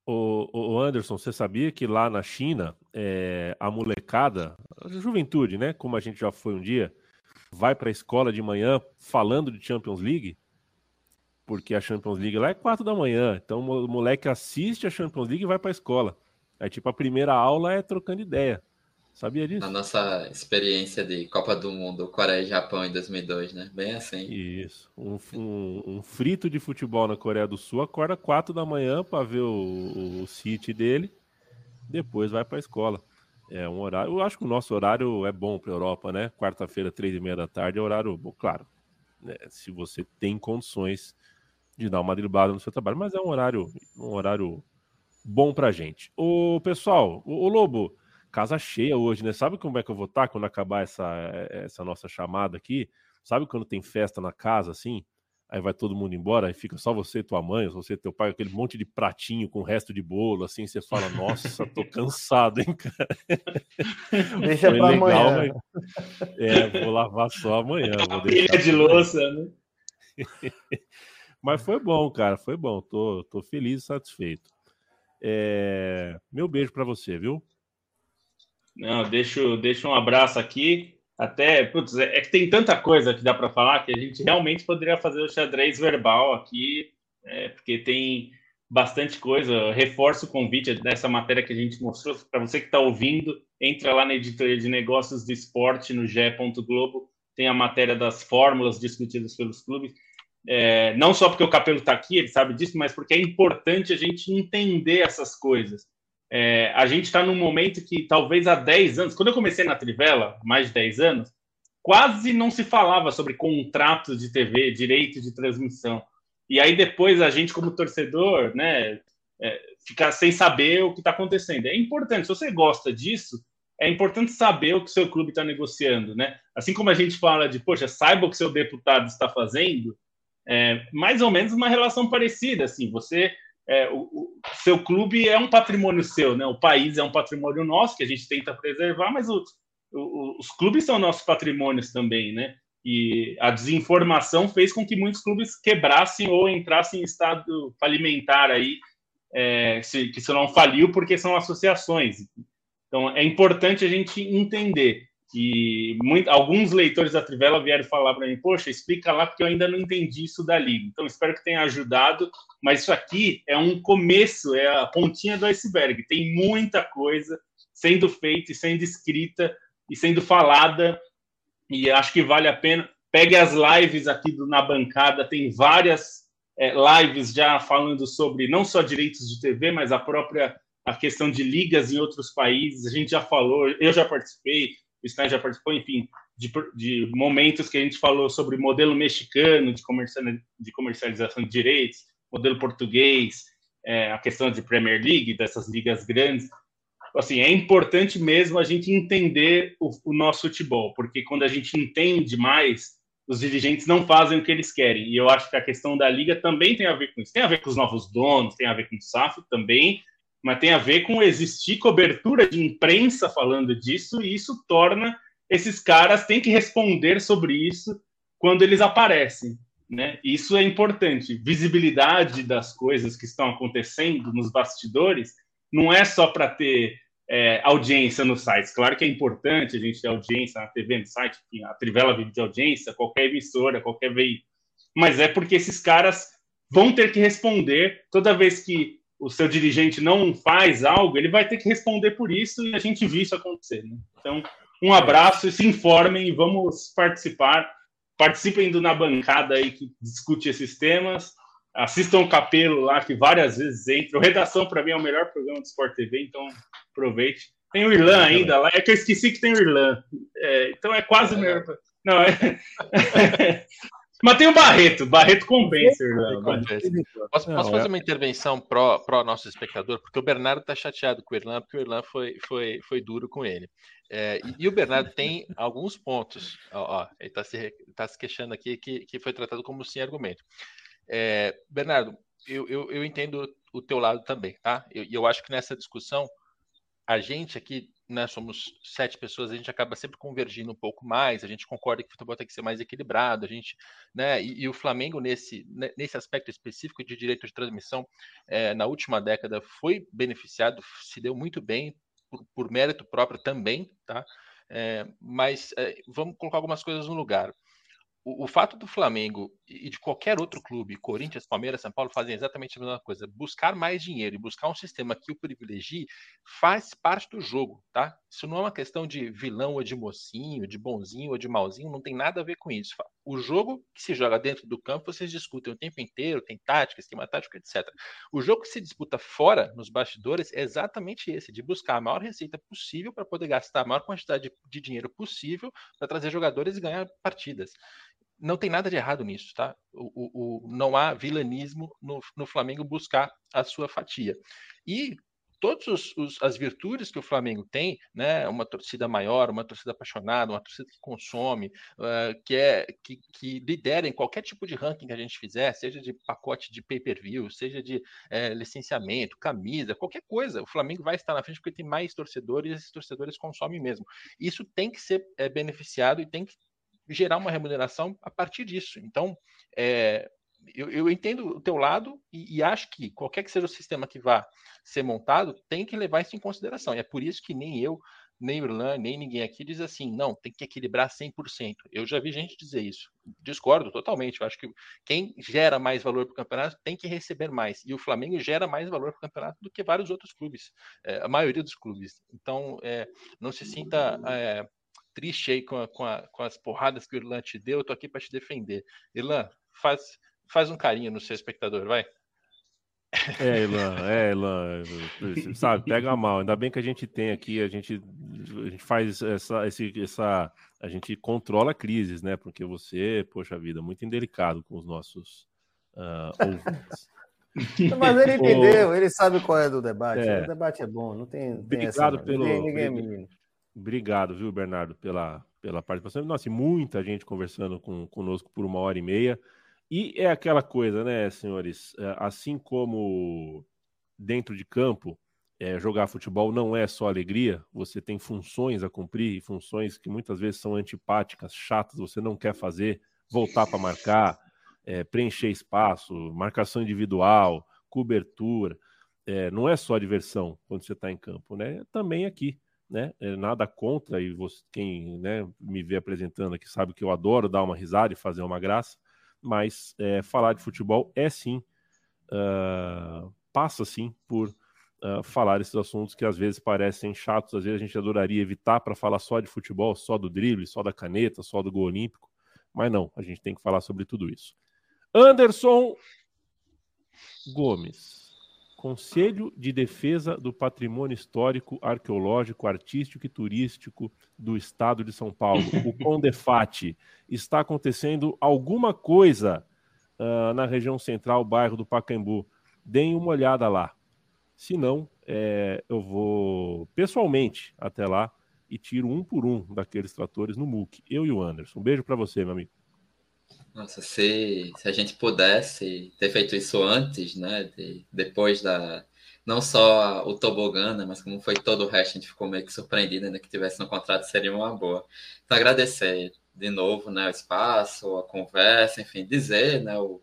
O, o, Anderson, você sabia que lá na China, é, a molecada, a juventude, né? Como a gente já foi um dia, vai para a escola de manhã falando de Champions League? Porque a Champions League lá é quatro da manhã. Então o moleque assiste a Champions League e vai para a escola. É tipo a primeira aula é trocando ideia. Sabia disso? A nossa experiência de Copa do Mundo, Coreia e Japão em 2002, né? Bem assim. Isso. Um, um, um frito de futebol na Coreia do Sul acorda quatro da manhã para ver o, o City dele, depois vai para a escola. É um horário. Eu acho que o nosso horário é bom para Europa, né? Quarta-feira, três e meia da tarde é horário bom, claro. Né? Se você tem condições de dar uma driblada no seu trabalho, mas é um horário, um horário bom pra gente. O pessoal, o, o Lobo, casa cheia hoje, né? Sabe como é que eu vou estar quando acabar essa, essa nossa chamada aqui? Sabe quando tem festa na casa assim? Aí vai todo mundo embora, aí fica só você e tua mãe, você e teu pai, aquele monte de pratinho com o resto de bolo, assim, você fala, nossa, tô cansado, hein, cara? Deixa Foi pra legal, amanhã. Mas... É, vou lavar só amanhã. Vou deixar de louça, né? Mas foi bom, cara, foi bom. Tô, tô feliz e satisfeito. É... Meu beijo para você, viu? Não, deixo, deixo um abraço aqui. Até, putz, é, é que tem tanta coisa que dá para falar que a gente realmente poderia fazer o xadrez verbal aqui, é, porque tem bastante coisa. Eu reforço o convite dessa matéria que a gente mostrou. Para você que está ouvindo, entra lá na editoria de negócios do esporte no ge. Globo. Tem a matéria das fórmulas discutidas pelos clubes. É, não só porque o Capelo está aqui, ele sabe disso, mas porque é importante a gente entender essas coisas. É, a gente está num momento que talvez há 10 anos, quando eu comecei na Trivela, mais de 10 anos, quase não se falava sobre contratos de TV, direitos de transmissão. E aí depois a gente, como torcedor, né, é, fica sem saber o que está acontecendo. É importante, se você gosta disso, é importante saber o que seu clube está negociando, né? Assim como a gente fala de, poxa, saiba o que seu deputado está fazendo, é mais ou menos uma relação parecida, assim, você, é, o, o, seu clube é um patrimônio seu, né? O país é um patrimônio nosso que a gente tenta preservar, mas o, os clubes são nossos patrimônios também, né? E a desinformação fez com que muitos clubes quebrassem ou entrassem em estado falimentar aí, é, se, que se não faliu porque são associações. Então, é importante a gente entender. E muito, alguns leitores da Trivela vieram falar para mim: Poxa, explica lá, porque eu ainda não entendi isso da Liga. Então, espero que tenha ajudado. Mas isso aqui é um começo, é a pontinha do iceberg. Tem muita coisa sendo feita e sendo escrita e sendo falada. E acho que vale a pena. Pegue as lives aqui do, na bancada, tem várias é, lives já falando sobre não só direitos de TV, mas a própria a questão de ligas em outros países, a gente já falou, eu já participei, o Stein já participou, enfim, de, de momentos que a gente falou sobre modelo mexicano de, de comercialização de direitos, modelo português, é, a questão de Premier League, dessas ligas grandes. Assim, é importante mesmo a gente entender o, o nosso futebol, porque quando a gente entende mais, os dirigentes não fazem o que eles querem. E eu acho que a questão da liga também tem a ver com isso. Tem a ver com os novos donos, tem a ver com o SAF também, mas tem a ver com existir cobertura de imprensa falando disso, e isso torna esses caras têm que responder sobre isso quando eles aparecem. Né? Isso é importante. Visibilidade das coisas que estão acontecendo nos bastidores não é só para ter é, audiência nos sites. Claro que é importante a gente ter audiência na TV, no site, a Trivela vive de audiência, qualquer emissora, qualquer veículo. Mas é porque esses caras vão ter que responder toda vez que o seu dirigente não faz algo, ele vai ter que responder por isso e a gente viu isso acontecer. Né? Então, um abraço, se informem e vamos participar. Participem do Na Bancada aí que discute esses temas. Assistam o Capelo lá, que várias vezes entra. O Redação, para mim, é o melhor programa do Sport TV, então aproveite. Tem o Irlan ainda lá, é que eu esqueci que tem o Irlan. É, então é quase o melhor. Não, é. Mas tem o Barreto, Barreto compensa, Posso, posso fazer é. uma intervenção pró, pró nosso espectador? Porque o Bernardo tá chateado com o Irlan, porque o Irlan foi, foi, foi duro com ele. É, e, e, o Bernardo tem alguns pontos. Ó, ó ele está se, tá se queixando aqui que, que foi tratado como sem argumento. É, Bernardo, eu, eu, eu, entendo o teu lado também, tá? E eu, eu acho que nessa discussão, a gente aqui né, somos sete pessoas, a gente acaba sempre convergindo um pouco mais, a gente concorda que o futebol tem que ser mais equilibrado, a gente, né, e, e o Flamengo nesse, nesse aspecto específico de direito de transmissão, é, na última década foi beneficiado, se deu muito bem, por, por mérito próprio também, tá? É, mas é, vamos colocar algumas coisas no lugar o, o, fato do Flamengo e de qualquer outro clube, Corinthians, Palmeiras, São Paulo, fazem exatamente a mesma coisa. Buscar mais dinheiro e buscar um sistema que o privilegie faz parte do jogo, tá? Isso não é uma questão de vilão ou de mocinho, de bonzinho ou de malzinho, não tem nada a ver com isso. O jogo que se joga dentro do campo, vocês discutem o tempo inteiro, tem tática, esquema tático, etc. O jogo que se disputa fora, nos bastidores, é exatamente esse, de buscar a maior receita possível para poder gastar a maior quantidade de, dinheiro possível para trazer jogadores e ganhar partidas não tem nada de errado nisso, tá? O, o, o não há vilanismo no, no, Flamengo buscar a sua fatia. E todas as virtudes que o Flamengo tem, né? Uma torcida maior, uma torcida apaixonada, uma torcida que consome, uh, que é que, que lidera em qualquer tipo de ranking que a gente fizer, seja de pacote de pay-per-view, seja de é, licenciamento, camisa, qualquer coisa, o Flamengo vai estar na frente porque tem mais torcedores e esses torcedores consomem mesmo. Isso tem que ser é, beneficiado e tem que gerar uma remuneração a partir disso. Então, é, eu, eu, entendo o teu lado e, e, acho que qualquer que seja o sistema que vá ser montado, tem que levar isso em consideração. E é por isso que nem eu, nem o Irlan, nem ninguém aqui diz assim, não, tem que equilibrar 100%. Eu já vi gente dizer isso. Discordo totalmente. Eu acho que quem gera mais valor para o campeonato tem que receber mais. E o Flamengo gera mais valor para o campeonato do que vários outros clubes, é, a maioria dos clubes. Então, é, não se sinta é, triste aí com, a, com, a, com, as porradas que o Irlan te deu, eu tô aqui para te defender. Irlan, faz, faz um carinho no seu espectador, vai. É, Ilan, é, Ilan, sabe, pega mal. Ainda bem que a gente tem aqui, a gente, a gente faz essa, esse, essa, a gente controla crises, né? Porque você, poxa vida, muito indelicado com os nossos uh, ouvintes. Mas ele entendeu, ele sabe qual é do debate. É. O debate é bom, não tem, tem Obrigado essa, pelo, ninguém, ninguém é menino. Obrigado, viu, Bernardo, pela, pela participação. Nossa, e muita gente conversando com, conosco por uma hora e meia. E é aquela coisa, né, senhores? É, assim como dentro de campo, é, jogar futebol não é só alegria, você tem funções a cumprir, funções que muitas vezes são antipáticas, chatas, você não quer fazer, voltar para marcar, é, preencher espaço, marcação individual, cobertura. É, não é só diversão quando você está em campo, né? Também aqui, né? É, nada contra, e você, quem né, me vê apresentando aqui sabe que eu adoro dar uma risada e fazer uma graça, mas é, falar de futebol é sim, uh, passa sim por uh, falar esses assuntos que às vezes parecem chatos, às vezes a gente adoraria evitar para falar só de futebol, só do drible, só da caneta, só do gol olímpico, mas não, a gente tem que falar sobre tudo isso. Anderson Gomes. Conselho de Defesa do Patrimônio Histórico, Arqueológico, Artístico e Turístico do Estado de São Paulo, o CONDEFAT. Está acontecendo alguma coisa uh, na região central, bairro do Pacaembu. Deem uma olhada lá. Se não, é, eu vou pessoalmente até lá e tiro um por um daqueles tratores no MOOC. Eu e o Anderson. Um beijo para você, meu amigo. Nossa, se, se a gente pudesse ter feito isso antes, né? De, depois da. Não só o tobogã, né, mas como foi todo o resto, a gente ficou meio que surpreendido, ainda que tivesse no contrato, seria uma boa. Então, agradecer de novo né, o espaço, a conversa, enfim, dizer, né, o,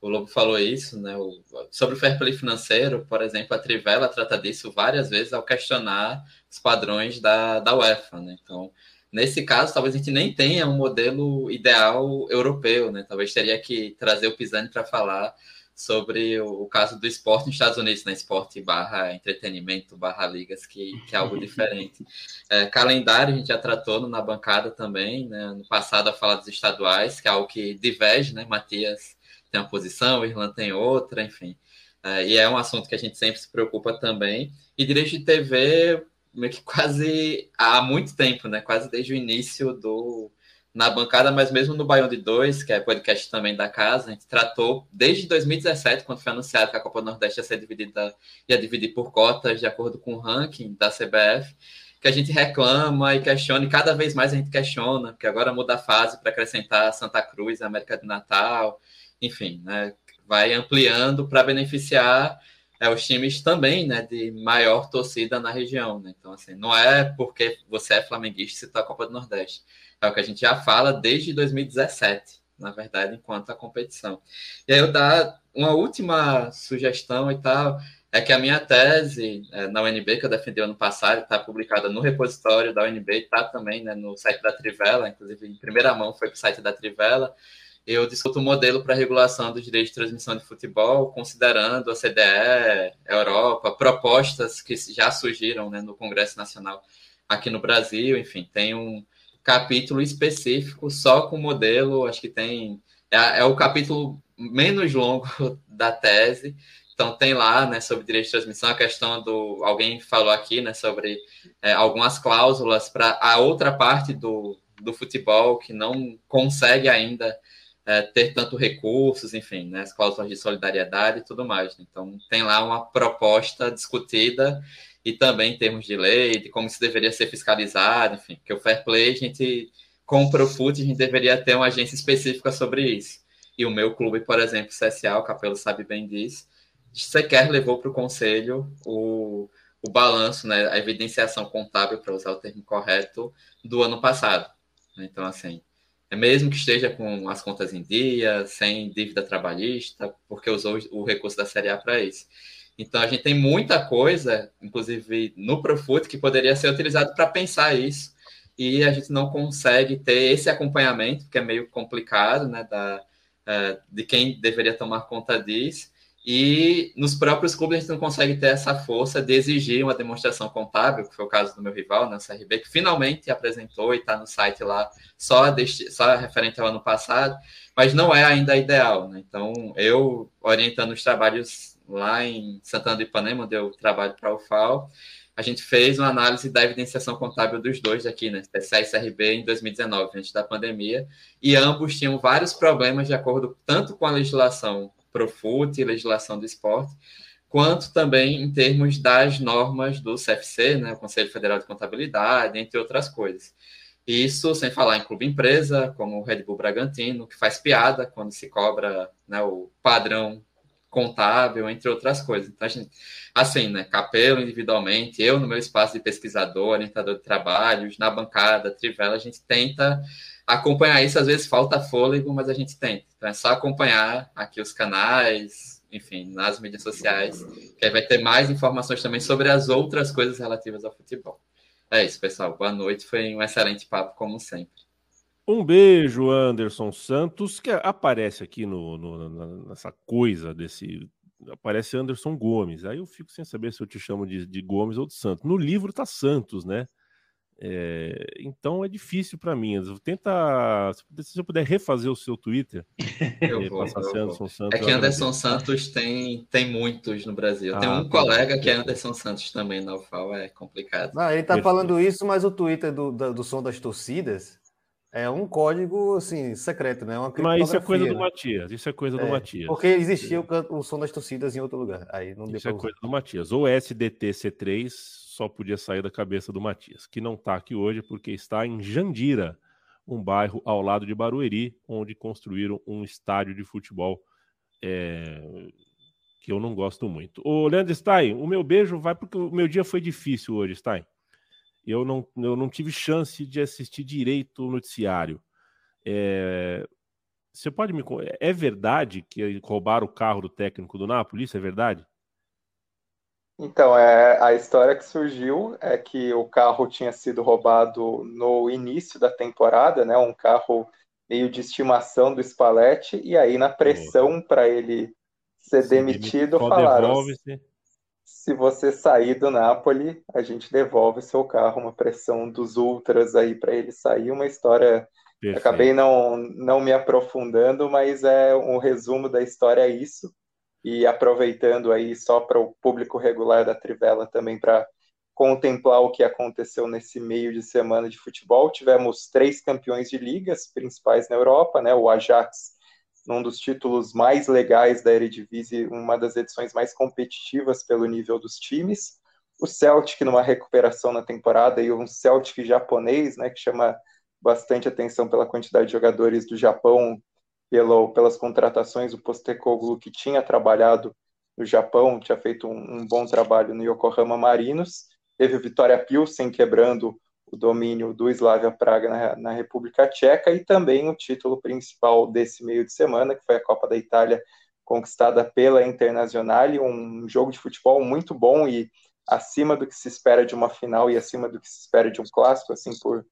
o Lobo falou isso, né, o, sobre o fair play financeiro, por exemplo, a Trivela trata disso várias vezes ao questionar os padrões da, da UEFA, né, então Nesse caso, talvez a gente nem tenha um modelo ideal europeu, né? Talvez teria que trazer o Pisani para falar sobre o, caso do esporte nos Estados Unidos, né? Esporte barra entretenimento, barra ligas, que, que é algo diferente. É, calendário a gente já tratou na bancada também, né? No passado a falar dos estaduais, que é algo que diverge, né? Matias tem uma posição, Irlanda tem outra, enfim. É, e é um assunto que a gente sempre se preocupa também. E direito de TV, meio que quase há muito tempo, né? Quase desde o início do na bancada, mas mesmo no Baião de 2, que é podcast também da casa, a gente tratou desde 2017, quando foi anunciado que a Copa do Nordeste ia ser dividida, ia dividir por cotas de acordo com o ranking da CBF, que a gente reclama e questiona, e cada vez mais a gente questiona, porque agora muda a fase para acrescentar Santa Cruz, América do Natal, enfim, né? Vai ampliando para beneficiar é, os times também, né, de maior torcida na região, né? Então, assim, não é porque você é flamenguista se tá a Copa do Nordeste. É o que a gente já fala desde 2017, na verdade, enquanto a competição. E aí eu dar uma última sugestão e tal, é que a minha tese é, na UNB, que eu defendi ano passado, está publicada no repositório da UNB, está também né, no site da Trivela, inclusive em primeira mão foi para o site da Trivela, eu discuto o modelo para regulação dos direitos de transmissão de futebol, considerando a CDE, a Europa, propostas que já surgiram né, no Congresso Nacional aqui no Brasil, enfim, tem um capítulo específico só com o modelo, acho que tem, é, é o capítulo menos longo da tese, então tem lá, né, sobre direito de transmissão, a questão do, alguém falou aqui, né, sobre é, algumas cláusulas para a outra parte do, do futebol que não consegue ainda é, ter tanto recursos, enfim, né, as cláusulas de solidariedade e tudo mais. Né? Então, tem lá uma proposta discutida e também em termos de lei, de como isso deveria ser fiscalizado, enfim, porque o fair play, a gente, com o Profut, a gente deveria ter uma agência específica sobre isso. E o meu clube, por exemplo, CSA, o Capelo sabe bem disso, sequer levou para o conselho o, o balanço, né, a evidenciação contábil, para usar o termo correto, do ano passado. Então, assim, mesmo que esteja com as contas em dia, sem dívida trabalhista, porque usou o recurso da Série A para isso. Então a gente tem muita coisa, inclusive no Profut, que poderia ser utilizado para pensar isso, e a gente não consegue ter esse acompanhamento, que é meio complicado, né, da, é, de quem deveria tomar conta disso. E nos próprios clubes a gente não consegue ter essa força de exigir uma demonstração contábil, que foi o caso do meu rival, né, o CRB, que finalmente apresentou e está no site lá só, deste, só referente ao ano passado, mas não é ainda ideal. Né? Então, eu orientando os trabalhos lá em Santana do Ipanema, onde eu trabalho para o FAO, a gente fez uma análise da evidenciação contábil dos dois aqui, né, TCA e CRB, em 2019, antes da pandemia, e ambos tinham vários problemas de acordo tanto com a legislação Profut, legislação do esporte, quanto também em termos das normas do CFC, né, o Conselho Federal de Contabilidade, entre outras coisas. Isso sem falar em clube empresa, como o Red Bull Bragantino, que faz piada quando se cobra né, o padrão contábil, entre outras coisas. Então, gente, assim, né, Capelo individualmente, eu no meu espaço de pesquisador, orientador de trabalhos, na bancada, Trivela, a gente tenta acompanhar isso, às vezes falta fôlego, mas a gente tenta. Então é só acompanhar aqui os canais, enfim, nas mídias sociais, que aí vai ter mais informações também sobre as outras coisas relativas ao futebol. É isso, pessoal. Boa noite. Foi um excelente papo, como sempre. Um beijo, Anderson Santos, que aparece aqui no, no, nessa coisa desse. Aparece Anderson Gomes. Aí eu fico sem saber se eu te chamo de, de Gomes ou de Santos. No livro tá Santos, né? É, então é difícil para mim. Tenta, se você puder refazer o seu Twitter, eu vou, eu Anderson Santos, é que Anderson Santos tem, tem muitos no Brasil. Ah, tem um tá colega que é Anderson Santos também na UFAL, é complicado. Não, ele tá falando isso, mas o Twitter do, do, do, som das torcidas é um código assim secreto, né? Uma mas isso é coisa do né? Matias. Isso é coisa é, do Matias. Porque existia o, o, som das torcidas em outro lugar. Aí não isso é coisa do Matias. Ou SDT C3 só podia sair da cabeça do Matias, que não está aqui hoje porque está em Jandira, um bairro ao lado de Barueri, onde construíram um estádio de futebol é, que eu não gosto muito. Ô, Leandro Stein, o meu beijo vai porque o meu dia foi difícil hoje, Stein. Eu não, eu não tive chance de assistir direito o noticiário. É, você pode me. É verdade que roubaram o carro do técnico do Napoli? Isso é verdade? Então, é, a história que surgiu é que o carro tinha sido roubado no início da temporada, né? Um carro meio de estimação do Spalletti, e aí na pressão para ele ser demitido, falaram: se você sair do Napoli, a gente devolve seu carro, uma pressão dos ultras aí para ele sair, uma história. Acabei não, não me aprofundando, mas é um resumo da história é isso e aproveitando aí só para o público regular da Trivela também para contemplar o que aconteceu nesse meio de semana de futebol. Tivemos três campeões de ligas principais na Europa, né? O Ajax, num dos títulos mais legais da Eredivisie, uma das edições mais competitivas pelo nível dos times. O Celtic numa recuperação na temporada e um Celtic japonês, né, que chama bastante atenção pela quantidade de jogadores do Japão pelo, pelas contratações, o Postecoglou, que tinha trabalhado no Japão, tinha feito um, um, bom trabalho no Yokohama Marinos, teve o Vitória Pilsen quebrando o domínio do Slavia Praga na, na, República Tcheca e também o título principal desse meio de semana, que foi a Copa da Itália conquistada pela Internazionale, um jogo de futebol muito bom e acima do que se espera de uma final e acima do que se espera de um clássico, assim, por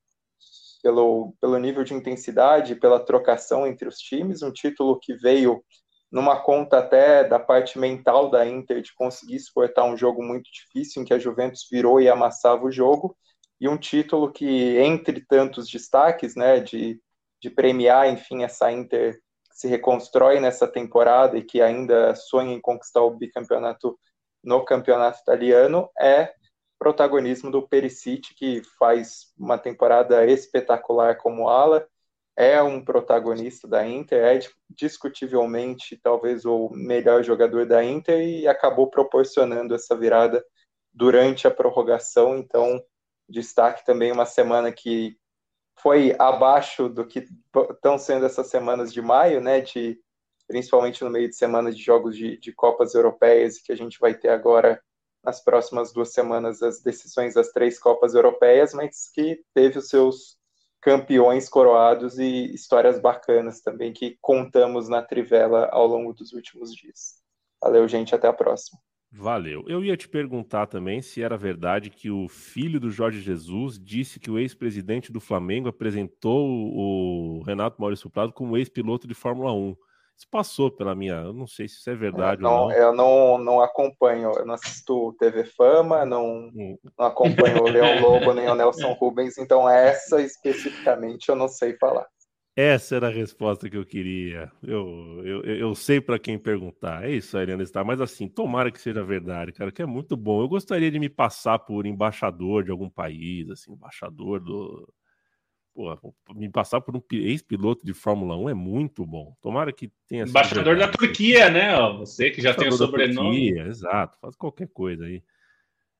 pelo, pelo nível de intensidade, pela trocação entre os times, um título que veio numa conta até da parte mental da Inter de conseguir exportar um jogo muito difícil, em que a Juventus virou e amassava o jogo, e um título que, entre tantos destaques, né, de, de premiar, enfim, essa Inter se reconstrói nessa temporada e que ainda sonha em conquistar o bicampeonato no campeonato italiano, é protagonismo do Perisic, que faz uma temporada espetacular como ala, é um protagonista da Inter, é discutivelmente talvez o melhor jogador da Inter e acabou proporcionando essa virada durante a prorrogação. Então, destaque também uma semana que foi abaixo do que estão sendo essas semanas de maio, né? De principalmente no meio de semana de jogos de, de Copas Europeias que a gente vai ter agora nas próximas duas semanas as decisões das três Copas Europeias, mas que teve os seus campeões coroados e histórias bacanas também que contamos na Trivela ao longo dos últimos dias. Valeu, gente, até a próxima. Valeu. Eu ia te perguntar também se era verdade que o filho do Jorge Jesus disse que o ex-presidente do Flamengo apresentou o Renato Maurício Prado como ex-piloto de Fórmula 1. Isso passou pela minha. Eu não sei se isso é verdade não, ou não. Eu não, não acompanho, eu não assisto TV Fama, não, hum. não acompanho o Leão Lobo nem o Nelson Rubens, então essa especificamente eu não sei falar. Essa era a resposta que eu queria. Eu, eu, eu sei para quem perguntar. É isso, Ariana está. Mas assim, tomara que seja verdade, cara, que é muito bom. Eu gostaria de me passar por embaixador de algum país, assim, embaixador do, Pô, me passar por um ex-piloto de Fórmula 1 é muito bom. Tomara que tenha sido. Embaixador da Turquia, né? Você que já tem o sobrenome. Turquia, exato, faz qualquer coisa aí.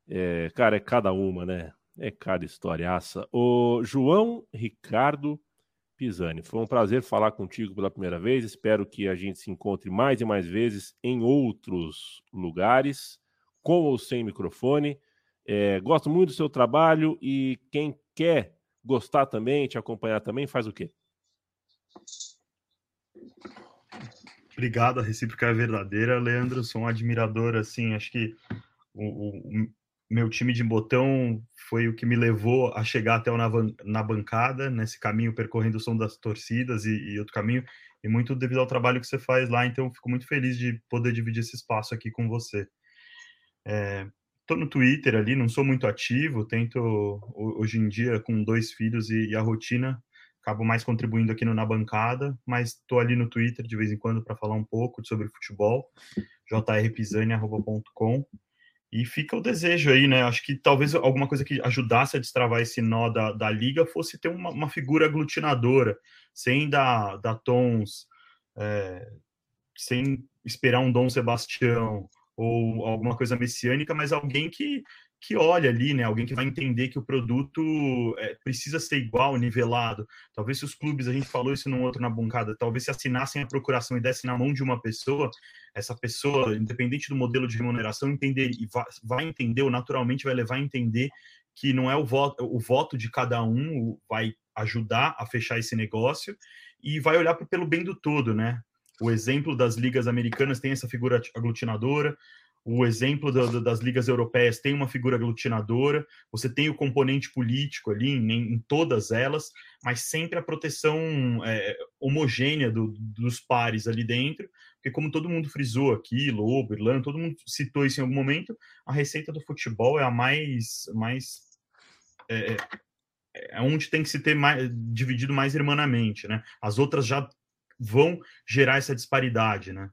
É, cara, é cada uma, né? É cada historiaça. O João Ricardo Pisani, foi um prazer falar contigo pela primeira vez. Espero que a gente se encontre mais e mais vezes em outros lugares, com ou sem microfone. É, gosto muito do seu trabalho e quem quer gostar também, te acompanhar também, faz o quê? Obrigado, a recíproca é verdadeira, Leandro. Sou um admirador, assim, acho que o, o, meu time de botão foi o que me levou a chegar até o na, na bancada, nesse caminho percorrendo o som das torcidas e, e, outro caminho, e muito devido ao trabalho que você faz lá, então fico muito feliz de poder dividir esse espaço aqui com você. É, tô no Twitter ali, não sou muito ativo, tento hoje em dia com dois filhos e, e a rotina, acabo mais contribuindo aqui no, na bancada, mas estou ali no Twitter de vez em quando para falar um pouco sobre futebol, jrpisani.com. E fica o desejo aí, né? Acho que talvez alguma coisa que ajudasse a destravar esse nó da, da liga fosse ter uma, uma figura aglutinadora, sem dar, dar tons, é, sem esperar um Dom Sebastião, ou alguma coisa messiânica, mas alguém que, que olha ali, né? Alguém que vai entender que o produto é, precisa ser igual, nivelado. Talvez se os clubes, a gente falou isso num outro na bancada, talvez se assinassem a procuração e dessem na mão de uma pessoa, essa pessoa, independente do modelo de remuneração, entender e vai, vai entender, ou naturalmente vai levar a entender que não é o voto, o voto de cada um vai ajudar a fechar esse negócio e vai olhar pelo bem do todo, né? O exemplo das ligas americanas tem essa figura aglutinadora, o exemplo das ligas europeias tem uma figura aglutinadora, você tem o componente político ali em, em todas elas, mas sempre a proteção é, homogênea do, dos pares ali dentro, porque como todo mundo frisou aqui, Lobo, Irlanda, todo mundo citou isso em algum momento, a receita do futebol é a mais, mais é, é, é onde tem que se ter mais, dividido mais irmanamente, né? As outras já vão gerar essa disparidade, né?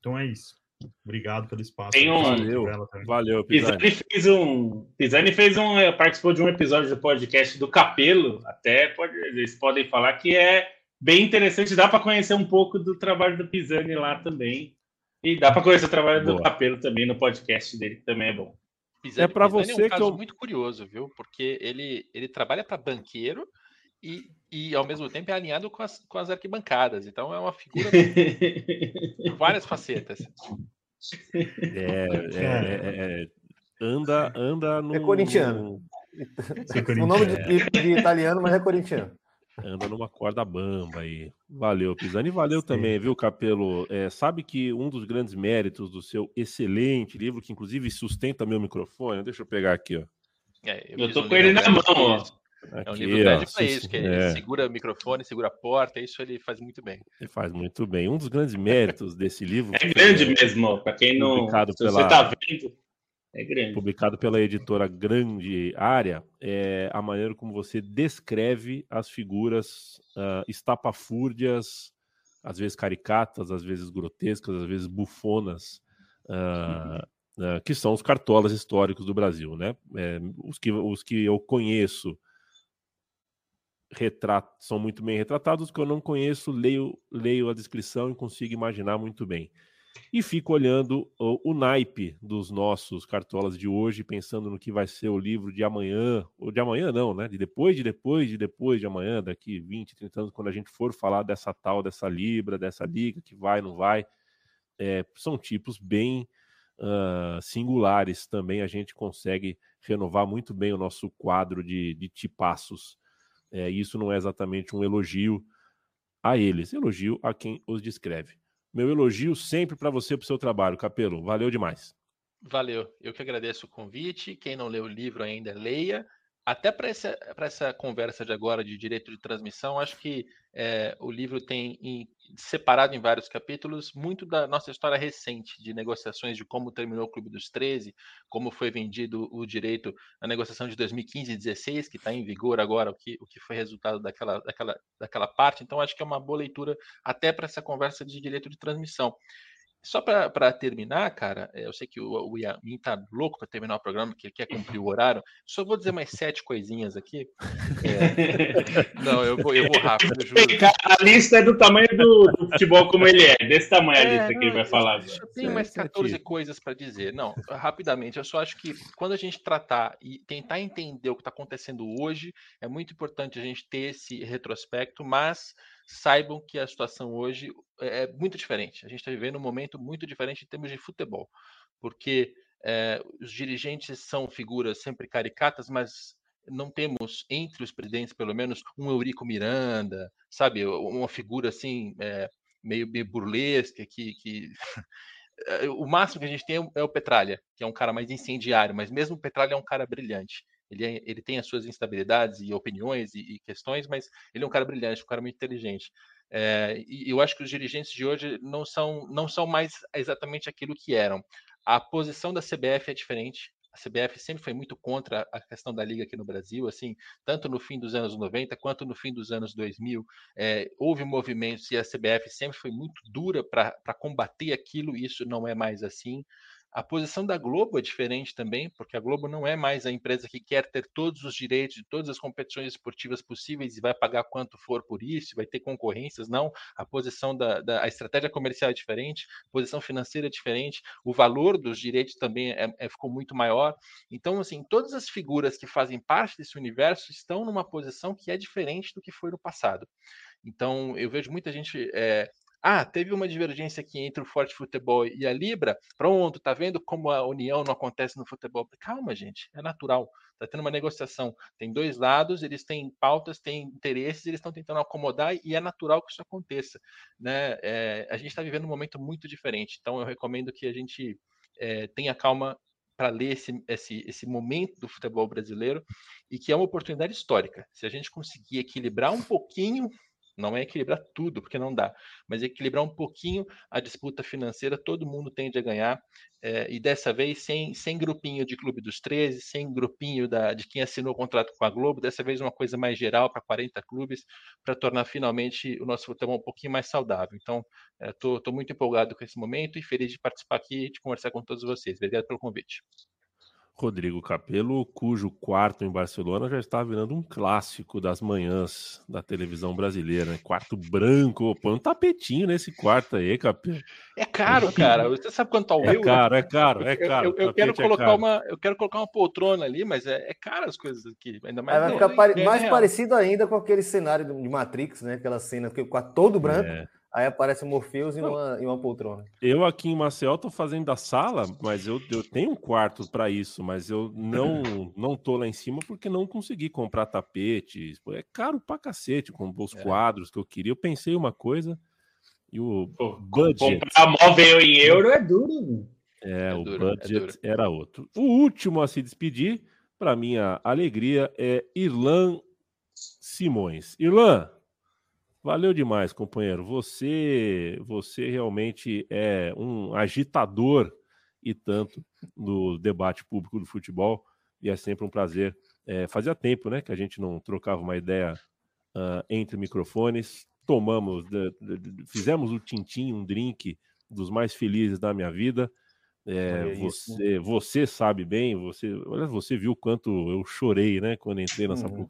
Então é isso. Obrigado pelo espaço. Tem um... Valeu, valeu Pisani. Pisani fez um, Pisani fez um, eh, participou de um episódio do podcast do Capelo, até pode, eles podem falar que é bem interessante, dá para conhecer um pouco do trabalho do Pisani lá também. E dá para conhecer o trabalho Boa. do Capelo também no podcast dele, que também é bom. Pisani, é para você é um caso eu... muito curioso, viu? Porque ele, ele trabalha para banqueiro e, e ao mesmo tempo é alinhado com as, com as arquibancadas. Então é uma figura de várias facetas. É, é, é, é anda, anda no. É corintiano. No... O nome de, de, italiano, mas é corintiano. Anda numa corda bamba aí. Valeu, Pisani. Valeu Sim. também, viu, Capelo? É, sabe que um dos grandes méritos do seu excelente livro, que inclusive sustenta meu microfone, deixa eu pegar aqui, ó. É, eu, eu tô com ele na mão, ó. Aqui, é um livro grande para isso, que ele é. segura o microfone, segura a porta, isso ele faz muito bem. Ele faz muito bem. Um dos grandes méritos desse livro. É grande é, mesmo, para quem não. Pela, você está vendo, é grande. Publicado pela editora Grande Área, é a maneira como você descreve as figuras uh, estapafúrdias, às vezes caricatas, às vezes grotescas, às vezes bufonas. Uh, uh, que são os cartolas históricos do Brasil, né? É, os, que, os que eu conheço retrato, são muito bem retratados, que eu não conheço, leio, leio a descrição e consigo imaginar muito bem. E fico olhando o, o, naipe dos nossos cartolas de hoje, pensando no que vai ser o livro de amanhã, ou de amanhã não, né? De depois, de depois, de depois de amanhã, daqui 20, 30 anos, quando a gente for falar dessa tal, dessa Libra, dessa liga, que vai, não vai. É, são tipos bem uh, singulares também, a gente consegue renovar muito bem o nosso quadro de, de tipaços é, isso não é exatamente um elogio a eles, elogio a quem os descreve. Meu elogio sempre para você, para o seu trabalho, Capelo. Valeu demais. Valeu. Eu que agradeço o convite. Quem não leu o livro ainda, leia até para essa, conversa de agora de direito de transmissão, acho que é, o livro tem em, separado em vários capítulos muito da nossa história recente de negociações de como terminou o Clube dos 13, como foi vendido o direito na negociação de 2015 e 16, que está em vigor agora, o que, o que foi resultado daquela, daquela, daquela parte. Então, acho que é uma boa leitura até para essa conversa de direito de transmissão. Só para terminar, cara, é, eu sei que o, o Yamin tá louco para terminar o programa, que ele quer cumprir o horário. Só vou dizer mais sete coisinhas aqui. É... Não, eu vou, eu vou rápido, eu juro. A lista é do tamanho do, do futebol como ele é, desse tamanho a é, lista não, que ele vai falar. Eu tenho mais 14 coisas para dizer. Não, rapidamente, eu só acho que quando a gente tratar e tentar entender o que está acontecendo hoje, é muito importante a gente ter esse retrospecto, mas saibam que a situação hoje é, é muito diferente. A gente está vivendo um momento muito diferente em termos de futebol, porque é, os dirigentes são figuras sempre caricatas, mas não temos entre os presidentes, pelo menos, um Eurico Miranda, sabe, uma figura assim é, meio, meio burlesca que, que... o máximo que a gente tem é o Petralha, que é um cara mais incendiário, mas mesmo o Petralha é um cara brilhante. Ele, é, ele tem as suas instabilidades e opiniões e, e, questões, mas ele é um cara brilhante, um cara muito inteligente. É, e eu acho que os dirigentes de hoje não são, não são mais exatamente aquilo que eram. A posição da CBF é diferente. A CBF sempre foi muito contra a questão da liga aqui no Brasil, assim, tanto no fim dos anos 90 quanto no fim dos anos 2000. É, houve movimentos e a CBF sempre foi muito dura para combater aquilo, e isso não é mais assim. A posição da Globo é diferente também, porque a Globo não é mais a empresa que quer ter todos os direitos de todas as competições esportivas possíveis e vai pagar quanto for por isso, vai ter concorrências. Não, a posição da, da a estratégia comercial é diferente, a posição financeira é diferente, o valor dos direitos também é, é, ficou muito maior. Então, assim, todas as figuras que fazem parte desse universo estão numa posição que é diferente do que foi no passado. Então, eu vejo muita gente é, ah, teve uma divergência aqui entre o Forte Futebol e a Libra. Pronto, tá vendo como a união não acontece no futebol? Calma, gente, é natural. Tá tendo uma negociação. Tem dois lados, eles têm pautas, têm interesses, eles estão tentando acomodar e é natural que isso aconteça. Né? É, a gente está vivendo um momento muito diferente. Então, eu recomendo que a gente é, tenha calma para ler esse, esse, esse momento do futebol brasileiro e que é uma oportunidade histórica. Se a gente conseguir equilibrar um pouquinho não é equilibrar tudo, porque não dá, mas equilibrar um pouquinho a disputa financeira, todo mundo tende a ganhar, é, e dessa vez sem, sem grupinho de Clube dos 13, sem grupinho da, de quem assinou o contrato com a Globo, dessa vez uma coisa mais geral para 40 clubes, para tornar finalmente o nosso futebol um pouquinho mais saudável. Então, estou é, muito empolgado com esse momento e feliz de participar aqui e de conversar com todos vocês. Obrigado pelo convite. Rodrigo Capello, cujo quarto em Barcelona já está virando um clássico das manhãs da televisão brasileira. Né? Quarto branco, põe um tapetinho nesse quarto aí, Capello. É caro, cara. Você sabe quanto ao é euro? Caro, é caro, é caro, Eu, eu, eu quero colocar é uma, eu quero colocar uma poltrona ali, mas é, é caro as coisas aqui. Ainda mais. É, vai ficar pare... mais parecido ainda com aquele cenário de Matrix, né? Aquela cena que o quarto todo branco. É. Aí aparece o Morpheus e uma, e uma poltrona. Eu aqui em Maceió tô fazendo a sala, mas eu, eu tenho um quarto para isso, mas eu não não tô lá em cima porque não consegui comprar tapetes. É caro pra cacete com os é. quadros que eu queria. Eu pensei uma coisa e o Pô, budget... Comprar móvel em euro é duro. É, é o duro, é budget é era outro. O último a se despedir, para minha alegria, é Irlan Simões. Irlan, Valeu demais, companheiro. Você, você realmente é um agitador e tanto do debate público do futebol e é sempre um prazer. É, fazia tempo, né, que a gente não trocava uma ideia uh, entre microfones. Tomamos, fizemos o tintim, um drink dos mais felizes da minha vida. É, você, você sabe bem, você, olha, você viu quanto eu chorei, né, quando entrei na uhum.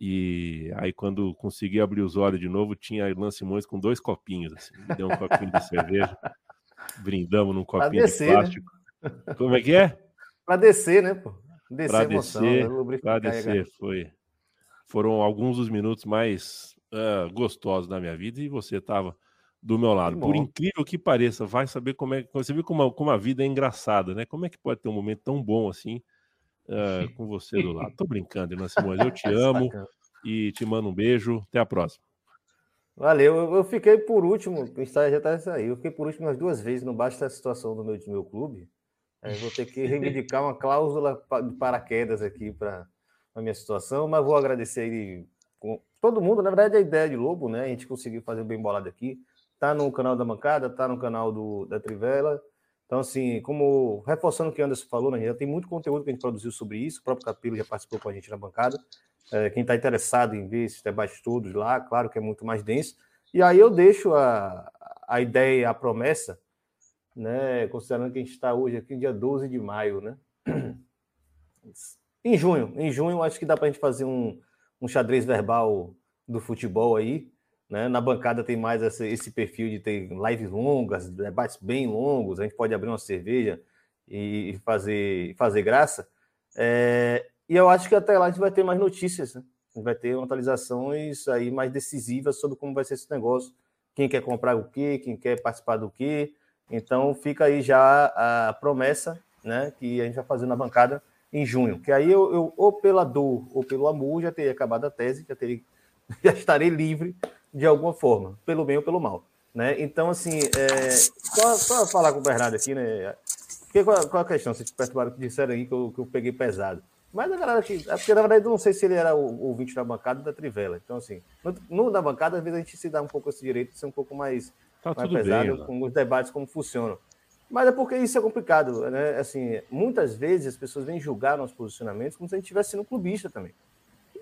E aí, quando consegui abrir os olhos de novo, tinha a Irlan Simões com dois copinhos. Assim. Me deu um copinho de cerveja. Brindamos num copinho descer, de né? plástico. Né? Como é que é? Para descer, né, pô? Descer para descer, né? para descer foi. Foram alguns dos minutos mais uh, gostosos da minha vida e você estava do meu lado. Por incrível que pareça, vai saber como é. Você viu como a, como a vida é engraçada, né? Como é que pode ter um momento tão bom assim? Uh, com você do lado. Tô brincando, Irmã Simões. Eu te amo e te mando um beijo. Até a próxima. Valeu. Eu fiquei por último, o estágio já está aí. Eu fiquei por último umas duas vezes, não basta a situação do meu, do meu clube. Eu vou ter que reivindicar uma cláusula de paraquedas aqui para a minha situação, mas vou agradecer aí com todo mundo. Na verdade, a ideia de Lobo, né? A gente conseguiu fazer bem bolado aqui. Tá no canal da Mancada, tá no canal do, da Trivela então, assim, como reforçando o que o Anderson falou, né, já tem muito conteúdo que a gente produziu sobre isso, o próprio Capilo já participou com a gente na bancada. É, quem está interessado em ver esses debates todos lá, claro que é muito mais denso. E aí eu deixo a, a ideia, a promessa, né, considerando que a gente está hoje aqui, dia 12 de maio, né? Em junho, em junho, acho que dá para a gente fazer um, um xadrez verbal do futebol aí. Né? Na bancada tem mais esse, esse, perfil de ter lives longas, debates bem longos. A gente pode abrir uma cerveja e fazer, fazer graça. É, e eu acho que até lá a gente vai ter mais notícias. Né? A gente vai ter atualizações aí mais decisivas sobre como vai ser esse negócio. Quem quer comprar o quê, quem quer participar do quê. Então fica aí já a promessa né, que a gente vai fazer na bancada em junho. Que aí eu, eu, ou pela dor ou pelo amor, já teria acabado a tese, já, teria, já estarei livre de alguma forma, pelo bem ou pelo mal. Né? Então, assim, é, só, só falar com o Bernardo aqui, né? Que, qual, qual a questão? Vocês perturbaram que disseram aí que eu, que eu peguei pesado. Mas a galera que. É porque, na verdade, eu não sei se ele era o ouvinte da bancada da Trivela. Então, assim, no, no, da bancada, às vezes a gente se dá um pouco esse direito de ser um pouco mais, tá mais pesado bem, com os debates, como funcionam. Mas é porque isso é complicado, né? Assim, muitas vezes as pessoas vêm julgar nossos posicionamentos como se a gente estivesse sendo clubista também.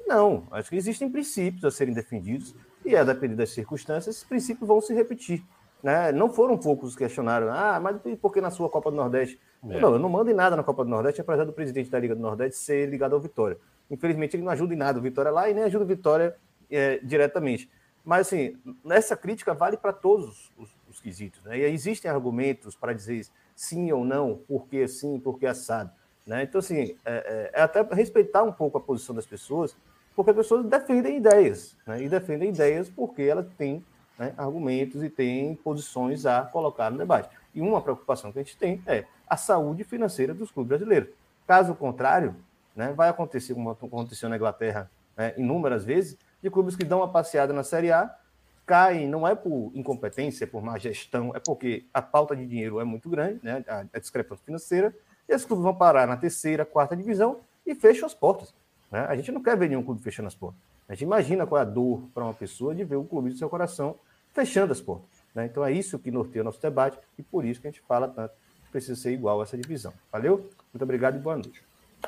Não, acho que existem princípios a serem defendidos e, a depender das circunstâncias, esses princípios vão se repetir. Né? Não foram poucos que questionaram, ah, mas por que na sua Copa do Nordeste? É. Não, eu não mando em nada na Copa do Nordeste, apesar do presidente da Liga do Nordeste ser ligado ao Vitória. Infelizmente, ele não ajuda em nada o Vitória lá e nem ajuda o Vitória é, diretamente. Mas, assim, essa crítica vale para todos os, os quesitos. Né? E existem argumentos para dizer sim ou não, por que sim, por que assado. Né? Então, assim, é, é, é, até respeitar um pouco a posição das pessoas, porque as pessoas defendem ideias, né? e defendem ideias porque elas têm né, argumentos e têm posições a colocar no debate. E uma preocupação que a gente tem é a saúde financeira dos clubes brasileiros. Caso contrário, né, vai acontecer como aconteceu na Inglaterra né, inúmeras vezes, de clubes que dão uma passeada na Série A, caem, não é por incompetência, é por má gestão, é porque a pauta de dinheiro é muito grande, né, a, a discrepância financeira, e esses clubes vão parar na terceira, quarta divisão e fecham as portas. Né? A gente não quer ver nenhum clube fechando as portas. A gente imagina qual é a dor para uma pessoa de ver o clube do seu coração fechando as portas. Né? Então é isso que norteia o nosso debate e por isso que a gente fala tanto que precisa ser igual essa divisão. Valeu? Muito obrigado e boa noite.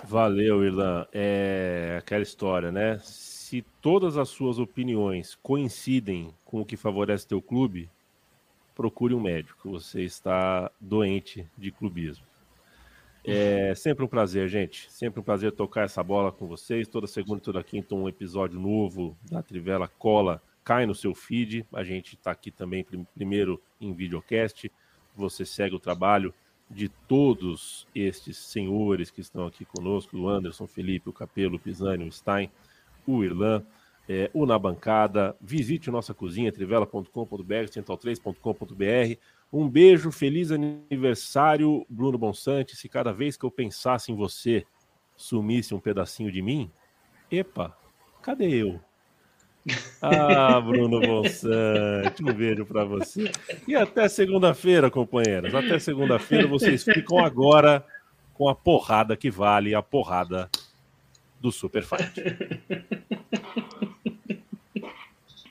Valeu, Irlan. É aquela história, né? Se todas as suas opiniões coincidem com o que favorece teu clube, procure um médico. Você está doente de clubismo. É sempre um prazer, gente. Sempre um prazer tocar essa bola com vocês. Toda segunda e toda quinta, um episódio novo da Trivela Cola cai no seu feed. A gente está aqui também primeiro em videocast. Você segue o trabalho de todos estes senhores que estão aqui conosco: o Anderson, Felipe, o Capelo, o Pisani, o Stein, o Irlan, é, o Na Bancada. Visite nossa cozinha, trivela.com.br, central3.com.br. Um beijo, feliz aniversário, Bruno Bonsante. Se cada vez que eu pensasse em você sumisse um pedacinho de mim, epa, cadê eu? Ah, Bruno Bonsante, um beijo para você. E até segunda-feira, companheiras. Até segunda-feira vocês ficam agora com a porrada que vale a porrada do Super Fight.